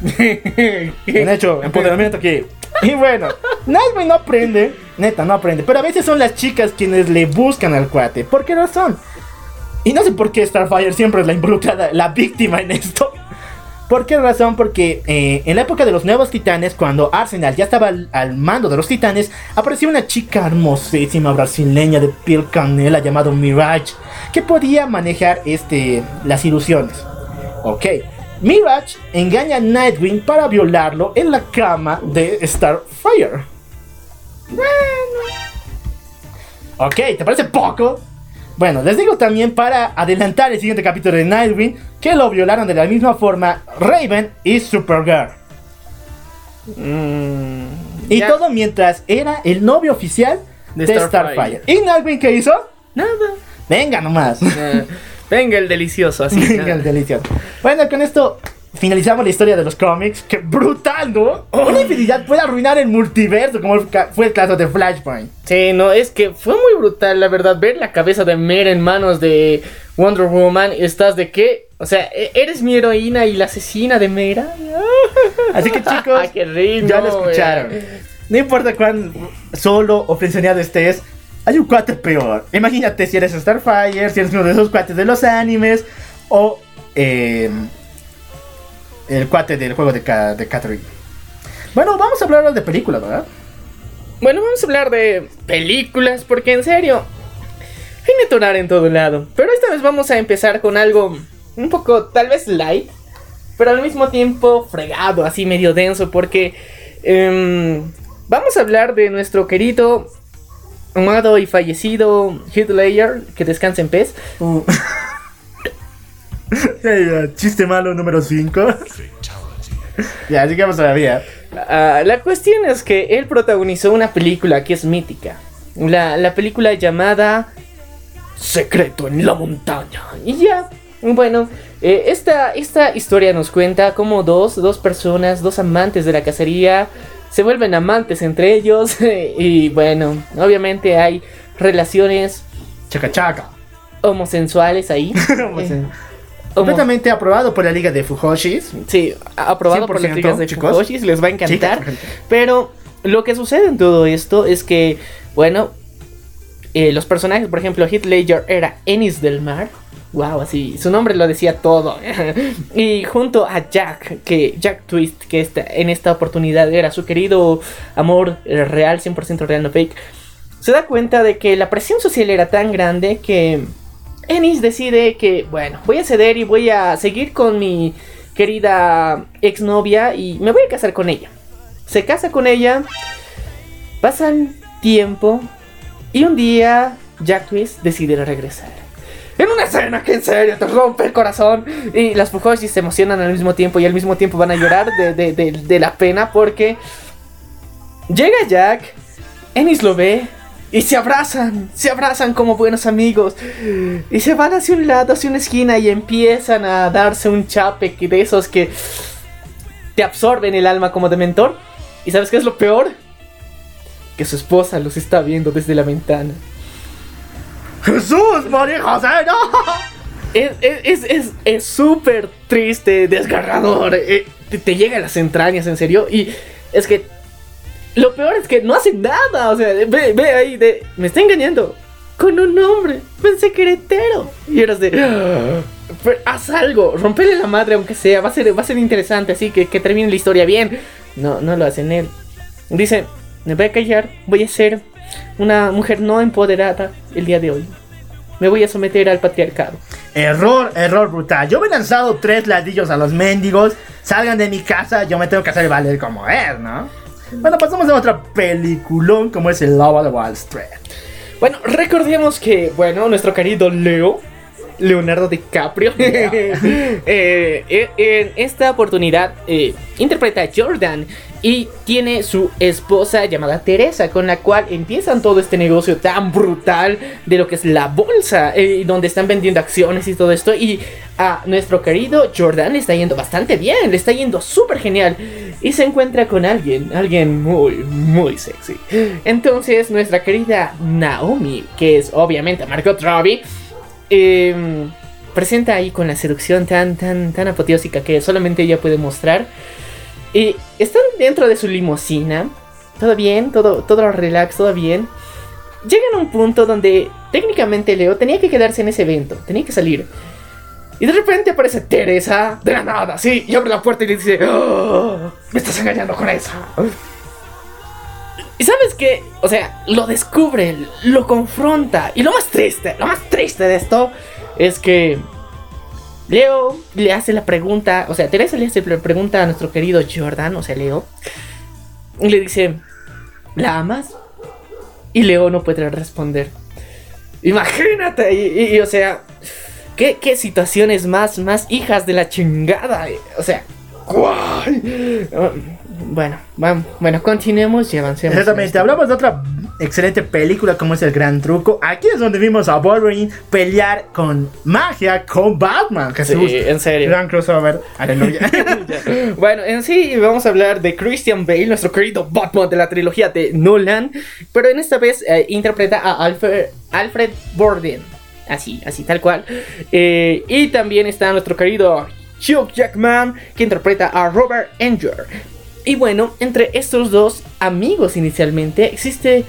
bien hecho, empoderamiento aquí. Y bueno, Nightwing no aprende. Neta, no aprende. Pero a veces son las chicas quienes le buscan al cuate. ¿Por qué razón? Y no sé por qué Starfire siempre es la involucrada, la víctima en esto. ¿Por qué razón? Porque eh, en la época de los nuevos titanes, cuando Arsenal ya estaba al, mando de los titanes, apareció una chica hermosísima brasileña de piel canela llamada Mirage, que podía manejar este, las ilusiones. Ok, Mirage engaña a Nightwing para violarlo en la cama de Starfire. Bueno. Ok, ¿te parece poco? Bueno, les digo también para adelantar el siguiente capítulo de Nightwing que lo violaron de la misma forma Raven y Supergirl. Mm, y todo mientras era el novio oficial de, Starfire. ¿Y Nightwing qué hizo? Nada. Venga nomás. venga el delicioso, así. venga el delicioso. Bueno, con esto finalizamos la historia de los cómics. ¡Qué brutal, ¿no? Una infinidad puede arruinar el multiverso, como fue el caso de Flashpoint. Sí, no, es que fue muy brutal, la verdad, ver la cabeza de Mera en manos de Wonder Woman. ¿Estás de qué? O sea, e- eres mi heroína y la asesina de Mera. Así que chicos, Qué rico, ya lo escucharon. No importa cuán solo o frenzoneado estés, hay un cuate peor. Imagínate si eres Starfire, si eres uno de esos cuates de los animes, o eh, el cuate del juego de, de Catherine. Bueno, vamos a hablar de películas, ¿verdad? Bueno, vamos a hablar de películas, porque en serio, hay netonar en todo lado. Pero esta vez vamos a empezar con algo un poco, tal vez light, pero al mismo tiempo fregado, así medio denso, porque em, vamos a hablar de nuestro querido, amado y fallecido Heath Ledger, que descansa en pez. Uh. Eh, Chiste malo número 5. ya, sigamos todavía. Ah, la cuestión es que él protagonizó una película que es mítica. La, la película llamada Secreto en la montaña. Y ya, bueno, eh, esta, esta historia nos cuenta cómo dos, dos personas, dos amantes de la cacería, se vuelven amantes entre ellos. y bueno, obviamente hay relaciones Chaca chaca. homosensuales ahí. Eh, Completamente aprobado por la liga de Fujoshis. Sí, aprobado por las 100%, ligas de chicos. Fujoshis, les va a encantar. Chicas, Pero lo que sucede en todo esto es que, bueno, eh, los personajes, por ejemplo, Heath Ledger era Ennis del Mar. Wow, así, su nombre lo decía todo. y junto a Jack, que Jack Twist, que esta, en esta oportunidad era su querido amor real, 100% real, no fake, se da cuenta de que la presión social era tan grande que Ennis decide que, bueno, voy a ceder y voy a seguir con mi querida exnovia y me voy a casar con ella. Se casa con ella, pasan tiempo y un día Jack Twist decide regresar. En una escena que en serio te rompe el corazón y las Fujoshis se emocionan al mismo tiempo y al mismo tiempo van a llorar de, de- de- la pena porque llega Jack, Ennis lo ve y se abrazan, se abrazan como buenos amigos y se van hacia un lado, hacia una esquina y empiezan a darse un chape de esos que te absorben el alma como de mentor. ¿Y sabes qué es lo peor? Que su esposa los está viendo desde la ventana. Jesús, María José, no. Es es- es- es- es súper triste, desgarrador. eh, te, te llega a las entrañas, en serio. Y es que lo peor es que no hacen nada. O sea, ve, ve ahí de. Me está engañando. Con un hombre. Pensé que era hetero. Y eras de. "Ah, pero haz algo. Rompele la madre, aunque sea. Va a ser, va a ser interesante. Así que, que termine la historia bien. No, no lo hacen él. Dice: Me voy a callar. Voy a ser una mujer no empoderada el día de hoy. Me voy a someter al patriarcado. Error, error brutal. Yo me he lanzado tres ladillos a los mendigos. Salgan de mi casa, yo me tengo que hacer valer como es, ¿no? Bueno, pasamos a otra peliculón como es el Lobo de Wall Street. Bueno, recordemos que, bueno, nuestro querido Leo, Leonardo DiCaprio, eh, eh, en esta oportunidad eh, interpreta a Jordan y tiene su esposa llamada Teresa, con la cual empiezan todo este negocio tan brutal de lo que es la bolsa, eh, donde están vendiendo acciones y todo esto. Y a nuestro querido Jordan le está yendo bastante bien, le está yendo súper genial. Y se encuentra con alguien, alguien muy, muy sexy. Entonces, nuestra querida Naomi, que es obviamente Margot Robbie, em, presenta ahí con la seducción tan, tan, tan apoteósica que solamente ella puede mostrar. Y están dentro de su limusina. Todo bien, todo, todo relax, todo bien. Llegan a un punto donde técnicamente Leo tenía que quedarse en ese evento, tenía que salir. Y de repente aparece Teresa de la nada, sí, y abre la puerta y le dice, "Oh, me estás engañando con eso. Y sabes qué, o sea, lo descubre, lo confronta. Y lo más triste, lo más triste de esto es que Leo le hace la pregunta, o sea, Teresa le hace la pregunta a nuestro querido Jordan, o sea, Leo. Y le dice, ¿la amas? Y Leo no puede responder. Imagínate, y, o sea, ¿qué, qué situaciones más, más hijas de la chingada. O sea, ¿cuál? Bueno, vamos, bueno, continuemos y avancemos. Exactamente, hablamos de otra excelente película como es El Gran Truco. Aquí es donde vimos a Wolverine pelear con magia con Batman. Jesús. Sí, en serio. Gran crossover. Aleluya. Bueno, en sí vamos a hablar de Christian Bale, nuestro querido Batman de la trilogía de Nolan, pero en esta vez eh, interpreta a Alfred, Alfred Borden, así, así tal cual. Eh, y también está nuestro querido Hugh Jackman, que interpreta a Robert Enger. Y bueno, entre estos dos amigos inicialmente existe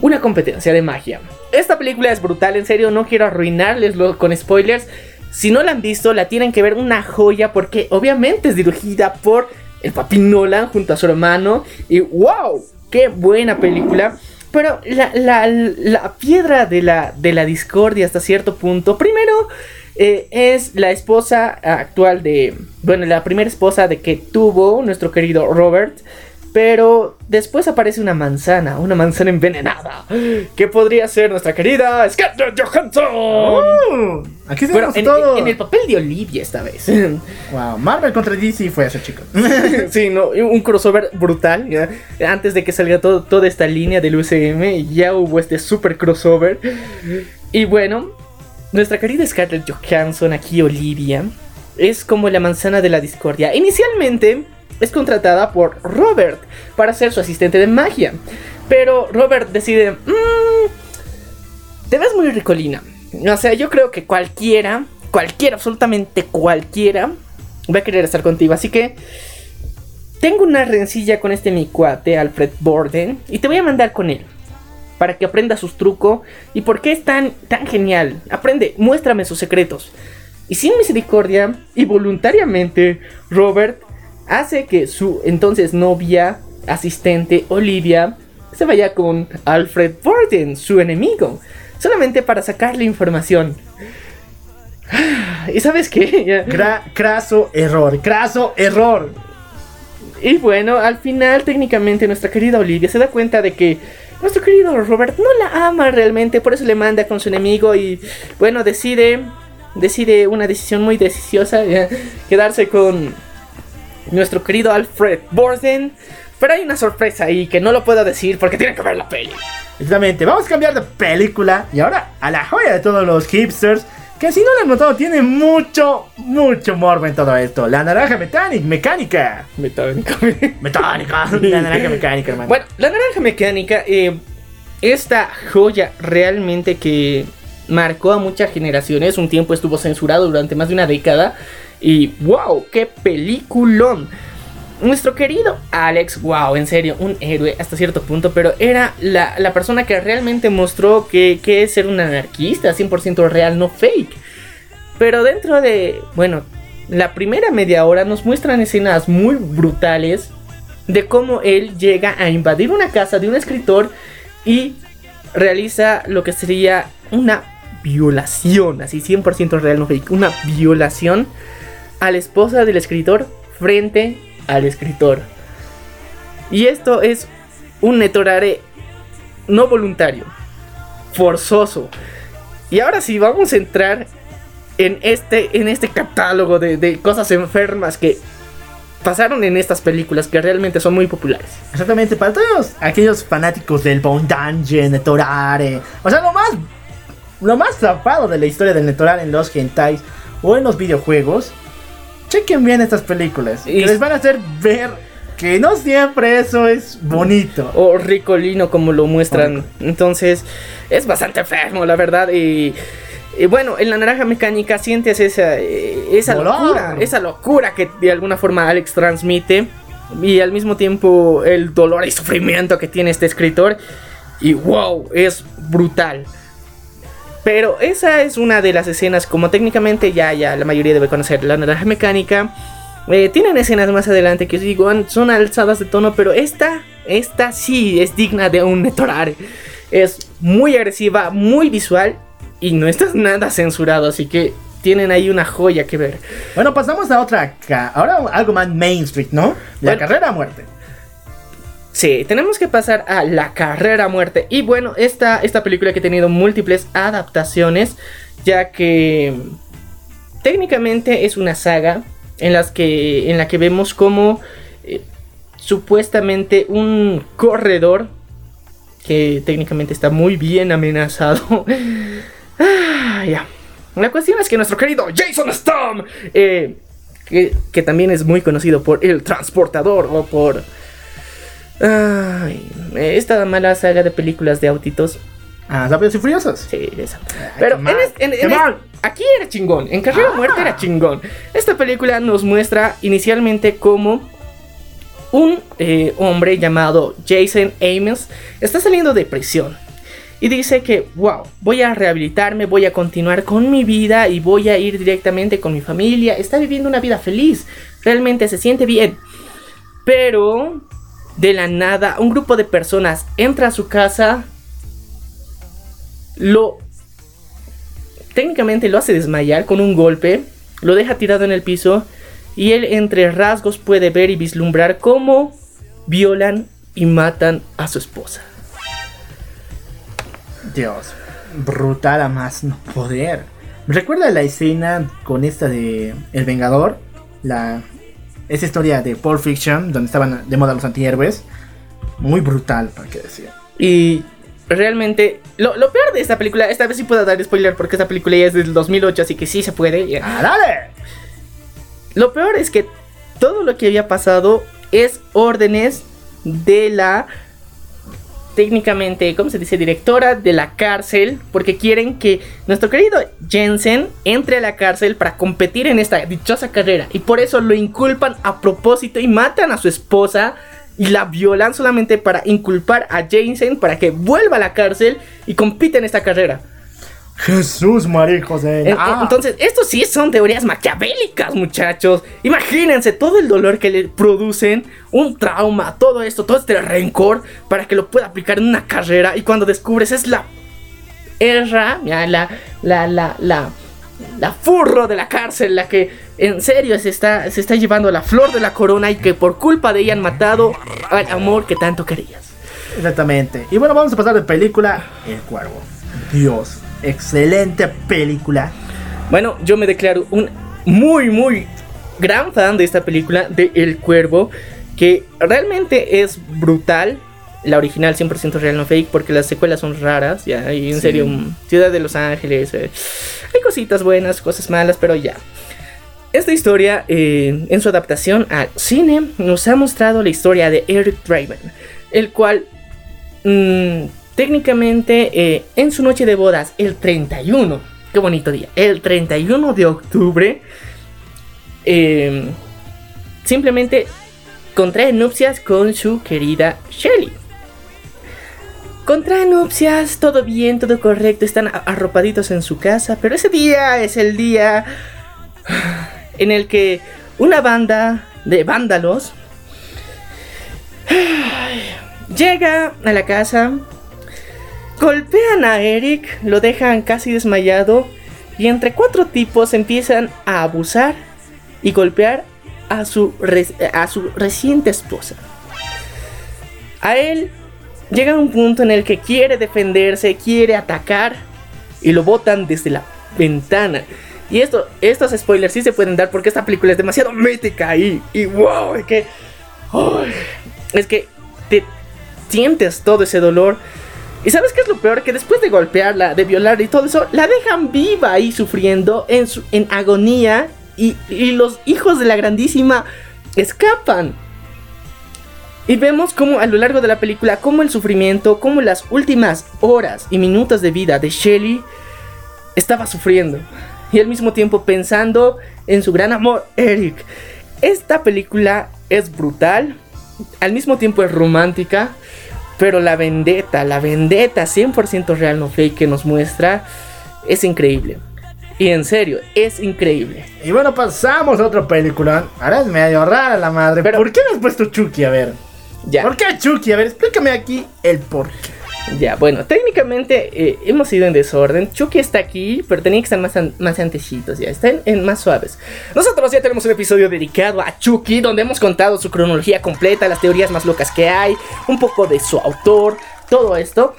una competencia de magia. Esta película es brutal, en serio, no quiero arruinarles con spoilers. Si no la han visto, la tienen que ver una joya porque obviamente es dirigida por el papi Nolan junto a su hermano. Y wow, qué buena película. Pero la, la- la piedra de la, de la discordia hasta cierto punto, primero eh, es la esposa actual de, bueno, la primera esposa de que tuvo nuestro querido Robert. Pero después aparece una manzana, una manzana envenenada, que podría ser nuestra querida Scarlett Johansson. Uh, aquí Bueno, tenemos en, todo. en el papel de Olivia esta vez. Wow, Marvel contra DC fue eso, chicos. sí, no, un crossover brutal. ¿ya? Antes de que salga todo, toda esta línea del UCM, ya hubo este super crossover. Y bueno, nuestra querida Scarlett Johansson, aquí Olivia, es como la manzana de la discordia. Inicialmente es contratada por Robert para ser su asistente de magia. Pero Robert decide, "Mm, te ves muy ricolina. O sea, yo creo que cualquiera, cualquiera, absolutamente cualquiera, va a querer estar contigo. Así que tengo una rencilla con este mi cuate, Alfred Borden, y te voy a mandar con él. Para que aprenda sus trucos y por qué es tan, tan genial. Aprende, muéstrame sus secretos. Y sin misericordia y voluntariamente, Robert hace que su entonces novia, asistente, Olivia, se vaya con Alfred Borden, su enemigo. Solamente para sacarle información. ¿Y sabes qué? Craso error, craso error. Y bueno, al final técnicamente nuestra querida Olivia se da cuenta de que nuestro querido Robert no la ama realmente, por eso le manda con su enemigo y bueno, decide decide una decisión muy deliciosa, ya, quedarse con nuestro querido Alfred Borden. Pero hay una sorpresa ahí que no lo puedo decir porque tienen que ver la peli. Exactamente, vamos a cambiar de película y ahora a la joya de todos los hipsters. Que si no lo han notado, tiene mucho, mucho morbo en todo esto. La naranja mecánica, mecánica. Mecánica. La naranja mecánica, hermano. Bueno, la naranja mecánica, eh, esta joya realmente que marcó a muchas generaciones, un tiempo estuvo censurado durante más de una década y wow, qué peliculón. Nuestro querido Alex, wow, en serio, un héroe hasta cierto punto, pero era la, la persona que realmente mostró que, que es ser un anarquista, 100% real, no fake. Pero dentro de, bueno, la primera media hora nos muestran escenas muy brutales de cómo él llega a invadir una casa de un escritor y realiza lo que sería una violación, así 100% real, no fake, una violación a la esposa del escritor frente al escritor. Y esto es un netorare no voluntario, forzoso. Y ahora sí, vamos a entrar en este, en este catálogo de, cosas enfermas que pasaron en estas películas que realmente son muy populares. Exactamente, para todos aquellos fanáticos del Bone Dungeon, Netorare. O sea, lo más. Lo más zafado de la historia del Netorare en los hentais o en los videojuegos. Chequen bien estas películas. Y- Que les van a hacer ver que no siempre eso es bonito. o ricolino como lo muestran. Entonces es bastante enfermo, la verdad. Y, y bueno, en la naranja mecánica sientes esa, eh, esa Dolor. locura, esa locura que de alguna forma Alex transmite. Y al mismo tiempo el dolor y sufrimiento que tiene este escritor. Y wow, es brutal. Pero esa es una de las escenas, como técnicamente ya, ya la mayoría debe conocer, la naranja mecánica. eh, tienen escenas más adelante que digo, son alzadas de tono, pero esta, esta sí es digna de un netorare. Es muy agresiva, muy visual y no está nada censurado, así que tienen ahí una joya que ver. Bueno, pasamos a otra. Ahora algo más Main Street, ¿no? La Bueno. carrera a muerte. Sí, tenemos que pasar a la carrera muerte. Y bueno, esta, esta película que ha tenido múltiples adaptaciones, ya que técnicamente es una saga en, las que, en la que vemos cómo eh, supuestamente un corredor que técnicamente está muy bien amenazado. Ah. La cuestión es que nuestro querido Jason Statham, eh, que, que también es muy conocido por el transportador o por Ay, esta mala saga de películas de autitos. Ah, Rápidos y Furiosos. Sí, esa. Pero en mal, este- en- qué en este- aquí era chingón. En Carrera Ah. Muerte era chingón. Esta película nos muestra inicialmente como un eh, hombre llamado Jason Amos está saliendo de prisión. Y dice que, wow, voy a rehabilitarme, voy a continuar con mi vida y voy a ir directamente con mi familia. Está viviendo una vida feliz. Realmente se siente bien. Pero, de la nada, un grupo de personas entra a su casa. Lo... Técnicamente lo hace desmayar con un golpe. Lo deja tirado en el piso. Y él entre rasgos puede ver y vislumbrar cómo violan y matan a su esposa. Dios, brutal a más no poder. ¿Me recuerda la escena con esta de El Vengador? La, esa historia de Pulp Fiction, donde estaban de moda los antihéroes. Muy brutal, para qué decir. Y realmente, lo, lo peor de esta película, esta vez sí puedo dar spoiler porque esta película ya es del 2008, así que sí se puede. ya. ¡Ah, dale! Lo peor es que todo lo que había pasado es órdenes de la técnicamente, ¿cómo se dice? Directora de la cárcel, porque quieren que nuestro querido Jensen entre a la cárcel para competir en esta dichosa carrera. Y por eso lo inculpan a propósito y matan a su esposa y la violan solamente para inculpar a Jensen para que vuelva a la cárcel y compita en esta carrera. Jesús, María José. En- en- Ah. Entonces, estos sí son teorías maquiavélicas, muchachos. Imagínense todo el dolor que le producen, un trauma, todo esto, todo este rencor para que lo pueda aplicar en una carrera. Y cuando descubres es la erra, ya, la, la, la, la, la furro de la cárcel, la que en serio se está, se está llevando la flor de la corona y que por culpa de ella han matado al amor que tanto querías. Exactamente. Y bueno, vamos a pasar de película El Cuervo. Dios, excelente película. Bueno, yo me declaro un muy, muy gran fan de esta película de El Cuervo, que realmente es brutal. La original 100% real, no fake, porque las secuelas son raras, ya, y en Sí. serio, Ciudad de Los Ángeles, eh, hay cositas buenas, cosas malas, pero ya. Esta historia, eh, en su adaptación al cine, nos ha mostrado la historia de Eric Draven, el cual mm, técnicamente eh, en su noche de bodas, el 31, qué bonito día, el 31 de octubre, eh, simplemente contrae nupcias con su querida Shelly. Contrae nupcias, todo bien, todo correcto, están arropaditos en su casa, pero ese día es el día en el que una banda de vándalos llega a la casa, golpean a Eric, lo dejan casi desmayado y entre cuatro tipos empiezan a abusar y golpear a su, a su reciente esposa. A él llega un punto en el que quiere defenderse, quiere atacar y lo botan desde la ventana. Y esto, estos spoilers sí se pueden dar porque esta película es demasiado mítica y, y wow, es que, ay, es que te sientes todo ese dolor. Y sabes qué es lo peor? Que después de golpearla, de violar y todo eso, la dejan viva ahí sufriendo en, en agonía y, y los hijos de la grandísima escapan. Y vemos como a lo largo de la película, como el sufrimiento, como las últimas horas y minutos de vida de Shelly estaba sufriendo. Y al mismo tiempo pensando en su gran amor, Eric. Esta película es brutal, al mismo tiempo es romántica, pero la vendetta, la vendetta 100% real, no fake que nos muestra, es increíble. Y en serio, es increíble. Y bueno, pasamos a otra película. Ahora es medio rara la madre. Pero- ¿Por qué me has puesto Chucky? A ver. Ya. ¿Por qué Chucky? A ver, explícame aquí el por qué. Ya, bueno, técnicamente eh, hemos ido en desorden. Chucky está aquí, pero tenía que estar más, an- más antecitos, ya, están en más suaves. Nosotros ya tenemos un episodio dedicado a Chucky, donde hemos contado su cronología completa, las teorías más locas que hay, un poco de su autor, todo esto.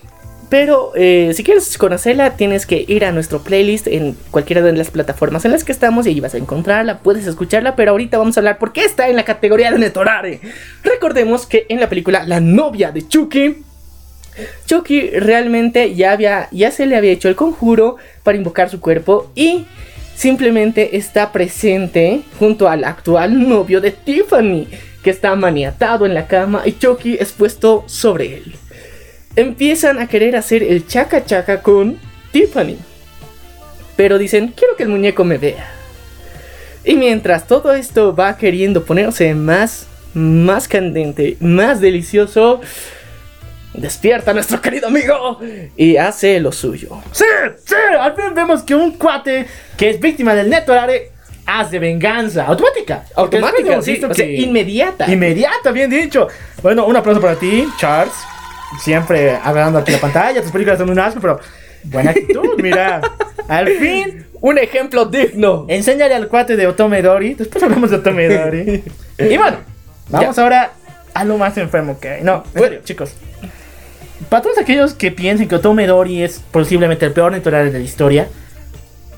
Pero eh, si quieres conocerla, tienes que ir a nuestro playlist en cualquiera de las plataformas en las que estamos y ahí vas a encontrarla, puedes escucharla, pero ahorita vamos a hablar por qué está en la categoría de Netorare. Recordemos que en la película La novia de Chucky, Chucky realmente ya, había, ya se le había hecho el conjuro para invocar su cuerpo y simplemente está presente junto al actual novio de Tiffany, que está maniatado en la cama y Chucky es puesto sobre él empiezan a querer hacer el chaca chaca con Tiffany. Pero dicen, quiero que el muñeco me vea. Y mientras todo esto va queriendo ponerse más, más candente, más delicioso, despierta nuestro querido amigo y hace lo suyo. Sí, sí, al fin vemos que un cuate que es víctima del Netorare hace venganza automática. Automática, sí, que- inmediata. Inmediata, bien dicho. Bueno, un aplauso para ti, Charles. Siempre hablando aquí en la pantalla. Tus películas son un asco, pero buena actitud, mira. Al fin, Un ejemplo digno. enséñale al cuate de Otome Dori. Después hablamos de Otome Dori. y bueno, vamos ahora a lo más enfermo que hay. No, en serio, chicos. Para todos aquellos que piensen que Otome Dori es posiblemente el peor natural de la historia,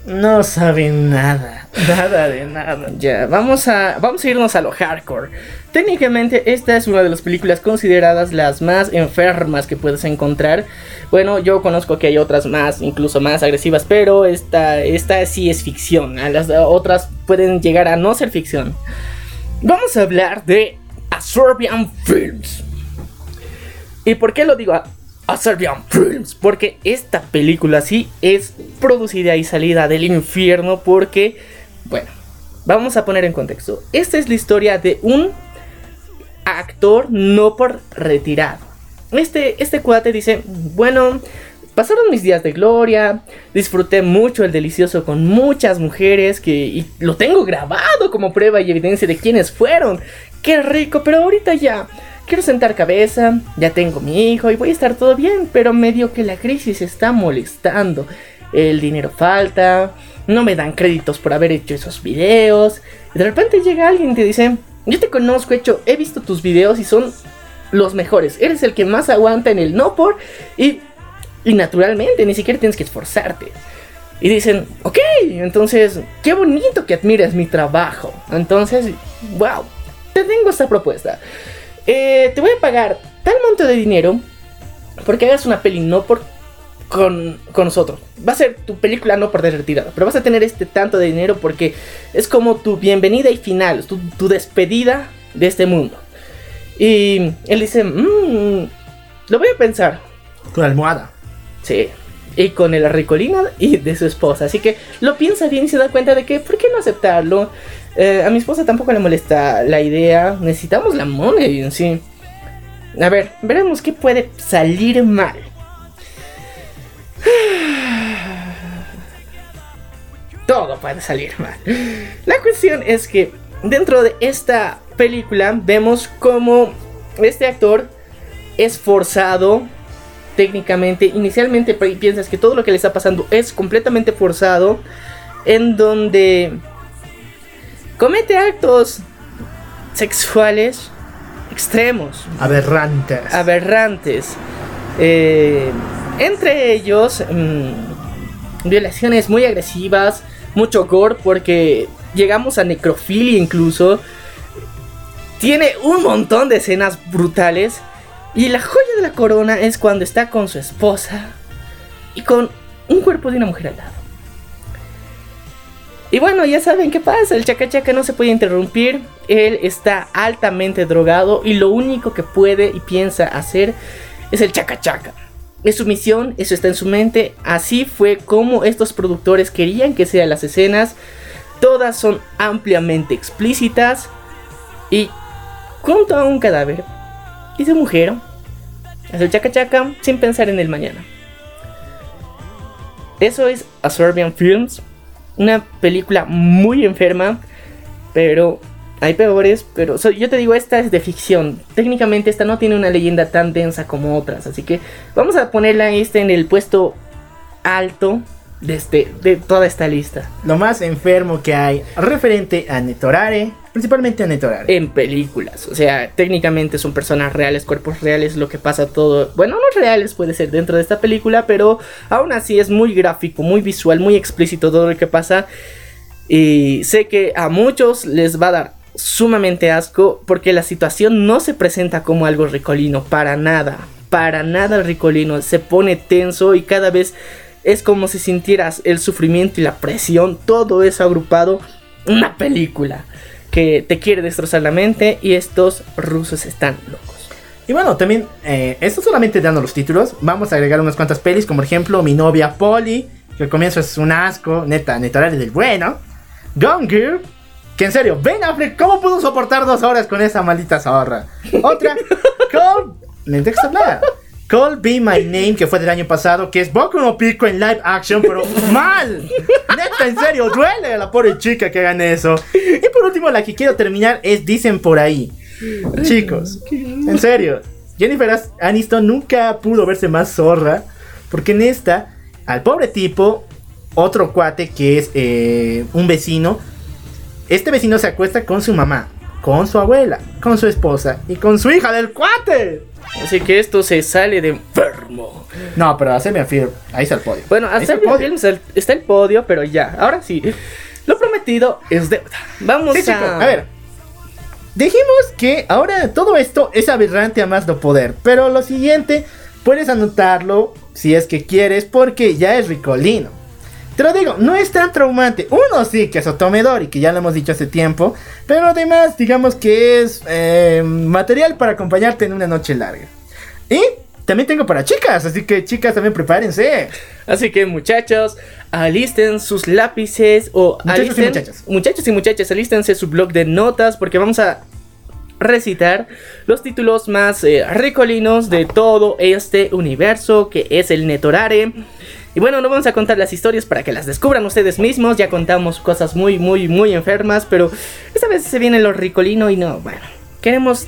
no saben nada. Nada de nada. Ya, vamos a, vamos a irnos a lo hardcore. Técnicamente, esta es una de las películas consideradas las más enfermas que puedes encontrar. Bueno, yo conozco que hay otras más, incluso más agresivas, pero esta, esta sí es ficción. Las otras pueden llegar a no ser ficción. Vamos a hablar de A Serbian Films. ¿Y por qué lo digo a, Serbian Films? Porque esta película sí es producida y salida del infierno porque, bueno, vamos a poner en contexto. Esta es la historia de un actor no por retirado. Este, este cuate dice, bueno, pasaron mis días de gloria, disfruté mucho el delicioso con muchas mujeres que y lo tengo grabado como prueba y evidencia de quiénes fueron. Qué rico, pero ahorita ya quiero sentar cabeza, ya tengo mi hijo y voy a estar todo bien, pero medio que la crisis está molestando. El dinero falta, no me dan créditos por haber hecho esos videos. De repente llega alguien y te dice, yo te conozco, hecho, he visto tus videos y son los mejores. Eres el que más aguanta en el no por y, y naturalmente ni siquiera tienes que esforzarte. Y dicen, ok, entonces, qué bonito que admires mi trabajo. Entonces, wow, te tengo esta propuesta. Eh, te voy a pagar tal monto de dinero porque hagas una peli no por con, con nosotros. Va a ser tu película no por retirada, pero vas a tener este tanto de dinero porque es como tu bienvenida y final, tu, tu despedida de este mundo. Y él dice, "Mm, lo voy a pensar. Con almohada. Sí. Y con el ricolino y de su esposa. Así que lo piensa bien y se da cuenta de que, ¿por qué no aceptarlo? Eh, a mi esposa tampoco le molesta la idea. Necesitamos la money en sí. A ver, veremos qué puede salir mal. Todo puede salir mal. La cuestión es que dentro de esta película vemos como este actor es forzado técnicamente. Inicialmente pi- piensas que todo lo que le está pasando es completamente forzado. En donde comete actos sexuales extremos, Aberrantes. aberrantes. Eh, entre ellos, mm, violaciones muy agresivas, mucho gore, porque llegamos a necrofilia incluso. Tiene un montón de escenas brutales. Y la joya de la corona es cuando está con su esposa y con un cuerpo de una mujer al lado. Y bueno, ya saben qué pasa, el chaca chaca no se puede interrumpir, él está altamente drogado y lo único que puede y piensa hacer es el chaca chaca. Es su misión, eso está en su mente, así fue como estos productores querían que sean las escenas, todas son ampliamente explícitas y junto a un cadáver y su mujer, hace el chaca chaca sin pensar en el mañana. Eso es A Serbian Films. Una película muy enferma. Pero hay peores. Pero yo te digo, esta es de ficción. Técnicamente esta no tiene una leyenda tan densa como otras. Así que vamos a ponerla este en el puesto alto. De, este, de toda esta lista. Lo más enfermo que hay referente a Netorare, principalmente a Netorare. En películas, o sea, técnicamente son personas reales, cuerpos reales, lo que pasa todo. Bueno, no reales puede ser dentro de esta película, pero aún así es muy gráfico, muy visual, muy explícito todo lo que pasa. Y sé que a muchos les va a dar sumamente asco porque la situación no se presenta como algo ricolino, para nada, para nada ricolino, se pone tenso y cada vez es como si sintieras el sufrimiento y la presión, todo eso agrupado, una película que te quiere destrozar la mente y estos rusos están locos. Y bueno, también, eh, esto solamente dando los títulos, vamos a agregar unas cuantas pelis, como por ejemplo Mi novia Polly, que al comienzo es un asco, neta, neta, del bueno. Gone Girl, que en serio, Ben Affleck, ¿cómo pudo soportar dos horas con esa maldita zorra? Otra, Call, me dejas hablar. Call Be My Name, que fue del año pasado, que es Boku no Pico en live action, pero mal. Neta, en serio, duele a la pobre chica que hagan eso. Y por último, la que quiero terminar es Dicen por ahí. Chicos, en serio, Jennifer Aniston nunca pudo verse más zorra, porque en esta, al pobre tipo, otro cuate que es eh, un vecino, este vecino se acuesta con su mamá, con su abuela, con su esposa y con su hija del cuate. Así que esto se sale de enfermo. No, pero hacerme afirm. Ahí está el podio. Bueno, el podio. está el podio, pero ya. Ahora sí. Lo prometido es deuda. Vamos Sí, a. chicos, a ver. Dijimos que ahora todo esto es aberrante a más no poder. Pero lo siguiente, puedes anotarlo si es que quieres, porque ya es ricolino. Te lo digo, no es tan traumante. Uno sí que es otomedor y que ya lo hemos dicho hace tiempo. Pero además, digamos que es eh, material para acompañarte en una noche larga. Y también tengo para chicas, así que chicas también prepárense. Así que muchachos, alisten sus lápices o Muchachos y muchachas. muchachos y muchachas, alístense su blog de notas porque vamos a recitar los títulos más eh, ricolinos de todo este universo que es el Netorare. Y bueno, no vamos a contar las historias para que las descubran ustedes mismos. Ya contamos cosas muy, muy, muy enfermas, pero esta vez se viene lo ricolino y no, bueno, queremos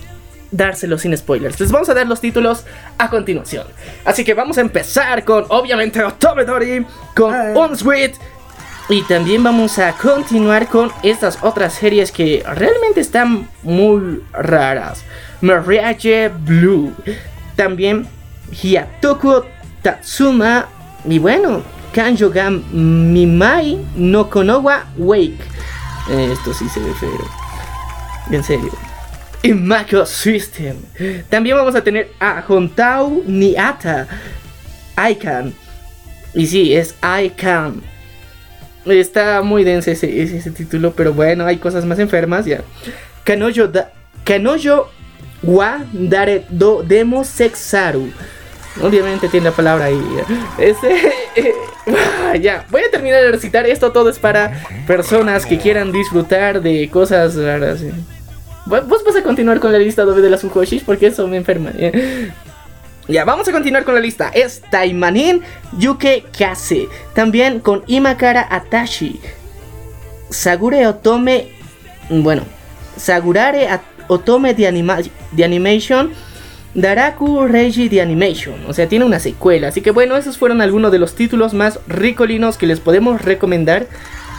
dárselo sin spoilers. Les vamos a dar los títulos a continuación. Así que vamos a empezar con, obviamente, Otomedori, con Ah. Unsweet. Y también vamos a continuar con estas otras series que realmente están muy raras. Mariachi Blue. También Hyatoku Tatsuma. Y bueno, Kanjogan Mimai no Konowa Wake. Esto sí se ve feo. En serio. Y Mako System. También vamos a tener a Hontau Niata. Icon. Y sí, es Icon. Está muy denso ese, ese, ese título, pero bueno, hay cosas más enfermas ya. Kanoyo, da, Kanoyo wa Dare do Demo Sexaru. Obviamente tiene la palabra ahí. ya. Este, eh, ya, voy a terminar de recitar. Esto todo es para personas que quieran disfrutar de cosas raras. eh. Vos vas a continuar con la lista de las Ukoshis porque eso me enferma. Ya. Ya, vamos a continuar con la lista. Es Taimanin Yuke Kase. También con Imakara Atashi. Sagure Otome. Bueno, Sagurare Otome de, anima- de Animation. Daraku Reiji de Animation. O sea, tiene una secuela. Así que bueno, esos fueron algunos de los títulos más ricolinos que les podemos recomendar.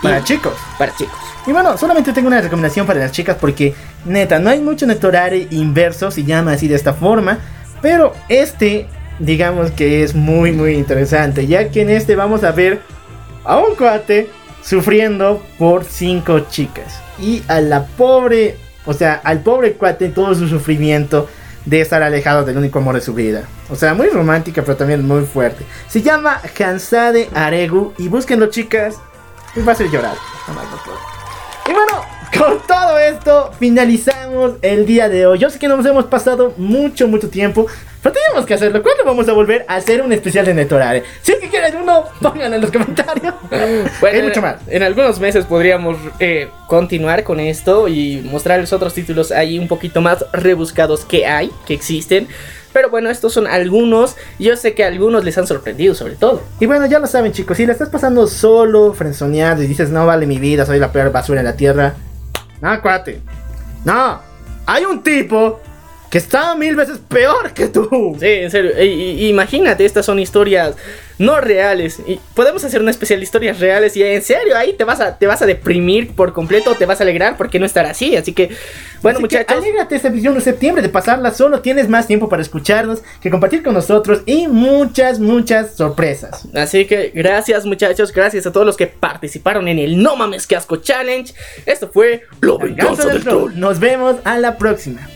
Y- Para chicos. Para chicos. Y bueno, solamente tengo una recomendación para las chicas porque, neta, no hay mucho Netorare inverso, se llama así de esta forma. Pero este, digamos que es muy, muy interesante, ya que en este vamos a ver a un cuate sufriendo por cinco chicas. Y a la pobre, o sea, al pobre cuate en todo su sufrimiento de estar alejado del único amor de su vida. O sea, muy romántica, pero también muy fuerte. Se llama Hansade Aregu y búsquenlo, chicas. A hacer llorar. No más no puedo. Y bueno, con todo esto finalizamos el día de hoy. Yo sé que nos hemos pasado mucho, mucho tiempo. Pero tenemos que hacerlo. ¿Cuándo vamos a volver a hacer un especial de Netorare? Si es que quieren uno, pongan en los comentarios. Bueno, Hay mucho más. En algunos meses podríamos eh, continuar con esto y mostrarles otros títulos ahí un poquito más rebuscados que hay, que existen. Pero bueno, estos son algunos. Yo sé que a algunos les han sorprendido, sobre todo. Y bueno, ya lo saben, chicos. Si la estás pasando solo, frenzoneado y dices, no vale mi vida, soy la peor basura en la tierra. No, cuate. No. Hay un tipo que está mil veces peor que tú. Sí, en serio. E- imagínate, estas son historias no reales. Y podemos hacer una especial de historias reales. Y en serio, ahí te vas a, te vas a deprimir por completo. Te vas a alegrar porque no estar así. Así que, bueno, Así que muchachos. alégrate esta visión de septiembre de pasarla solo. Tienes más tiempo para escucharnos que compartir con nosotros y muchas, muchas sorpresas. Así que gracias muchachos, gracias a todos los que participaron en el No Mames Que Asco Challenge. Esto fue La Venganza del del troll. Nos vemos a la próxima.